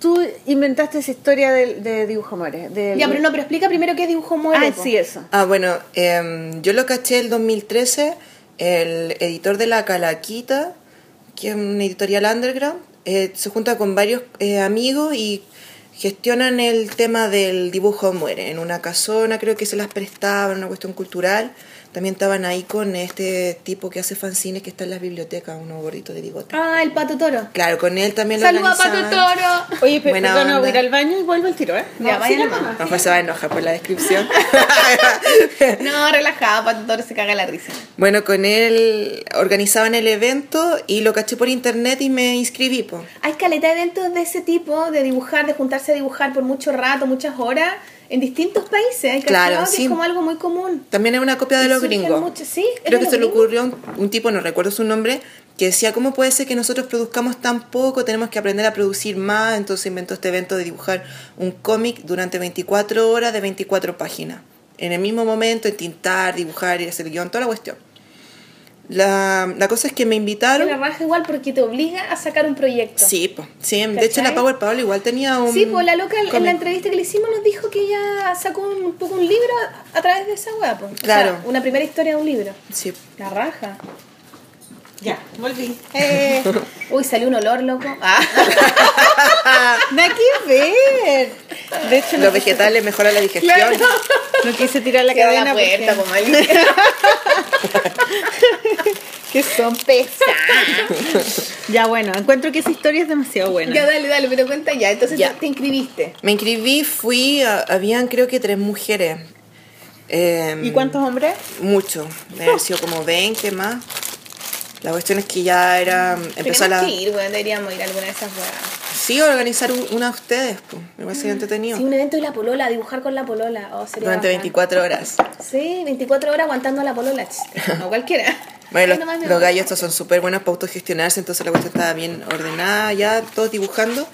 tú inventaste esa historia de, de Dibujo Muere. del- Ya, pero no, pero explica primero qué es dibujo muere. Ah, po. sí, eso. Ah, bueno, em, yo lo caché el 2013, el editor de La Calaquita, que es una editorial underground, eh, se junta con varios eh, amigos y gestionan el tema del dibujo muere. En una casona creo que se las prestaban, una cuestión cultural. También estaban ahí con este tipo que hace fanzines que está en las bibliotecas, uno gordito de bigote. Ah, el pato toro. Claro, con él también lo Saluda a Pato. Toro. Oye, pero Buena perdón, onda. voy a ir al baño y vuelvo al tiro, ¿eh? Ya, vaya nomás. No, pues se va a enojar por la descripción. No, relajado, Pato Toro se caga la risa. Bueno, con él organizaban el evento y lo caché por internet y me inscribí. Po. Hay caleta de eventos de ese tipo, de dibujar, de juntarse a dibujar por mucho rato, muchas horas, en distintos países. Hay Claro, cachado que sí. es como algo muy común. También es una copia de Y los gringos. sí, ¿es Creo que se le ocurrió un, un tipo, no recuerdo su nombre, que decía, ¿cómo puede ser que nosotros produzcamos tan poco? Tenemos que aprender a producir más. Entonces inventó este evento de dibujar un cómic durante 24 horas de 24 páginas. En el mismo momento, entintar, dibujar y hacer el guion, toda la cuestión. La, la cosa es que me invitaron. la raja igual porque te obliga a sacar un proyecto. Sí, po, sí, de hecho la. Power Paul igual tenía un... Sí, pues la loca en la entrevista que le hicimos nos dijo que ella sacó un poco un libro a través de esa wea, pues. O sea, Claro. una primera historia de un libro. Sí. La raja. Ya, volví. Eh, uy, salió un olor, loco. Ah. Nada que ver. De hecho, no, Los vegetales mejoran la digestión. no quise tirar la Cierra cadena la puerta, porque- como ahí. que son pesadas. ya, bueno, encuentro que esa historia es demasiado buena. Ya, dale, dale, pero cuenta ya. Entonces Ya. te inscribiste. Me inscribí, fui, a- habían creo que tres mujeres. Eh, ¿Y cuántos hombres? Mucho, debe haber sido como 20 más. La cuestión es que ya era, empezó la... que ir, weón, deberíamos ir a alguna de esas weas. Sí, organizar un- una de ustedes, pues, me parece entretenido. Sí, un evento de la polola, dibujar con la polola. Oh, sería Durante bacán. 24 horas. Sí, 24 horas aguantando a la polola. ch, No cualquiera. Bueno, nomás los, me los voy. gallos estos son súper buenos para autogestionarse, entonces la cuestión estaba bien ordenada, ya todos dibujando.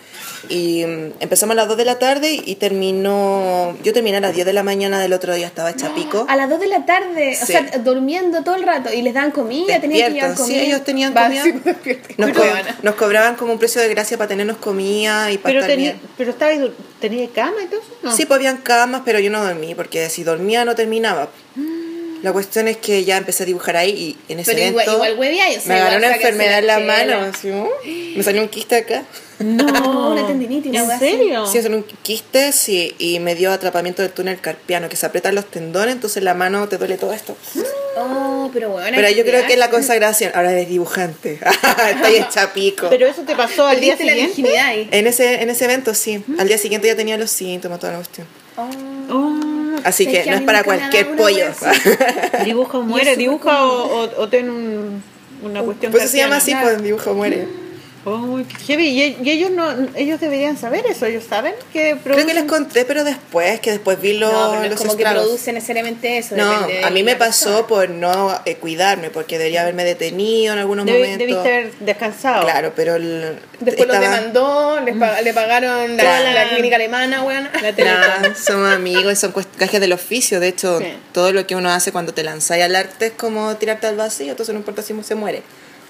Y mm, empezamos a las 2 de la tarde y terminó. Yo terminé a las 10 de la mañana del otro día, estaba hecha pico. A las 2 de la tarde, o Sí. sea, durmiendo todo el rato. Y les dan comida, tenían que llevar Despiertos, sí, comida. ellos tenían Va, comida. sí. Nos, co- nos cobraban como un precio de gracia para tenernos comida y para Pero, estar tenía, bien. pero estaba ahí, tenía cama y todo eso. No. Sí, pues habían camas, pero yo no dormí, porque si dormía no terminaba. La cuestión es que ya empecé a dibujar ahí y en ese Pero igual- evento igual hueveáis, o sea, me agarró igual una enfermedad en la la chela. mano. así, ¿no? Me salió un quiste acá. No, una tendinitis, ¿En serio? Sí, son un quiste sí, y me dio atrapamiento del túnel carpiano, que se aprietan los tendones, entonces la mano te duele todo esto. Oh, pero bueno. Pero yo creo que es la consagración. Ahora eres dibujante. Estoy hecha pico. Pero eso te pasó al día la siguiente. virginidad ahí. En ese, en ese evento sí. Al día siguiente ya tenía los síntomas, toda la cuestión. Oh. Oh, Así Es que, no es para cualquier pollo. wea dibuja o Y es muere, dibuja o, o, o ten un- una cuestión Pues se llama así, pues dibujo muere. Oh, qué heavy. Y, y ellos no, ellos deberían saber eso, ellos saben que Creo que les producen- conté, pero después, que después vi los, No, pero no es los como que estragos. produce necesariamente eso. No, depende a mí me pasó persona. por no eh, cuidarme, porque debería haberme detenido en algunos Debe- momentos. debiste haber descansado. Claro, pero el, Después los estaba- demandó, les pa- le pagaron la, la clínica alemana, weón. Nah, somos amigos y son gajes del oficio. De hecho, Sí. todo lo que uno hace cuando te lanzáis al arte es como tirarte al vacío, entonces no importa si se muere.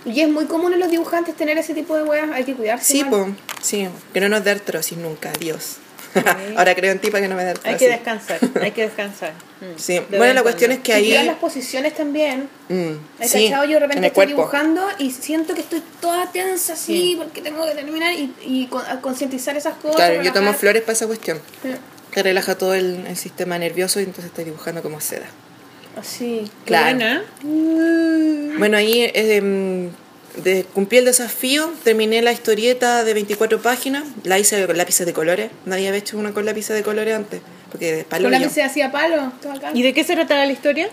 Y es muy común en los dibujantes tener ese tipo de weas, hay que cuidarse. Sí, pues, sí, que no nos dé artrosis nunca, Dios. Ahora creo en ti para que no me dé artrosis. Hay que descansar, hay que descansar. Mm. Sí, De bueno, la cuestión es que Y ahí... cuidar las posiciones también. Mm, sí, cachado, yo de repente estoy cuerpo. dibujando y siento que estoy toda tensa así porque tengo que terminar y, y concientizar esas cosas. Claro, yo tomo flores para esa cuestión. Sí. Que relaja todo el, el sistema nervioso y entonces estoy dibujando como seda. Así. Claro. buena. Bueno, ahí eh, em, de, cumplí el desafío, terminé la historieta de 24 páginas, la hice con lápices de colores. Nadie había hecho una con lápices de colores antes, porque para ¿Con se hacía palo? Acá. ¿Y de qué se trataba la historia?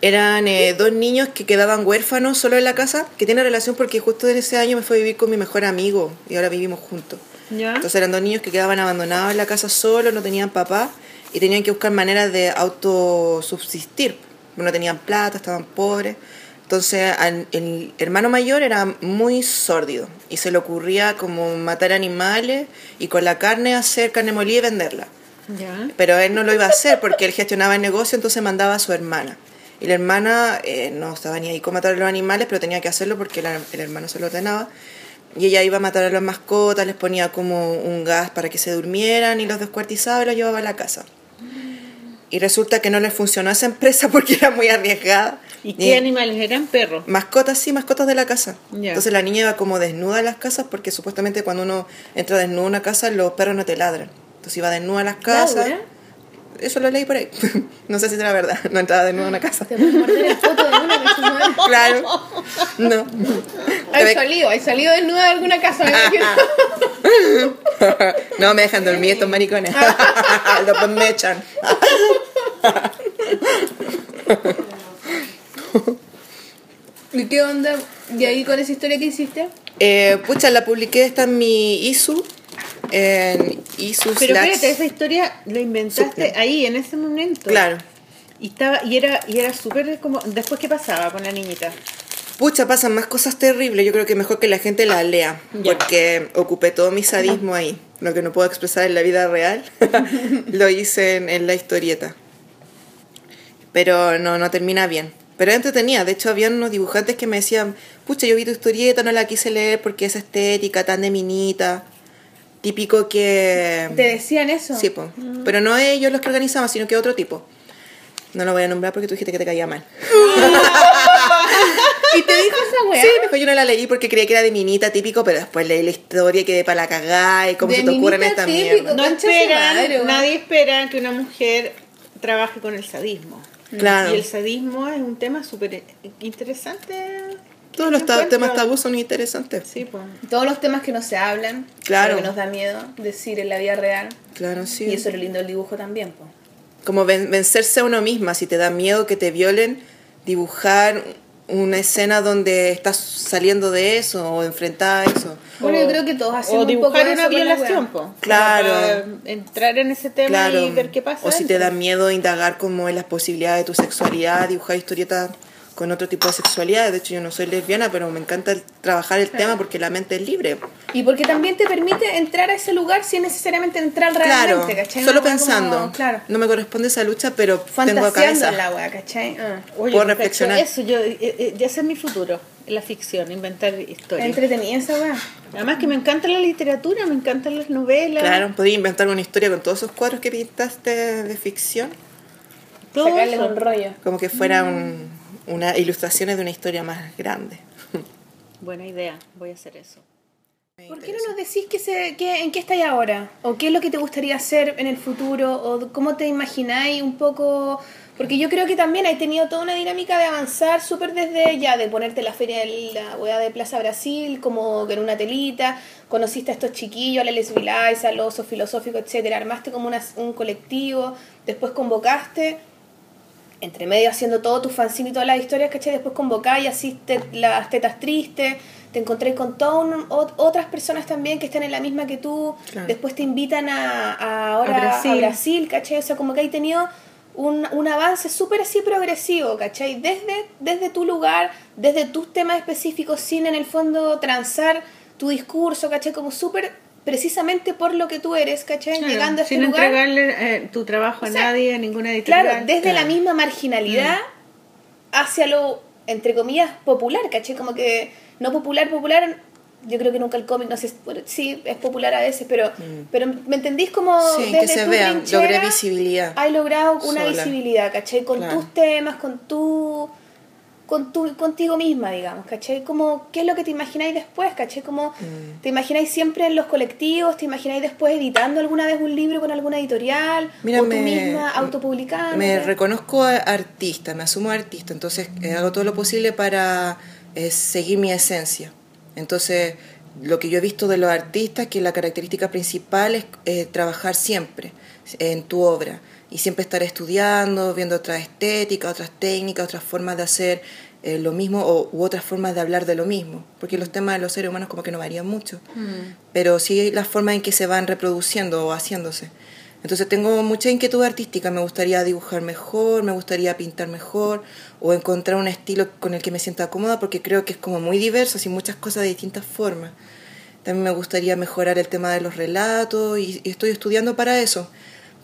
Eran eh, dos niños que quedaban huérfanos solo en la casa, que tiene relación porque justo en ese año me fui a vivir con mi mejor amigo y ahora vivimos juntos. Ya. Entonces eran dos niños que quedaban abandonados en la casa solos, no tenían papá y tenían que buscar maneras de autosubsistir. No tenían plata, estaban pobres. Entonces el hermano mayor era muy sórdido y se le ocurría como matar animales y con la carne hacer carne molida y venderla. Pero él no lo iba a hacer porque él gestionaba el negocio, entonces mandaba a su hermana. Y la hermana eh, no estaba ni ahí con matar a los animales, pero tenía que hacerlo porque la- el hermano se lo ordenaba. Y ella iba a matar a las mascotas, les ponía como un gas para que se durmieran y los descuartizaba y los llevaba a la casa. Y resulta que no les funcionó esa empresa porque era muy arriesgada. ¿Y qué animales eran? Perros. Mascotas, sí, mascotas de la casa. Entonces la niña iba como desnuda a las casas porque supuestamente cuando uno entra desnudo a una casa los perros no te ladran. Entonces iba desnuda a las casas. ¿Laura? Eso lo leí por ahí. no sé si será verdad. No entraba desnuda a una casa. Te puedes morder el foto de una que se mueve. claro. No. Hay salido, hay salido desnuda de alguna casa. no me dejan dormir estos maricones. Después me echan. ¿Y qué onda? ¿Y ahí con esa historia que hiciste? Eh, pucha, la publiqué, está en mi ISU. En Pero slash- espérate, esa historia la inventaste ahí, en ese momento. Claro. Y estaba, y era, y era súper como. Después, ¿qué pasaba con la niñita? Pucha, pasan más cosas terribles. Yo creo que mejor que la gente la lea. Ya. Porque ocupé todo mi sadismo ahí. Lo que no puedo expresar en la vida real, lo hice en, en la historieta. Pero no, no termina bien. Pero era entretenida. De hecho, habían unos dibujantes que me decían, pucha, yo vi tu historieta, no la quise leer porque es estética, tan de minita. Típico que... ¿Te decían eso? Sí, po. pero no ellos los que organizaban, sino que otro tipo. No lo voy a nombrar porque tú dijiste que te caía mal. ¿Y te dijo esa weá? Sí, mejor yo no la leí porque creía que era de minita típico, pero después leí la historia y quedé para la cagada y cómo De se te ocurren esta típico. mierda. No esperan, madre, nadie espera que una mujer trabaje con el sadismo. Claro. Y el sadismo es un tema súper interesante. Todos los ta- temas tabú son interesantes. Sí, pues. Todos los temas que no se hablan, Claro. que nos da miedo decir en la vida real. Claro, sí. Y eso es lo lindo del dibujo también, pues. Como ven- vencerse a uno misma, si te da miedo que te violen, dibujar una escena donde estás saliendo de eso o enfrentada a eso. Bueno, yo creo que todos hacemos O dibujar un poco una violación, po. Claro. Para Entrar en ese tema Claro. y ver qué pasa. O si te da miedo indagar como en las posibilidades de tu sexualidad, dibujar historietas con otro tipo de sexualidad. De hecho, yo no soy lesbiana, pero me encanta el- trabajar el tema porque la mente es libre. Y porque también te permite entrar a ese lugar sin necesariamente entrar Claro, realmente, ¿cachai? solo pensando. como- claro. No me corresponde esa lucha, pero tengo Fantaseando cabeza. la. Ah. Oye, Puedo perfecto. reflexionar. Eso, yo, eh, eh, ya sé mi futuro, la ficción, inventar historias. Entretenida esa weá. Además que me encanta la literatura, me encantan las novelas. Claro, podría inventar una historia con todos esos cuadros que pintaste de ficción, todo Sacarle eso. un rollo. como que fuera un, una ilustraciones de una historia más grande. Buena idea, voy a hacer eso. ¿Por qué no nos decís que se, que, en qué estáis ahora? ¿O qué es lo que te gustaría hacer en el futuro? ¿O cómo te imagináis un poco? Porque yo creo que también has tenido toda una dinámica de avanzar súper desde ya, de ponerte la feria de la weá de Plaza Brasil, como en una telita, conociste a estos chiquillos, a la Les Vilais, al oso filosófico, etcétera, armaste como una- un colectivo, después convocaste entre medio haciendo todo tu fanzine y todas las historias, ¿cachai? Después convocáis, asiste las tetas tristes, te encontré con todas otras personas también que están en la misma que tú, Claro. después te invitan a, a ahora A a Brasil. Brasil. ¿cachai? O sea, como que hay tenido un, un avance súper así progresivo, ¿cachai? Desde, desde tu lugar, desde tus temas específicos, sin en el fondo transar tu discurso, ¿cachai? Como súper precisamente por lo que tú eres, ¿cachai? Claro, Llegando a este sin lugar. entregarle eh, tu trabajo a O sea, nadie, a ninguna editorial. Claro, desde la misma marginalidad hacia lo, entre comillas, popular, ¿caché? Como que no popular, popular, yo creo que nunca el cómic, no sé, sí, es popular a veces, pero, pero ¿me entendís como Sí, desde que se tu vea, trinchera logré visibilidad. Has logrado una Sola. visibilidad, ¿cachai? Con Claro. tus temas, con tu... Con tu, contigo misma, digamos, ¿cachai? Como, ¿qué es lo que te imagináis después, ¿cachai? Como, Mm. ¿te imagináis siempre en los colectivos? ¿Te imagináis después editando alguna vez un libro con alguna editorial? Mira, ¿O tú me- misma autopublicando? Me reconozco artista, me asumo artista, entonces eh, hago todo lo posible para eh, seguir mi esencia. Entonces, lo que yo he visto de los artistas, que la característica principal es eh, trabajar siempre en tu obra y siempre estar estudiando, viendo otras estéticas, otras técnicas, otras formas de hacer eh, lo mismo o, u otras formas de hablar de lo mismo, porque los temas de los seres humanos como que no varían mucho, pero sí las formas en que se van reproduciendo o haciéndose. Entonces tengo mucha inquietud artística, me gustaría dibujar mejor, me gustaría pintar mejor o encontrar un estilo con el que me sienta cómoda porque creo que es como muy diverso, así muchas cosas de distintas formas. También me gustaría mejorar el tema de los relatos y, y estoy estudiando para eso,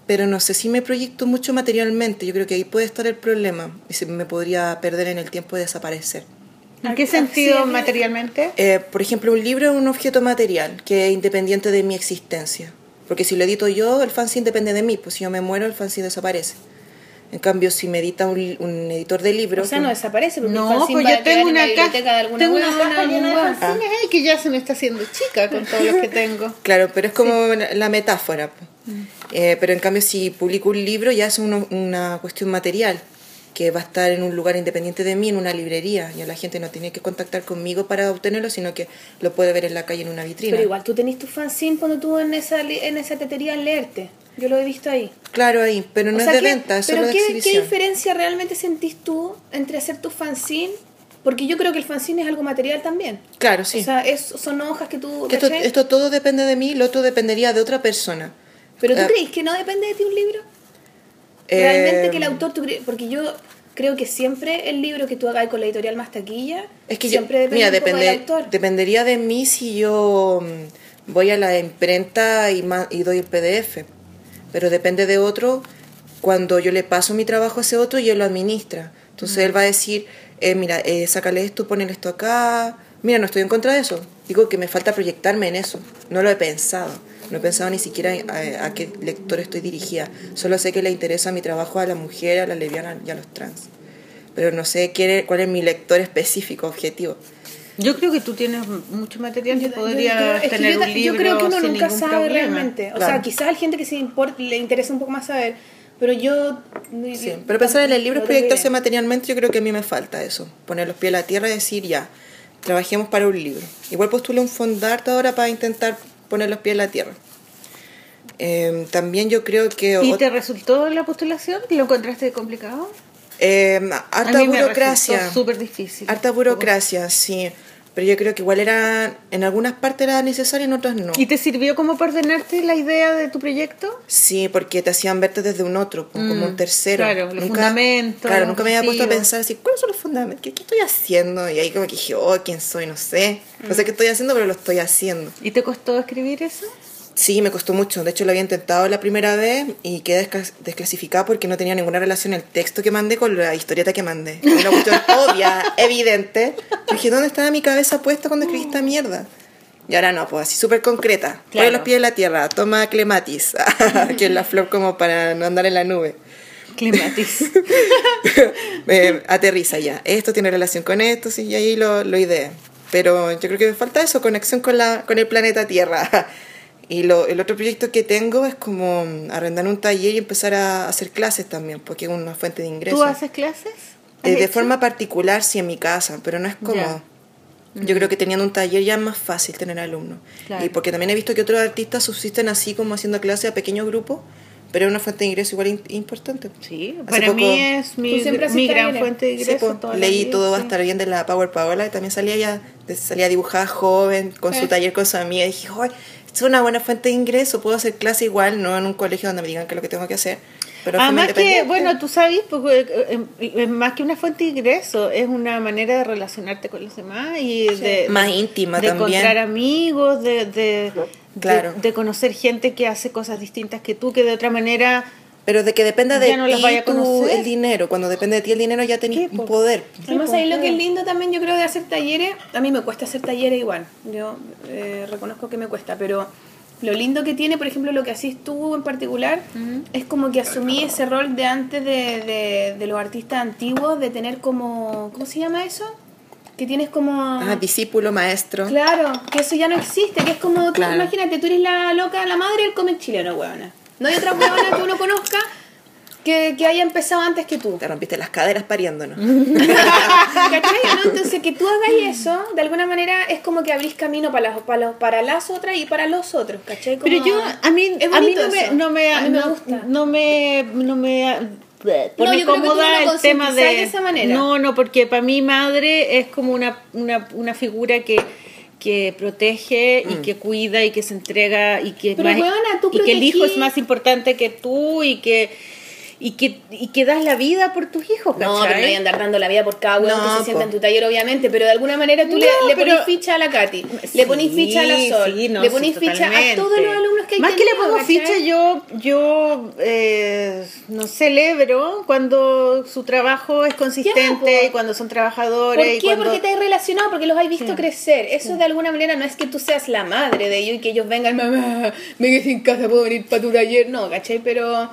pero no sé si me proyecto mucho materialmente, yo creo que ahí puede estar el problema y se me podría perder en el tiempo y desaparecer. ¿En qué sentido materialmente? Eh, por ejemplo, un libro es un objeto material que es independiente de mi existencia. Porque si lo edito yo, el fanzine depende de mí. Pues si yo me muero, el fanzine desaparece. En cambio, si me edita un, un editor de libros... O sea, no desaparece porque No, pues yo tengo una biblioteca de caja, tengo una caja llena de fanzines ahí que ya se me está haciendo chica con todos los que tengo. Claro, pero es como la- la metáfora. po. Eh, pero en cambio, si publico un libro, ya es uno- una cuestión material, que va a estar en un lugar independiente de mí, en una librería. Ya la gente no tiene que contactar conmigo para obtenerlo, sino que lo puede ver en la calle en una vitrina. Pero igual, tú tenés tu fanzine cuando tú en esa, en esa tetería leerte. Yo lo he visto ahí. Claro, ahí, pero no O es sea, de ¿qué- venta, es pero solo de ¿qué, exhibición. ¿qué diferencia realmente sentís tú entre hacer tu fanzine? Porque yo creo que el fanzine es algo material también. Claro, sí. O sea, es, son hojas que tú... Que esto, esto todo depende de mí, lo otro dependería de otra persona. Pero tú Eh, crees que no depende de ti un libro? Eh, Realmente que el autor... tú cre- porque yo creo que siempre el libro que tú hagas con la editorial más taquilla... Es que yo, siempre depende mira, depende, del autor. dependería de mí si yo mm, voy a la imprenta y, ma- y doy el PDF. Pero depende de otro cuando yo le paso mi trabajo a ese otro y él lo administra. Entonces él va a decir, eh, mira, eh, sácale esto, ponle esto acá. Mira, no estoy en contra de eso. Digo que me falta proyectarme en eso. No lo he pensado. No he pensado ni siquiera a, a qué lector estoy dirigida. Solo sé que le interesa mi trabajo a la mujer, a la lesbiana y a los trans. Pero no sé quién es- cuál es mi lector específico, objetivo. Yo creo que tú tienes mucho material que podría tener yo, un libro yo creo que uno sin nunca ningún sabe problema. realmente. O Claro. sea, quizás hay gente que se import- le interesa un poco más saber, pero yo... Sí, pero pensar en el libro no proyectarse materialmente, yo creo que a mí me falta eso. Poner los pies a la tierra y decir, ya, trabajemos para un libro. Igual postulé un fondarte ahora para intentar poner los pies en la tierra. Eh, también yo creo que... ¿Y te resultó la postulación? ¿Lo encontraste complicado? eh, harta burocracia. súper difícil. Harta burocracia, sí. Pero yo creo que igual era, en algunas partes era necesario, en otras no. ¿Y te sirvió como para ordenarte la idea de tu proyecto? Sí, porque te hacían verte desde un otro, como Mm, un tercero. claro, los fundamentos, Claro, los nunca me había puesto a pensar así, ¿cuáles son los fundamentos? ¿Qué, qué estoy haciendo? Y ahí como que dije, oh, ¿quién soy? No sé. No Mm. sé qué estoy haciendo, pero lo estoy haciendo. ¿Y te costó escribir eso? Sí, me costó mucho. De hecho, lo había intentado la primera vez y quedé desclas- desclasificada porque no tenía ninguna relación el texto que mandé con la historieta que mandé. Una cuestión obvia, evidente. Dije, ¿dónde estaba mi cabeza puesta cuando escribí esta mierda? Y ahora no, pues así súper concreta. Claro. Pone los pies en la tierra, toma clematis, que es la flor como para no andar en la nube. Clematis. Eh, aterriza ya. Esto tiene relación con esto, sí, y ahí lo, lo ideé. Pero yo creo que me falta eso, conexión con, la, con el planeta Tierra. Y lo, el otro proyecto que tengo es como arrendar un taller y empezar a hacer clases también, porque es una fuente de ingresos. ¿Tú haces clases? Eh, ¿Has de forma particular, sí, en mi casa, pero no es como... Yo creo que teniendo un taller ya es más fácil tener alumnos. Claro. Y porque también he visto que otros artistas subsisten así como haciendo clases a pequeños grupos, pero es una fuente de ingreso igual in- importante. Sí, Hace para poco- mí es mi, mi gran fuente de Sí, ingreso. po, la leí vida, todo va a sí. estar bien de la Power Paola y también salía ya, de- salía dibujada joven, con su Eh. taller con su amiga. Y dije, ¡ay! Es una buena fuente de ingreso, puedo hacer clase igual, no en un colegio donde me digan qué es lo que tengo que hacer. Pero Además que, bueno, tú sabes, pues, eh, eh, es más que una fuente de ingreso, es una manera de relacionarte con los demás y de, Más íntima de también. encontrar amigos, de, de, Claro. de, de conocer gente que hace cosas distintas que tú, que de otra manera... Pero de que dependa de Ya no las ti vaya a tú, conocer. el dinero. Cuando depende de ti el dinero ya tenés un poder. Además, ahí lo que es lindo también, yo creo, de hacer talleres, a mí me cuesta hacer talleres igual, yo eh, reconozco que me cuesta, pero lo lindo que tiene, por ejemplo, lo que hacís tú en particular, es como que asumí ese rol de antes de, de, de los artistas antiguos, de tener como, ¿cómo se llama eso? Que tienes como... Ah, discípulo, maestro. Claro, que eso ya no existe, que es como, tú, Claro. imagínate, tú eres la loca, la madre del cómic chileno, huevona. No hay otra huevona que uno conozca que, que haya empezado antes que tú. Te rompiste las caderas pariéndonos. ¿Cachai? ¿no? Entonces, que tú hagas eso, de alguna manera, es como que abrís camino para las, para, los- para las otras y para los otros, ¿cachai? Como- Pero yo, a mí, Es a mí no, me, no me, A mí me no, gusta. no me, no me pone yo creo que tú cómoda lo el tema de, de esa manera. no no porque para mí madre es como una, una, una figura que que protege y que cuida y que se entrega y que Pero, más- y que el hijo es más importante que tú y que y que, y que das la vida por tus hijos, ¿cachai? No, pero no voy a andar dando la vida por cada uno No, que se sienta en tu taller, obviamente, pero de alguna manera tú No, le, le pero- pones ficha a la Katy, le pones ficha a la Sol, sí, no, le sí, pones ficha a todos los alumnos que hay Más que le pongo ¿cachai? ficha, yo, yo eh, no celebro cuando su trabajo es consistente y cuando son ¿Por trabajadores. y qué? cuando... Porque te has relacionado, porque los has visto crecer. Eso de alguna manera no es que tú seas la madre de ellos y que ellos vengan, mamá, me quedé sin casa, puedo venir para tu taller. No, ¿cachai? Pero,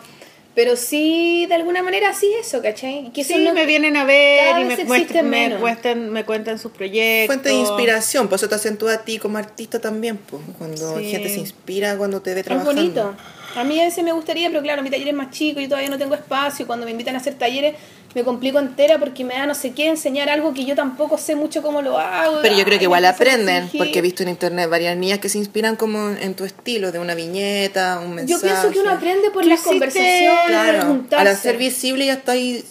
pero sí, de alguna manera sí eso, ¿cachai? Que eso Sí, no- me vienen a ver cada y me, muestran, me, cuentan, me cuentan sus proyectos. Fuente de inspiración, por eso te acentúa a ti como artista también, pues, cuando Sí. gente se inspira cuando te ve Es trabajando. bonito. A mí a veces me gustaría, pero claro, mi taller es más chico y todavía no tengo espacio. Cuando me invitan a hacer talleres me complico entera porque me da no sé qué enseñar algo que yo tampoco sé mucho cómo lo hago. Pero yo creo que igual aprenden, porque he visto en internet varias niñas que se inspiran como en tu estilo, de una viñeta, un mensaje. Yo pienso que uno aprende por las conversaciones, Claro, preguntarse. al hacer visible ya está ahí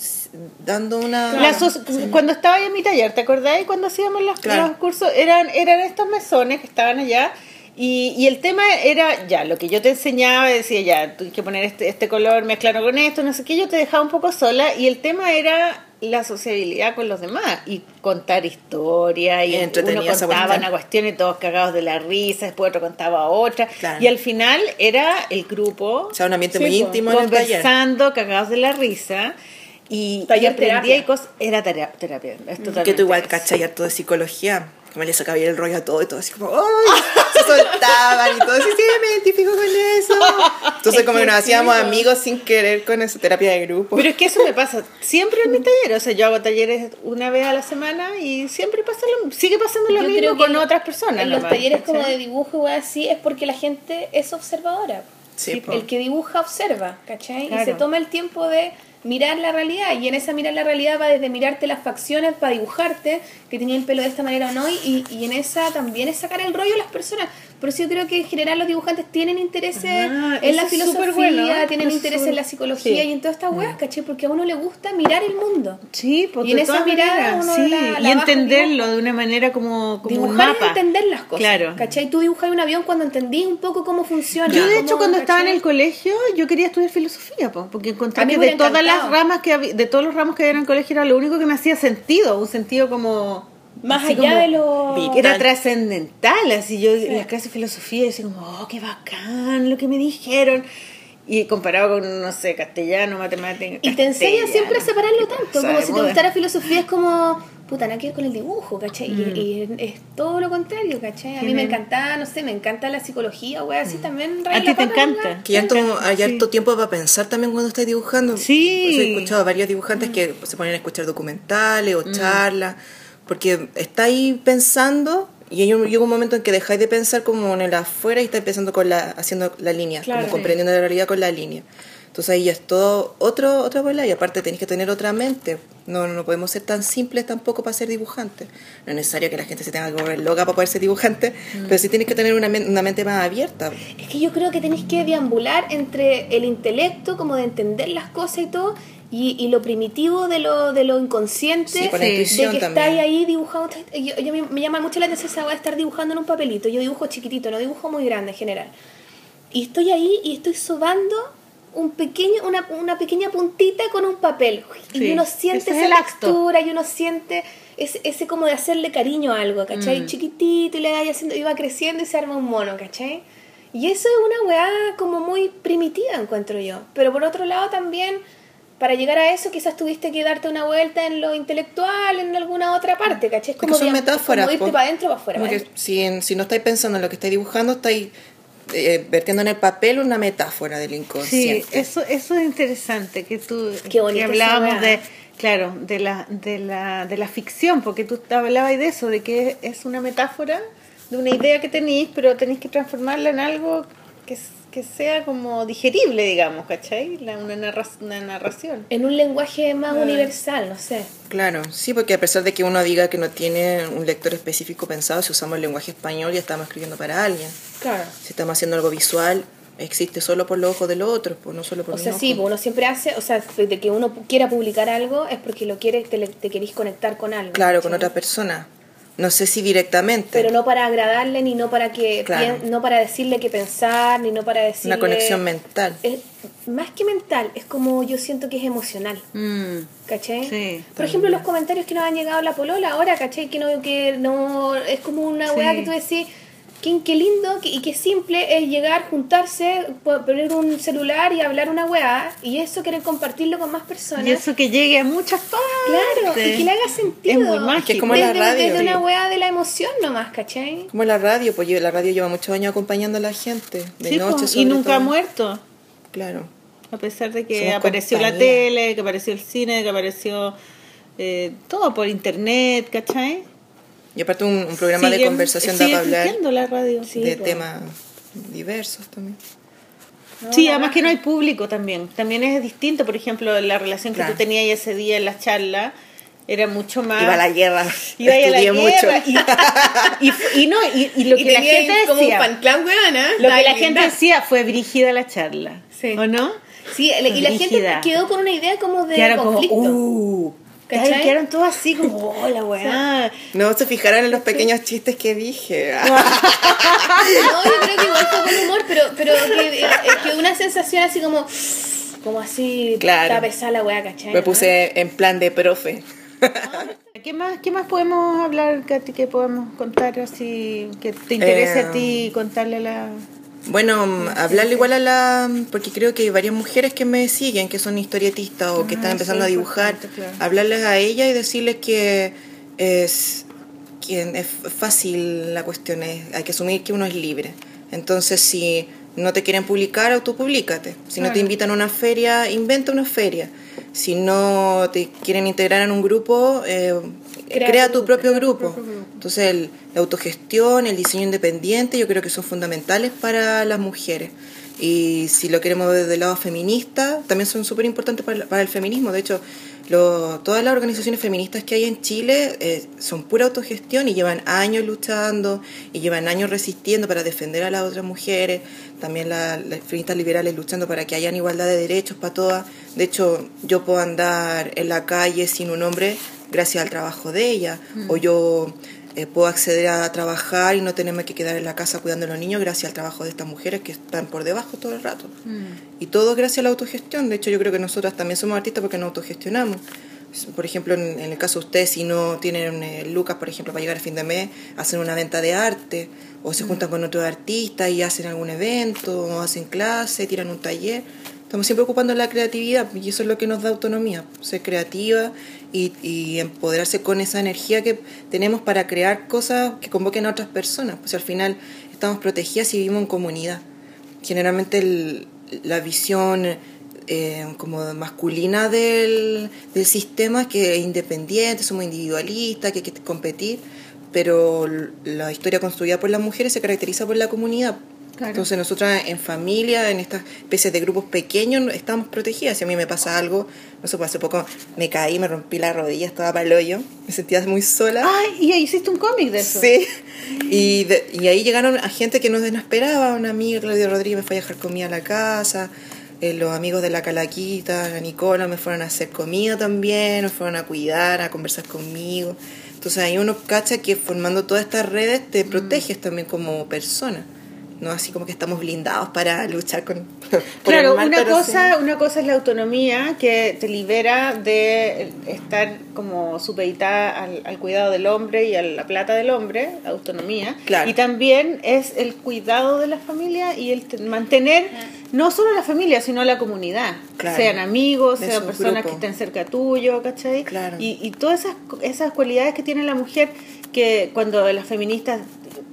dando una... La aso- Cuando estaba en mi taller, ¿te acordáis cuando hacíamos los, Claro. los cursos? Eran, eran estos mesones que estaban allá y, y el tema era, ya, lo que yo te enseñaba, decía, ya, hay que poner este, este color, mezclarlo con esto, no sé qué, yo te dejaba un poco sola y el tema era la sociabilidad con los demás y contar historias y uno contaba una cuestión y todos cagados de la risa, después otro contaba otra Claro. y al final era el grupo O sea, un ambiente Sí, muy po, íntimo en el taller. conversando, cagados de la risa. Y, y aprendía terapia. y cosas. Era tarea- terapia. es Que tú igual cachai harto de psicología. Que me le sacaba bien el rollo a todo y todo así como, ¡ay! Se soltaban y todo así, sí, me identifico con eso. Entonces como que nos hacíamos amigos sin querer con esa terapia de grupo. Pero es que eso me pasa siempre en mi taller. O sea, yo hago talleres una vez a la semana y siempre pasa lo, sigue pasando lo Yo mismo creo que con en- otras personas. En los nomás, talleres como de dibujo y así es porque la gente es observadora. Sí. El que dibuja observa, ¿cachai? Y Claro. se toma el tiempo de mirar la realidad. Y en esa mirar la realidad va desde mirarte las facciones para dibujarte, que tenía el pelo de esta manera o no, y, y en esa también es sacar el rollo a las personas. Por eso yo creo que en general los dibujantes tienen intereses Ah, en la filosofía, bueno, ¿eh? tienen Eso es interés súper- en la psicología sí. y en todas estas weas, ¿cachai? Porque a uno le gusta mirar el mundo. Sí, pues Y en esa mirada uno sí, la- la y entenderlo de una manera como, como un Dibujar mapa. es entender las cosas. Claro. ¿Cachai? Tú dibujas un avión cuando entendí un poco cómo funciona. Yo de hecho cuando estaba en el colegio yo quería estudiar filosofía, po, porque encontré que de todas las ramas que había, de todos los ramos que había en el colegio era lo único que me hacía sentido, un sentido como Más así allá de lo... que era trascendental, así yo en las clases de filosofía decía como, oh, qué bacán lo que me dijeron. Y comparado con, no sé, castellano, matemática. Y te enseña siempre a separarlo tanto, como si te moda. gustara filosofía es como, puta, nada que ver con el dibujo, ¿cachai? Y- Mm. Y, es todo lo contrario, ¿cachai? A mí me encanta, no sé, me encanta la psicología, güey, así también. Mm. A raya ti te encanta. Que hay harto, hay Sí. harto tiempo para pensar también cuando estás dibujando. Sí. Pues he escuchado a varios dibujantes que se ponen a escuchar documentales o charlas, porque está ahí pensando y hay un- llega un momento en que dejáis de pensar como en el afuera y estáis pensando con la, haciendo la línea, Claro. como comprendiendo la realidad con la línea. Entonces ahí ya es todo otro, otra bola y aparte tenéis que tener otra mente. No, no podemos ser tan simples tampoco para ser dibujantes. No es necesario que la gente se tenga que volver loca para poder ser dibujante, pero sí tienes que tener una, una mente más abierta. Es que yo creo que tenéis que deambular entre el intelecto, como de entender las cosas y todo, y, y lo primitivo de lo, de lo inconsciente, Sí, de que estáis ahí dibujando. Yo, yo me, me llama mucho la atención esa de estar dibujando en un papelito. Yo dibujo chiquitito, no dibujo muy grande en general. Y estoy ahí y estoy sobando un pequeño, una, una pequeña puntita con un papel. Y Sí, uno siente esa acto. textura y uno siente ese, ese como de hacerle cariño a algo, ¿cachai? Mm. Chiquitito y le va haciendo, y va creciendo y se arma un mono, ¿cachai? Y eso es una weá como muy primitiva, encuentro yo. Pero por otro lado también, para llegar a eso quizás tuviste que darte una vuelta en lo intelectual, en alguna otra parte, ¿cachai? Es Es que como, son metáforas. como irte po. para adentro o para afuera. Como que ¿vale? si, en- si no estáis pensando en lo que estáis dibujando, estáis eh, vertiendo en el papel una metáfora del Sí, inconsciente. eso, eso es interesante, que tú Qué que hablábamos de, claro, de la, de, la, de la ficción, porque tú hablabas de eso, de que es una metáfora de una idea que tenéis, pero tenéis que transformarla en algo que, s- que sea como digerible, digamos, ¿cachai? La- una, narra- una narración. En un lenguaje Ah. más universal, no sé. Claro, sí, porque a pesar de que uno diga que no tiene un lector específico pensado, si usamos el lenguaje español ya estamos escribiendo para alguien. Claro. Si estamos haciendo algo visual, existe solo por los ojos de los otros, pues no solo por O sea, sí, uno siempre hace, o sea, de que uno quiera publicar algo es porque lo quiere, te, te querís conectar con algo. Claro, con otra persona. No sé si directamente. Pero no para agradarle, ni no para que Claro. no para decirle qué pensar, ni no para decirle... Una conexión mental. Es- más que mental, es como yo siento que es emocional. Mm, ¿Cachai? Sí, Por ejemplo, los comentarios que nos han llegado a la polola ahora, ¿cachai? Que no, que no es como una Sí. weá que tú decís, qué, qué lindo que- y qué simple es llegar, juntarse, po- poner un celular y hablar una weá, y eso querer compartirlo con más personas. Y eso que llegue a muchas partes. Claro, y que le haga sentido. Es muy mágico. Que es como la radio. desde una weá de la emoción nomás, ¿cachai? Como la radio, pues yo- la radio lleva muchos años acompañando a la gente, de Sí, noche sobre y nunca ha muerto. Claro. A pesar de que Somos apareció la tele, que apareció el cine, que apareció eh, todo por internet, ¿cachai? Y aparte un, un programa de conversación da para hablar existiendo la radio. Sí, de temas diversos también. Sí, No, además la que no hay público también. También es distinto, por ejemplo, la relación que Claro. tú tenías ese día en las charlas era mucho más... Iba a la guerra, Iba a la estudié mucho. guerra Y, y, y no, y, y lo Y que la gente como un decía... fan club, weona. Lo que la linda. gente decía fue brígida la charla. Sí. ¿O no? Sí, y la gente quedó con una idea como de como, conflicto. uh, ¿Cachai? Quedaron todos así como, hola, weá. No se fijaron en los pequeños chistes que dije. No, yo creo que igual fue con humor, pero, pero que, eh, que una sensación así como, como así, Claro. está pesada la weá, ¿cachai? Me no? puse en plan de profe. ¿Qué más, ¿Qué más podemos hablar, Katy, que podemos contar así, que te interese Eh, a ti contarle a la... Bueno, hablarle igual a la... Porque creo que hay varias mujeres que me siguen, que son historietistas o que Ah, están empezando sí, a dibujar. claro. Hablarles a ella y decirles que es, que es fácil la cuestión, es, hay que asumir que uno es libre. Entonces, si no te quieren publicar, autopublicate. Si no te invitan a una feria, inventa una feria. Si no te quieren integrar en un grupo, eh, Crea crea, tu tu propio crea grupo. propio grupo. Entonces, el- la autogestión, el diseño independiente, yo creo que son fundamentales para las mujeres. Y si lo queremos desde el lado feminista, también son súper importantes para, el- para el feminismo. De hecho, lo- todas las organizaciones feministas que hay en Chile eh, son pura autogestión y llevan años luchando y llevan años resistiendo para defender a las otras mujeres. También la- las feministas liberales luchando para que hayan igualdad de derechos para todas. De hecho, yo puedo andar en la calle sin un hombre gracias al trabajo de ella. O yo eh, puedo acceder a trabajar y no tenerme que quedar en la casa cuidando a los niños gracias al trabajo de estas mujeres que están por debajo todo el rato. Y todo gracias a la autogestión. De hecho, yo creo que nosotras también somos artistas porque nos autogestionamos. Por ejemplo, en, en el caso de ustedes, si no tienen eh, lucas, por ejemplo, para llegar a fin de mes, hacen una venta de arte, o se juntan con otros artistas y hacen algún evento, o hacen clase, tiran un taller. Estamos siempre ocupando la creatividad y eso es lo que nos da autonomía, ser creativa y, y empoderarse con esa energía que tenemos para crear cosas que convoquen a otras personas. Pues al final estamos protegidas y vivimos en comunidad. Generalmente el- la visión eh, como masculina del, del sistema que es independiente, somos individualistas, que hay que competir, pero la historia construida por las mujeres se caracteriza por la comunidad. Claro. Entonces nosotras en familia, en estas especies de grupos pequeños, estamos protegidas. Si a mí me pasa algo, no sé, pues hace poco me caí, me rompí la rodilla, estaba para el hoyo, me sentía muy sola. Ay, y ahí hiciste un cómic de eso. Sí, y, de- y ahí llegaron a gente que no esperaba, una amiga, Claudia Rodríguez, me fue a dejar comida a la casa, eh, los amigos de la Calaquita, la Nicola, me fueron a hacer comida también, me fueron a cuidar, a conversar conmigo. Entonces ahí uno cacha que formando todas estas redes Mm. te proteges también como persona. No así como que estamos blindados para luchar con... Claro, mal, una cosa, sí. una cosa es la autonomía que te libera de estar como supeditada al, al cuidado del hombre y a la plata del hombre, autonomía. Claro. Y también es el cuidado de la familia y el te- mantener no solo la familia, sino la comunidad. Claro. Sean amigos, De sean personas grupo. que estén cerca tuyo, ¿cachai? Claro. Y, y todas esas, esas cualidades que tiene la mujer que cuando las feministas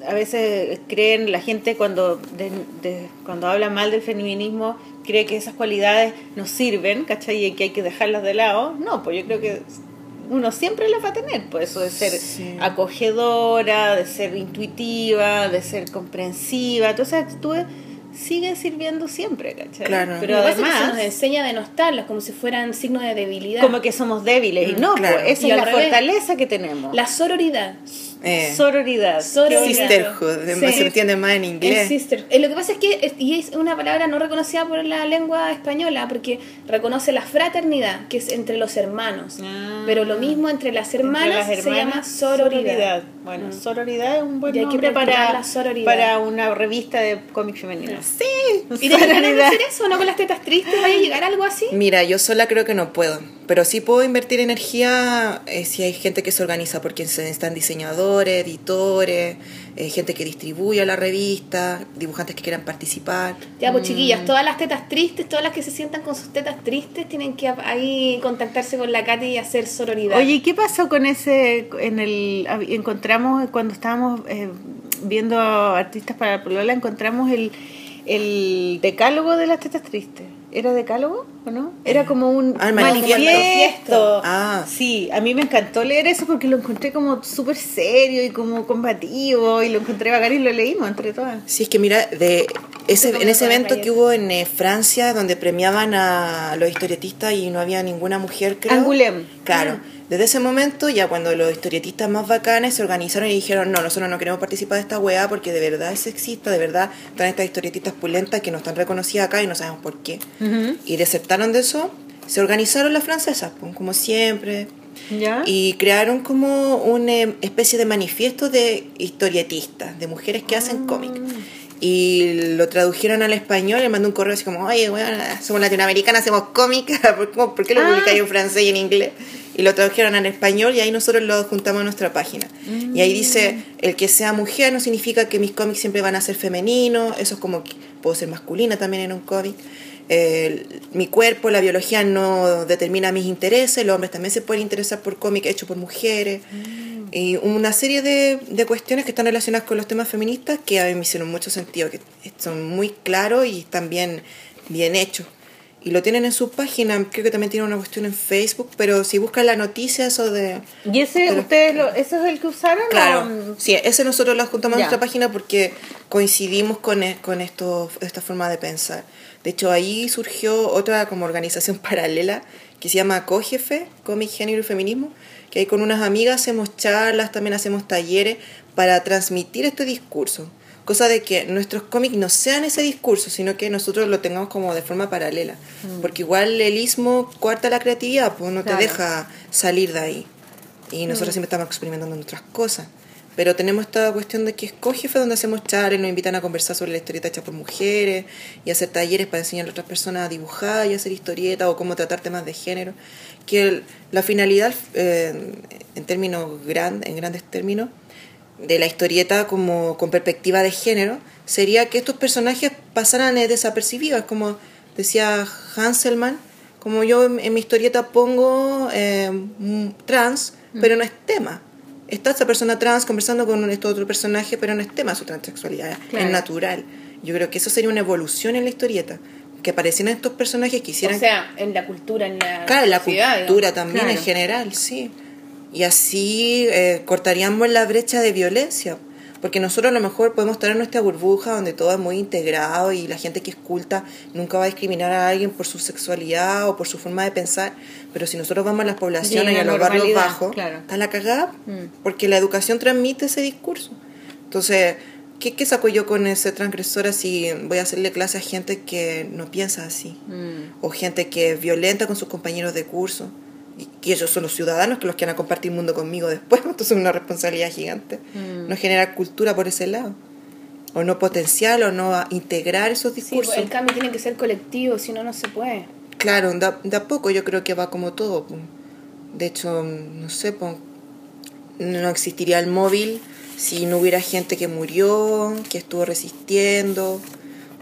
a veces creen, la gente cuando, de- de- cuando habla mal del feminismo cree que esas cualidades nos sirven, ¿cachai? Y que hay que dejarlas de lado. No, pues yo creo que uno siempre las va a tener, pues eso de ser Sí. acogedora, de ser intuitiva, de ser comprensiva, todas esas actitudes siguen sirviendo siempre, ¿cachai? Claro. Pero Lo que se además... nos enseña a denostarlas como si fueran signos de debilidad. como que somos débiles y no, claro. pues esa Y es la revés. fortaleza que tenemos. La sororidad. Eh, Sororidad. Sororidad. sisterhood, Sí. se entiende más en inglés. sister. Eh, lo que pasa es que es, y es una palabra no reconocida por la lengua española porque reconoce la fraternidad, que es entre los hermanos. Ah. Pero lo mismo entre las hermanas, Entre las se llama hermanas, sororidad. Bueno, Mm. sororidad es un buen Y hay que nombre para, la sororidad. para una revista de cómic femenino. Sí. ¿Y Sororidad. hacer eso? ¿No con las tetas tristes? ¿Vaya a llegar a algo así? Mira, yo sola creo que no puedo, pero sí puedo invertir energía eh, si hay gente que se organiza porque se necesitan diseñadores, editores, eh, gente que distribuya la revista, dibujantes que quieran participar. Ya, Mm. pues chiquillas, todas las tetas tristes, todas las que se sientan con sus tetas tristes, tienen que ahí contactarse con la Katy y hacer sororidad. Oye, ¿y qué pasó con ese, en el, encontramos cuando estábamos eh, viendo artistas para la polola, encontramos el, el decálogo de las tetas tristes. ¿Era decálogo no? Era como un Ah, el manifiesto. manifiesto. Ah. Sí, a mí me encantó leer eso porque lo encontré como súper serio y como combativo y lo encontré bacán y lo leímos entre todas. Sí, es que mira, de ese, en ese evento que hubo en eh, Francia, donde premiaban a los historietistas y no había ninguna mujer, creo. Angoulême. Claro. Desde ese momento, ya cuando los historietistas más bacanes se organizaron y dijeron, no, nosotros no queremos participar de esta weá porque de verdad es sexista, de verdad están estas historietistas pulentas que no están reconocidas acá y no sabemos por qué. Y desertaron de eso, se organizaron las francesas, pues, como siempre, ¿Ya? y crearon como una eh, especie de manifiesto de historietistas, de mujeres que hacen cómic. Y lo tradujeron al español le mandó un correo así como, oye, bueno, somos latinoamericanas, hacemos cómic, ¿por, por qué lo Ah. publicáis en francés y en inglés? Y lo tradujeron al español y ahí nosotros lo juntamos a nuestra página. Y ahí dice, el que sea mujer no significa que mis cómics siempre van a ser femeninos, eso es como que puedo ser masculina también en un cómic. El- mi cuerpo, la biología no determina mis intereses, los hombres también se pueden interesar por cómic hecho por mujeres. Y una serie de, de cuestiones que están relacionadas con los temas feministas que a mí me hicieron mucho sentido, que son muy claros y están bien, bien hechos. Y lo tienen en su página, creo que también tienen una cuestión en Facebook, pero si buscan la noticia, eso de... ¿Y ese, ustedes, lo, ese es el que usaron? Claro, o- sí, ese nosotros lo juntamos en nuestra página porque coincidimos con, e- con esto, esta forma de pensar. De hecho, ahí surgió otra como organización paralela que se llama COGEFE, Cómic, Género y Feminismo, que ahí con unas amigas hacemos charlas, también hacemos talleres para transmitir este discurso. Cosa de que nuestros cómics no sean ese discurso, sino que nosotros lo tengamos como de forma paralela. Porque igual el ismo cuarta la creatividad, pues no Claro. te deja salir de ahí. Y nosotros siempre estamos experimentando en otras cosas. Pero tenemos esta cuestión de que es COGEFE donde hacemos charlas, nos invitan a conversar sobre la historieta hecha por mujeres y hacer talleres para enseñar a otras personas a dibujar y hacer historietas o cómo tratar temas de género. Que el- la finalidad, eh, en términos grandes, en grandes términos, de la historieta como con perspectiva de género sería que estos personajes pasaran desapercibidos, como decía Hanselman, como yo en, en mi historieta pongo eh, mm, trans, pero no es tema. Está esa persona trans conversando con este otro personaje, pero no es tema su transexualidad, Claro. es natural. Yo creo que eso sería una evolución en la historieta, que aparecieran estos personajes que hicieran O sea, en la cultura, en la Claro, la sociedad, cultura digamos. también en general, sí. Y así eh, cortaríamos la brecha de violencia. Porque nosotros a lo mejor podemos estar en nuestra burbuja donde todo es muy integrado y la gente que es culta nunca va a discriminar a alguien por su sexualidad o por su forma de pensar. Pero si nosotros vamos a las poblaciones y a los barrios bajos, claro. está la cagada. Mm. Porque la educación transmite ese discurso. Entonces, ¿qué, ¿qué saco yo con ese transgresor si voy a hacerle clase a gente que no piensa así? Mm. o gente que es violenta con sus compañeros de curso y que ellos son los ciudadanos que los que van a compartir mundo conmigo después entonces es una responsabilidad gigante Mm. no generar cultura por ese lado o no potenciar o no integrar esos Sí, discursos pues, el cambio tiene que ser colectivo, si no, no se puede. Claro de a, de a poco yo creo que va como todo de hecho no sé no existiría el móvil si no hubiera gente que murió que estuvo resistiendo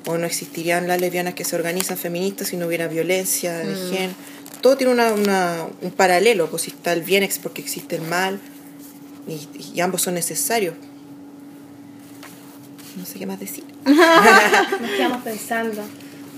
o no existirían las lesbianas que se organizan feministas si no hubiera violencia de género. Todo tiene una, una- un paralelo, pues si está el bien es porque existe el mal y, y ambos son necesarios. No sé qué más decir. Nos quedamos pensando.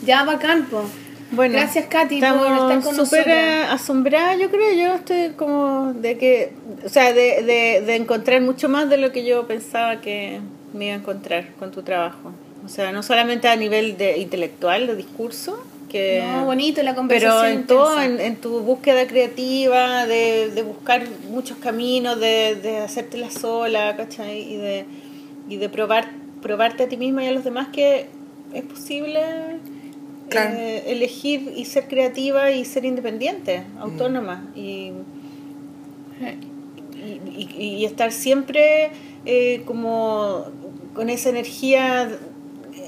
Ya, bacán, po. Bueno, Gracias, Katy, por estamos estar con súper asombrada, yo creo. Yo estoy como de que, o sea, de, de, de encontrar mucho más de lo que yo pensaba que me iba a encontrar con tu trabajo. O sea, no solamente a nivel de intelectual, de discurso, Que, No, bonito la Pero conversación en todo, en, en tu búsqueda creativa, de, de buscar muchos caminos, de, de hacértela sola, ¿cachai? Y de, y de probar, probarte a ti misma y a los demás que es posible Claro. eh, elegir y ser creativa y ser independiente, autónoma. Y, y, y- y estar siempre eh, como con esa energía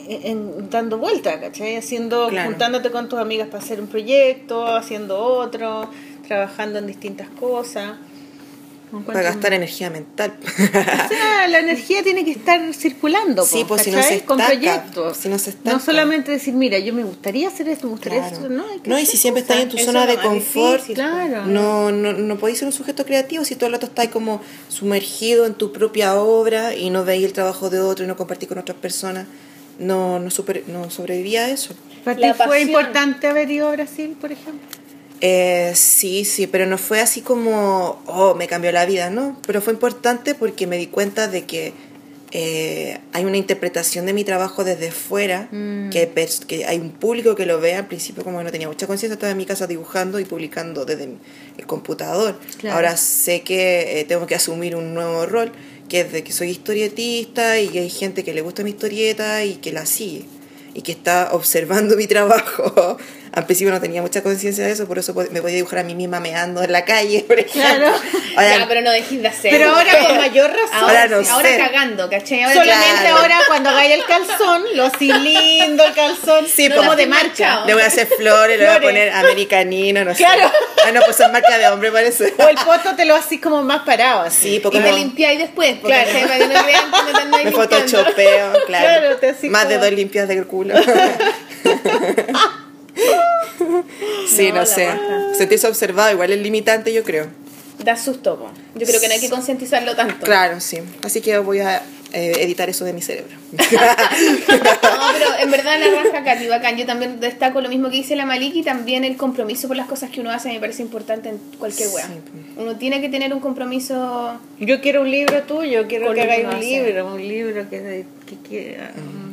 en- en- dando vuelta, ¿cachai? Haciendo, Claro. juntándote con tus amigas para hacer un proyecto, haciendo otro, trabajando en distintas cosas. Para gastar energía mental. O sea, la energía tiene que estar circulando, Sí, pues, si no se con proyectos. si no se no estanca. solamente decir, mira, yo me gustaría hacer esto, me gustaría Claro. hacer esto, no, hay que No, y si siempre estás en tu zona de confort, difícil, claro. no, no, no podéis ser un sujeto creativo si todo el rato estás como sumergido en tu propia obra y no veis el trabajo de otro y no compartís con otras personas. No, no, super, no sobrevivía a eso. ¿Para ti fue pasión. importante haber ido a Brasil, por ejemplo? Eh, sí, sí, pero no fue así como, oh, me cambió la vida, ¿no? Pero fue importante porque me di cuenta de que eh, hay una interpretación de mi trabajo desde fuera, que, hay pers- que hay un público que lo ve. Al principio como que no tenía mucha conciencia, estaba en mi casa dibujando y publicando desde el computador. Claro. Ahora sé que eh, tengo que asumir un nuevo rol, que es de que soy historietista y que hay gente que le gusta mi historieta y que la sigue y que está observando mi trabajo. Al principio no tenía mucha conciencia de eso, por eso me podía dibujar a mí misma meando en la calle, por ejemplo. Claro. Ahora, Ya, pero no dejes de hacer. Pero ahora con mayor razón. Ahora no sí, ahora cagando, ¿cachai? Ahora Solamente Claro. ahora cuando hagáis el calzón, lo así lindo el calzón, Sí, como de marcha. le voy a hacer flores, le voy a Flores. poner americanino, no Claro. sé. Ah, no, pues son marca de hombre, parece. O el poto te lo así como más parado, así. Sí, porque Y te como limpiáis después, porque Claro. ¿cachai? para que no crean que me photoshopeo, claro. Claro, te Más de dos limpias del culo. sí, No, no, sé. raja. Sentirse observado igual es limitante, yo creo. Da susto, po. Yo creo que no hay que concientizarlo tanto. Claro, sí. Así que voy a eh, editar eso de mi cerebro. No, pero en verdad la raja Katy, bacán. Yo también destaco lo mismo que dice la Maliki, también el compromiso por las cosas que uno hace me parece importante en cualquier wea. Sí. Uno tiene que tener un compromiso Yo quiero un libro tuyo, quiero que hagáis un libro, un libro que, que, que-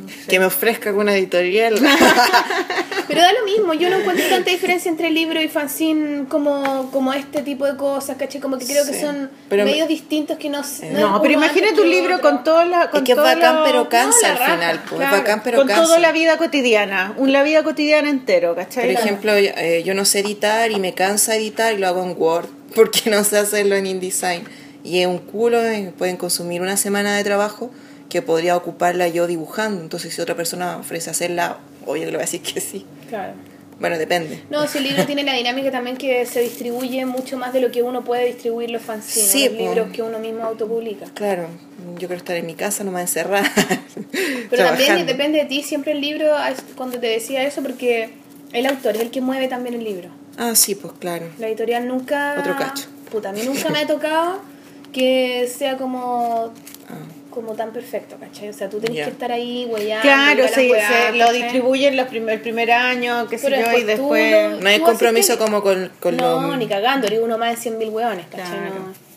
no que me ofrezca alguna editorial. Pero da lo mismo, yo no encuentro tanta diferencia entre libro y fanzine como, como este tipo de cosas, ¿caché? Como que creo que son Pero me- medios distintos que no Eh. no No, pero imagínate un libro otro. con toda la. Con es que es bacán, la- pero cansa al raja, final. Pues. Claro, Es bacán, pero con cansa. toda la vida cotidiana, un la vida cotidiana entero, ¿cachai? Por ejemplo, eh, yo no sé editar y me cansa editar y lo hago en Word porque no sé hacerlo en InDesign. Y es un culo, eh, pueden consumir una semana de trabajo que podría ocuparla yo dibujando. Entonces, si otra persona ofrece hacerla, oye, le voy a decir que sí. Claro. Bueno, depende. No, si el libro tiene la dinámica también que se distribuye mucho más de lo que uno puede distribuir los fanzines, Sí, los libros que uno mismo autopublica. Claro, yo quiero estar en mi casa, no me voy a encerrar. Pero también depende de ti siempre el libro, cuando te decía eso, porque el autor es el que mueve también el libro. Ah, sí, pues claro. La editorial nunca... Otro cacho. Puta, a mí nunca me ha tocado que sea como. Como tan perfecto, ¿cachai? O sea, tú tenés que estar ahí, huellando. Claro, se, lo distribuyen los primer, el primer año, qué sé Pero yo, y después lo- No hay compromiso como con, con No, lo... ni cagando, eres uno más de 100.000 hueones, ¿cachai? Claro. No.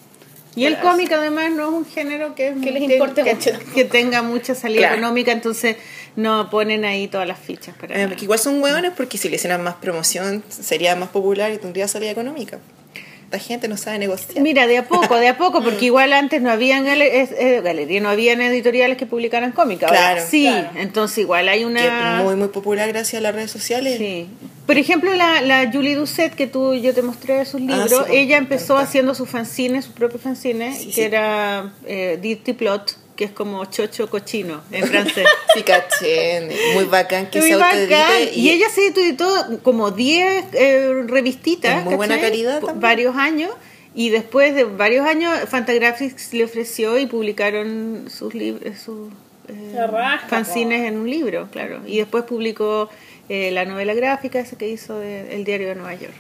Y el cómic además no es un género que, Que les que- importe que, mucho. que tenga mucha salida Claro. económica, entonces no ponen ahí todas las fichas para Eh, igual son hueones porque si le hicieran más promoción sería más popular y tendría salida económica. Esta gente no sabe negociar. Mira, de a poco, de a poco, porque igual antes no habían eh, galerías, no habían editoriales que publicaran cómics. Ahora Claro. sí, Claro. entonces igual hay una... muy, muy popular gracias a las redes sociales. Sí. Por ejemplo, la, la Julie Doucet, que tú yo te mostré sus libros, Ah, sí, pues, ella empezó haciendo sus fanzines, sus propios fanzines, Sí, que sí. era eh, Dirty Plot, que es como chocho cochino en francés. Sí, caché. Muy bacán que Muy se bacán. Y, ella se editó como 10 eh, revistitas. Muy buena calidad también. Varios años. Y después de varios años, Fantagraphics le ofreció y publicaron sus libros, sus eh, La raja, fanzines po. en un libro, claro. Y después publicó eh, la novela gráfica esa que hizo de- El Diario de Nueva York.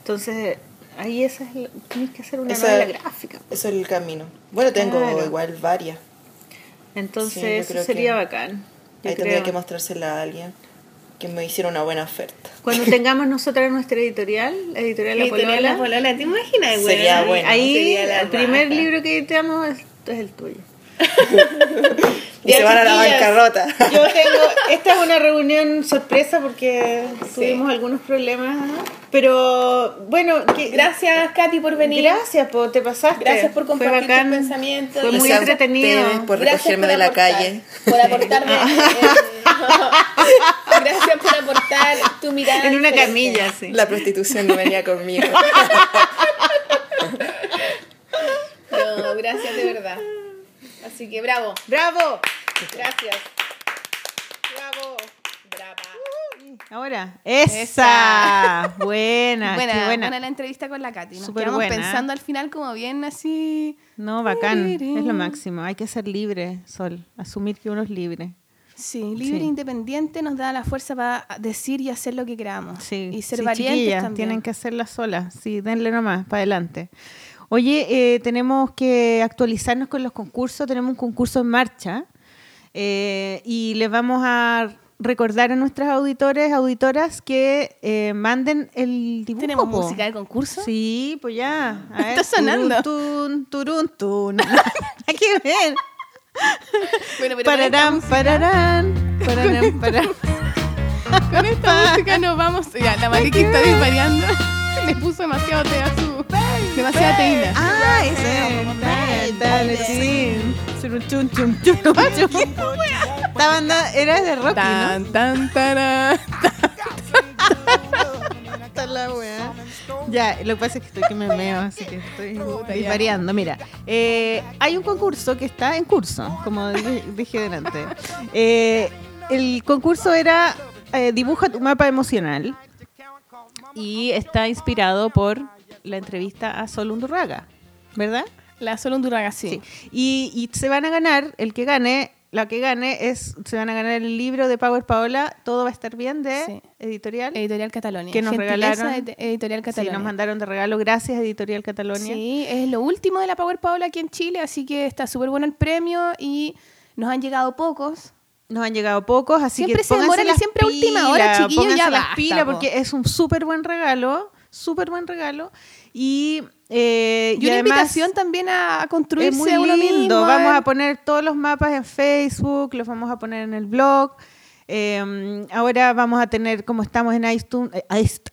Entonces, ahí esa es la- tienes que hacer una Esa- novela gráfica. Eso es el camino. Bueno, tengo Claro. igual varias. Entonces, Sí, eso sería bacán. Yo Ahí tendría creo. que mostrársela a alguien que me hiciera una buena oferta. Cuando tengamos nosotras nuestra editorial, la editorial La Polola, La Polola, ¿te imaginas, güey? Sería bueno. Ahí Sería la el primer libro que editamos es, es el tuyo. Y se van a la bancarrota. Yo tengo, esta es una reunión sorpresa porque tuvimos algunos problemas, ¿no? Pero bueno, que, Gracias, Katy, por venir. gracias, po, te pasaste. Gracias por compartir tus bacán. pensamientos. Fue muy Gracias a entretenido. ustedes por Gracias recogerme por de la calle. Por aportarme. eh, gracias por aportar tu mirada. En una camilla, sí. La prostitución no venía conmigo. No, gracias de verdad. Así que bravo. ¡Bravo! Gracias. ¡Bravo! Brava. Ahora, esa. Esa. Buena, buena, qué buena. buena. la entrevista con la Katy. Nos quedamos buena. pensando al final como bien así. No, bacán. Es lo máximo. Hay que ser libre, Sol. Asumir que uno es libre. Sí, libre Sí. e independiente nos da la fuerza para decir y hacer lo que queramos. Sí, y ser sí, valientes también. tienen que hacerla solas. Sí, denle nomás, para adelante. Oye, eh, tenemos que actualizarnos con los concursos. Tenemos un concurso en marcha eh, y les vamos a recordar a nuestras auditores, auditoras que eh, manden el dibujo. ¿Tenemos po. música de concurso? Sí, pues ya. A ver, Está sonando. Turun, turun, turun. Hay que ver. Bueno, pero Pararán, pararán, pararán, pararán. Con esta música nos vamos. Ya, la Mariki está disparando. Le puso demasiado té a su. Demasiada teína. Ah, ese. Dale, dale, sí. Chun, chun, chun, chun, chun. Esta banda era de rock, ¿no? Tan, tan. Está la wea. Ya, lo que pasa es que estoy que me meo, así que estoy variando. Mira, eh, hay un concurso que está en curso, como di- dije delante. Eh, el concurso era eh, Dibuja tu mapa emocional y está inspirado por la entrevista a Sol Undurraga, ¿verdad? La Sol Honduraga, sí. Sí. Y, y se van a ganar, el que gane, la que gane es, se van a ganar el libro de Power Paola, Todo va a estar bien de Sí. Editorial. Editorial Catalonia. Que nos Gentileza regalaron. Editorial Sí, Catalonia. nos mandaron de regalo, gracias Editorial Catalonia. Sí, es lo último de la Power Paula aquí en Chile, así que está súper bueno el premio y nos han llegado pocos. Nos han llegado pocos, así Siempre que se y las siempre a última hora, chiquillos, ya las basta, pilas po. porque es un súper buen regalo, súper buen regalo. Y, eh, Y, una además invitación también a, a es construirse muy uno lindo. mismo. Vamos a poner todos los mapas en Facebook, los vamos a poner en el blog. Eh, ahora vamos a tener, como estamos en iTunes, eh,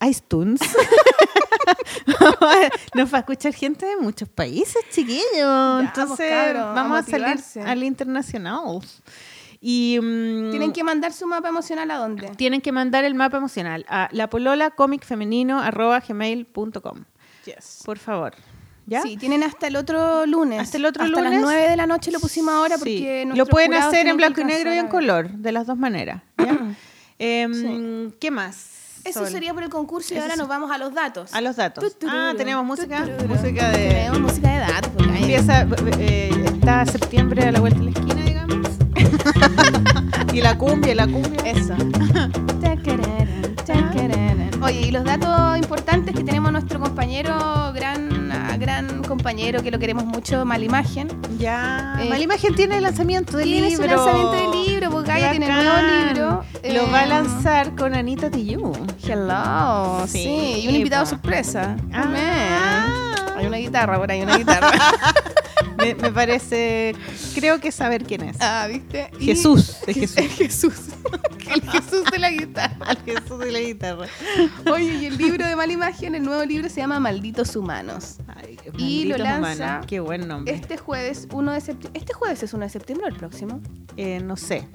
iTunes. nos va a escuchar gente de muchos países, chiquillos. pues, Entonces, a vamos a, salir al internacional. Y mm, Tienen que mandar su mapa emocional a dónde. tienen que mandar el mapa emocional a lapololacomicfemenino.gmail.com. Por favor. ¿Ya? Sí, tienen hasta el otro lunes. Hasta el otro hasta lunes. las 9 de la noche lo pusimos ahora Sí. porque Lo nuestros pueden hacer en blanco y negro y en color, de las dos maneras. ¿ya? Em, ¿Qué más? Eso Sol? sería por el concurso y Eso ahora sí. nos vamos a los datos. A los datos. Ah, tenemos música. Música de. Tenemos música de datos. Empieza, eh, está septiembre a la vuelta de la esquina, digamos. y la cumbia, y la cumbia. Eso. Oye, y los datos importantes que tenemos nuestro compañero, gran, gran compañero que lo queremos mucho, Malimagen. Ya. Eh, Malimagen tiene el lanzamiento del Tiene libro. su lanzamiento de libro, porque Gaia tiene nuevo Bacán. libro. Lo va a Eh, lanzar con Anita Tijoux. Hello, sí, Sí, y un invitado sorpresa. Ah. Amén. Hay una guitarra por ahí, una guitarra. Me, me parece, creo que saber quién es. ah, ¿viste? Jesús, de Jesús. El Jesús. El Jesús de la guitarra. Al Jesús de la guitarra. Oye, y el libro de Malimagen, el nuevo libro se llama Malditos Humanos. Ay, Y lo malditos lanza humanos. Qué buen nombre. Este jueves, 1 de septiembre. ¿Este jueves es 1 de septiembre o el próximo? Eh, no sé.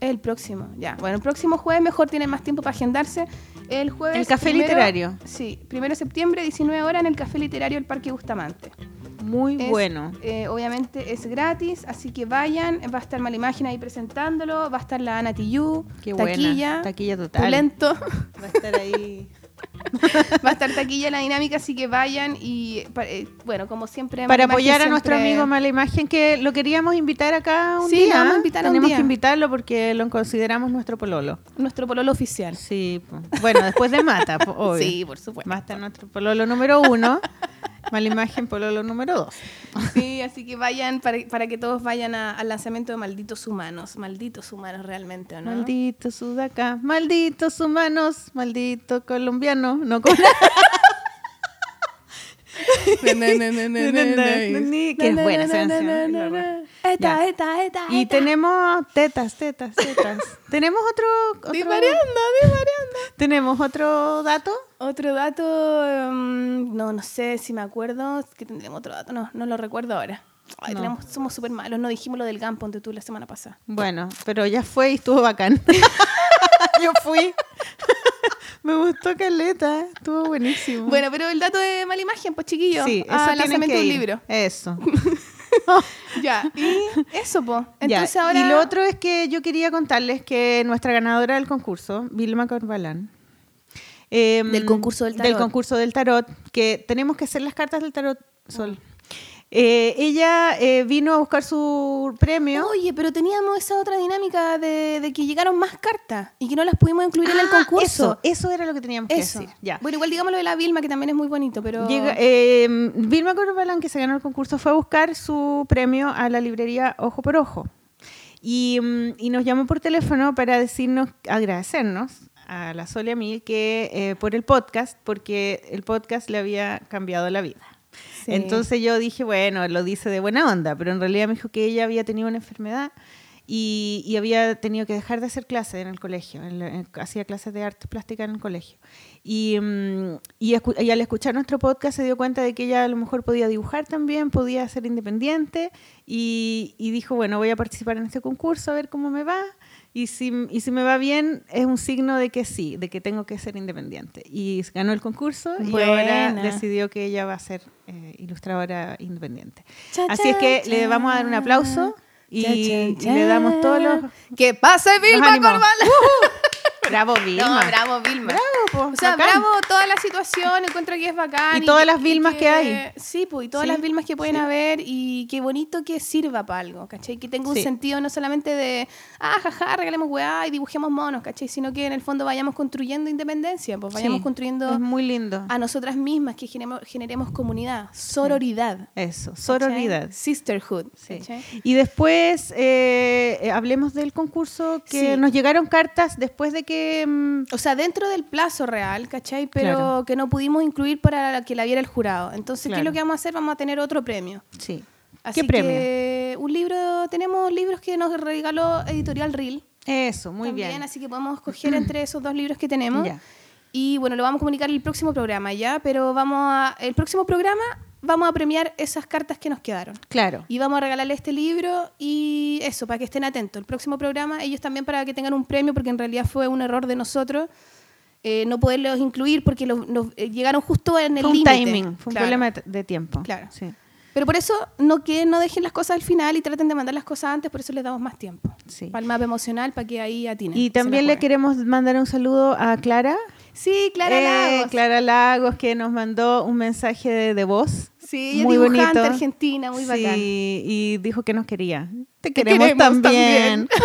El próximo, ya. Bueno, el próximo jueves mejor tienen más tiempo para agendarse. El jueves. El Café Literario. Sí, 1 de septiembre, 19 horas en el Café Literario del Parque Bustamante. Muy Es, bueno. eh, obviamente es gratis, así que vayan. Va a estar Malimagen ahí presentándolo. Va a estar la Ana Tijoux, Qué taquilla, buena. Taquilla total. Pulento. Va a estar ahí. Va a estar taquilla la dinámica, así que vayan y, eh, bueno, como siempre... Para apoyar a nuestro siempre- amigo Mala Imagen, que lo queríamos invitar acá un Sí, día. vamos a invitar a un Tenemos día. que invitarlo porque lo consideramos nuestro pololo. Nuestro pololo oficial. Sí, bueno, después de Mata, obvio. Sí, por supuesto. Va a estar nuestro pololo número uno, Mala Imagen pololo número dos. Sí, así que vayan para, para que todos vayan a- al lanzamiento de Malditos Humanos. Malditos Humanos realmente, ¿o no? Maldito sudaca, malditos humanos, maldito colombiano, no con Que es buena esa canción. Esta, esta, esta. Y tenemos tetas, tetas, tetas. tenemos otro, otro Divariando, divariando. tenemos otro dato. Otro dato, mm, no, no sé si me acuerdo, que tendremos otro dato, no, no lo recuerdo ahora. Ay, No. tenemos- somos súper malos, no dijimos lo del GAM, ponte tú la semana pasada. Bueno, pero ya fue y estuvo bacán. Yo fui. Me gustó Caleta, estuvo buenísimo. Bueno, pero el dato de mala imagen, pues chiquillo, sí, eso ah, lanzamiento que de un ir. libro. Eso. Ya, y eso, pues. Ya, Entonces ahora... Y lo otro es que yo quería contarles que nuestra ganadora del concurso, Vilma Corbalán, em, Del concurso del tarot. concurso del tarot, que tenemos que hacer las cartas del tarot, Sol. Eh, ella eh, vino a buscar su premio. Oye, pero teníamos esa otra dinámica de, de que llegaron más cartas y que no las pudimos incluir en el Ah, concurso. Eso, eso era lo que teníamos que Eso. decir. Ya. Bueno, igual digámoslo de la Vilma, que también es muy bonito, pero... Llega, eh, Vilma Corbalán, que se ganó el concurso, fue a buscar su premio a la librería Ojo por Ojo. Y, y nos llamó por teléfono para decirnos, agradecernos a la Sol y a mí que, eh, por el podcast, porque el podcast le había cambiado la vida. Entonces yo dije, bueno, lo dice de buena onda, pero en realidad me dijo que ella había tenido una enfermedad y, había tenido que dejar de hacer clases en el colegio. hacía clases de arte plástica en el colegio. Y, mm, y al escuchar nuestro podcast se dio cuenta de que ella a lo mejor podía dibujar también, podía ser independiente y, y dijo, bueno, voy a participar en este concurso a ver cómo me va. Y si, y si me va bien, es un signo de que sí, de que tengo que ser independiente. Y ganó el concurso y ahora decidió que ella va a ser eh, ilustradora independiente. Cha, Así es que cha, le vamos a dar un aplauso y, le damos todos los... ¡Que pase Vilma ánimos. Bravo, Vilma. No, bravo Vilma. Bravo, po, O sea, bacán. bravo toda la situación, encuentro que es bacán. Y todas las Vilmas que hay. Sí, pues, y todas Sí, las Vilmas que pueden sí. haber y qué bonito que sirva para algo, ¿cachai? Que tenga un Sí. sentido no solamente de, ah, jaja, regalemos weá y dibujemos monos, ¿cachai? Sino que en el fondo vayamos construyendo independencia, pues vayamos construyendo Es muy lindo. a nosotras mismas, que generemos, generemos comunidad, sororidad. Eso, ¿cachai? sororidad. Sisterhood. Sí. ¿cachai? Y después eh, eh, hablemos del concurso que nos llegaron cartas después de que... mm, O sea, dentro del plazo real, ¿cachai? Pero Claro. que no pudimos incluir para que la viera el jurado. Entonces, ¿qué es lo que vamos a hacer? Vamos a tener otro premio. sí. Así ¿Qué premio? que un libro, tenemos libros que nos regaló Editorial Reel. Eso, muy también, bien. Así que podemos escoger entre esos dos libros que tenemos. Ya. Y bueno, lo vamos a comunicar en el próximo programa, ¿ya? Pero vamos a, el próximo programa vamos a premiar esas cartas que nos quedaron. Claro. Y vamos a regalarle este libro y eso, para que estén atentos. El próximo programa, ellos también para que tengan un premio, porque en realidad fue un error de nosotros eh, no poderlos incluir porque los, nos, eh, llegaron justo en el Fue un límite. timing, fue un Claro. problema de, tiempo. Claro. Sí. Pero por eso, no que no dejen las cosas al final y traten de mandar las cosas antes, por eso les damos más tiempo. Sí. Para el mapa emocional, para que ahí atinen. Y también le queremos mandar un saludo a Clara. Sí, Clara Eh, Lagos. Clara Lagos, que nos mandó un mensaje de, de voz. Sí, muy es dibujante bonito. argentina, muy sí, bacán. y dijo que nos quería. Te Te queremos, queremos también.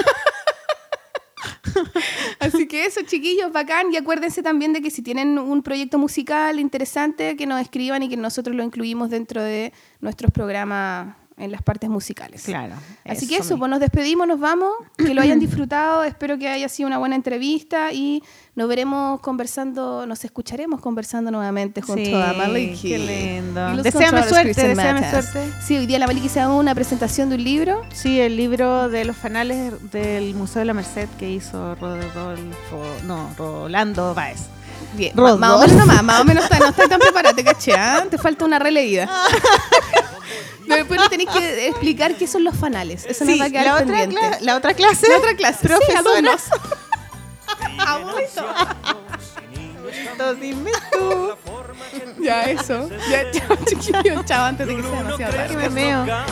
Así que eso, chiquillos, bacán. Y acuérdense también de que si tienen un proyecto musical interesante, que nos escriban y que nosotros lo incluimos dentro de nuestros programas en las partes musicales. Claro. Así que eso, pues nos despedimos, nos vamos. Que lo hayan disfrutado. Espero que haya sido una buena entrevista y nos veremos conversando, nos escucharemos conversando nuevamente junto Sí, a Maliki. qué lindo. Controles, suerte, Matas. suerte. Sí, hoy día la Maliki se da una presentación de un libro. Sí, el libro de los fanales del Museo de la Merced que hizo Rodolfo, no, Rolando Báez. Bien, Rodolfo. más o menos nomás, más o menos está- no estás tan preparada, te caché, ¿ah? Te falta una releída. Pero después no tenés que explicar qué son los fanales. Eso nos Sí, va a quedar la, otra pendiente. cla- la otra clase. La otra clase, sí, Profesora. alumnos. Entonces, dime tú. Ya, eso. Ya, chao, chiquillos. Chao, antes de que sea demasiado Que tarde. me meo. Ya.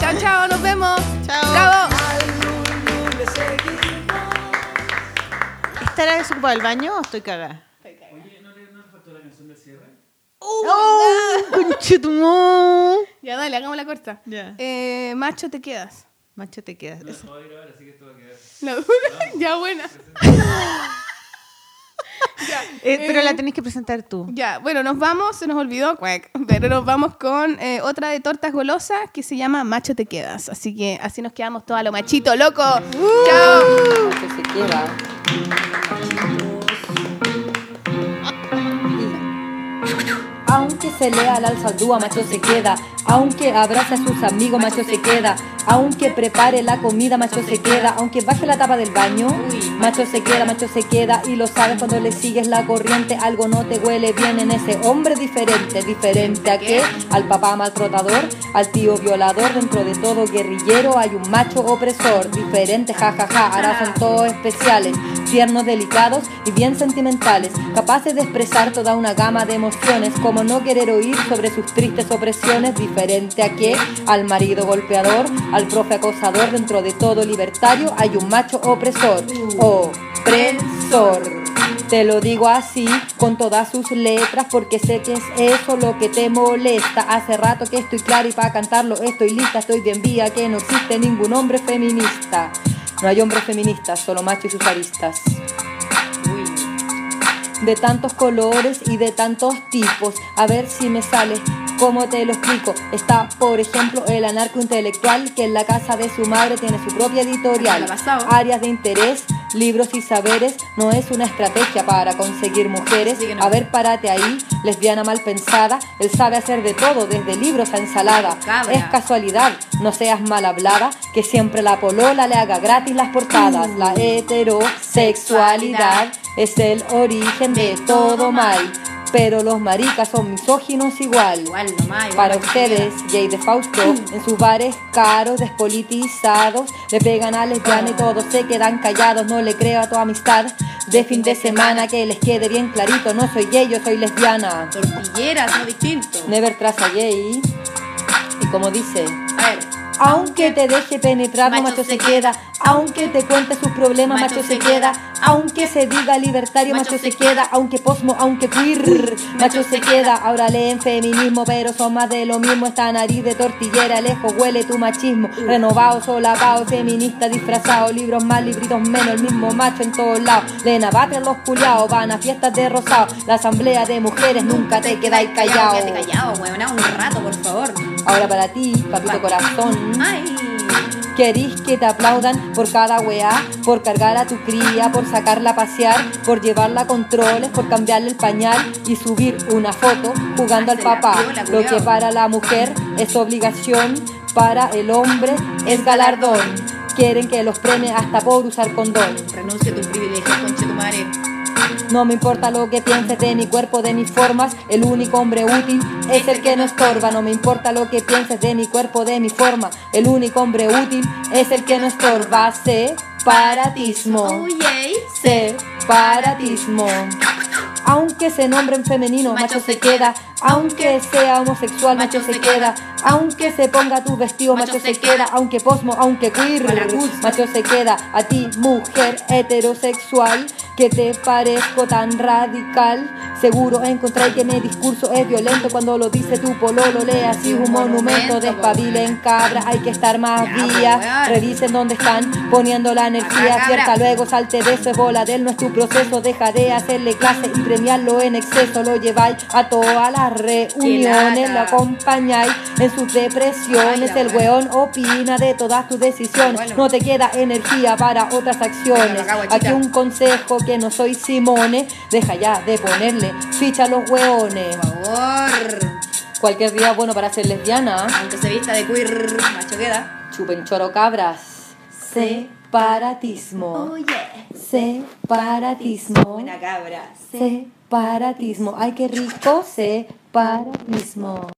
Chao, chao, nos vemos. Chao. Bravo. ¿Estará desocupado el baño o estoy cagada? ¡Oh! ¡Conchetumón! Ya, dale, hagamos la corta. Ya. Eh, macho, te quedas. Macho, te quedas. Dura. ya, buena. ya, Eh, pero eh, la tenés que presentar tú. Ya, bueno, nos vamos, se nos olvidó, cuac, pero nos vamos con eh, otra de tortas golosas que se llama Macho te quedas. Así que así nos quedamos todos a lo machito, loco. Chao. se queda. Aunque se lea al alzaldúa, macho se queda. Aunque abrace a sus amigos, macho se queda. Aunque prepare la comida, macho se queda. Aunque baje la tapa del baño, macho se queda, macho se queda. Y lo sabes cuando le sigues la corriente, algo no te huele bien en ese hombre diferente. ¿Diferente a qué? Al papá maltratador, al tío violador. Dentro de todo guerrillero hay un macho opresor. Diferente, jajaja. Ahora son todos especiales, tiernos, delicados y bien sentimentales. Capaces de expresar toda una gama de emociones. No querer oír sobre sus tristes opresiones. Diferente a qué? Al marido golpeador, al profe acosador. Dentro de todo libertario hay un macho opresor. Opresor. Te lo digo así, con todas sus letras, porque sé que es eso lo que te molesta. Hace rato que estoy clara y para cantarlo estoy lista, estoy bien vía que no existe ningún hombre feminista. No hay hombres feministas, solo machos y sus aristas. De tantos colores y de tantos tipos, a ver si me sale. ¿Cómo te lo explico? Está, por ejemplo, el anarco intelectual que en la casa de su madre tiene su propia editorial. Áreas de interés, libros y saberes no es una estrategia para conseguir mujeres. A ver, párate ahí, lesbiana mal pensada. Él sabe hacer de todo, desde libros a ensalada. Es casualidad, no seas mal hablada, que siempre la polola le haga gratis las portadas. La heterosexualidad es el origen de todo mal. Pero los maricas son misóginos igual. Igual nomás, igual Para ustedes, Jay de Fausto, en sus bares caros, despolitizados, le pegan a lesbiana y todos se quedan callados. No le creo a tu amistad de fin de semana que les quede bien clarito. No soy gay, yo soy lesbiana. Tortilleras, no distinto. Never trust a gay. Y como dice, A ver. Aunque te deje penetrar, no macho se queda. Aunque te cuente sus problemas, macho se queda. Aunque se diga libertario, macho se queda. Aunque posmo, aunque queer, macho se queda. Ahora leen feminismo, pero son más de lo mismo. Esta nariz de tortillera, lejos huele tu machismo. Renovado, solapado, feminista disfrazado. Libros más, libritos menos, el mismo macho en todos lados. Leen a bater los culiados, van a fiestas de rosado. La asamblea de mujeres, nunca te quedáis callado. Quédate callado, un rato, por favor. Ahora para ti, papito corazón. Querís que te aplaudan por cada weá, por cargar a tu cría, por sacarla a pasear, por llevarla a controles, por cambiarle el pañal y subir una foto jugando al la papá. Lo que para la mujer es obligación, para el hombre es galardón. Quieren que los premie hasta por usar condón. Renuncia a tu privilegio, conche tu madre. No me importa lo que pienses de mi cuerpo, de mis formas, el único hombre útil es el que no estorba. No me importa lo que pienses de mi cuerpo, de mi forma, el único hombre útil es el que no estorba. Separatismo. Separatismo. Aunque se nombre en femenino, macho se queda. Aunque sea homosexual, macho se queda. Aunque se ponga tus vestidos, macho se queda. Aunque posmo, aunque queer, macho se queda. A ti, mujer heterosexual, que te parezco tan radical. Seguro encontré que mi discurso es violento cuando lo dice tu pololo. Lee así un monumento, despabilen cabra. Hay que estar más pues, vía. weón. Revisen dónde están poniendo la energía Cabra, cierta. cabra. Luego salte de eso, es bola de él, no es tu proceso. Deja de hacerle clase y premiarlo en exceso. Lo lleváis a todas las reuniones, lo acompañáis en sus depresiones. Ay, el weón opina de todas tus decisiones. Bueno. No te queda energía para otras acciones. Bueno. Aquí un consejo que no soy Simone. Deja ya de ponerle ficha a los weones. Por favor. Cualquier día bueno para ser lesbiana. Aunque se vista de queer, macho queda. Chupen choro cabras. Separatismo. Oye. Separatismo. Buena cabra. Separatismo. Ay, qué rico. Separatismo.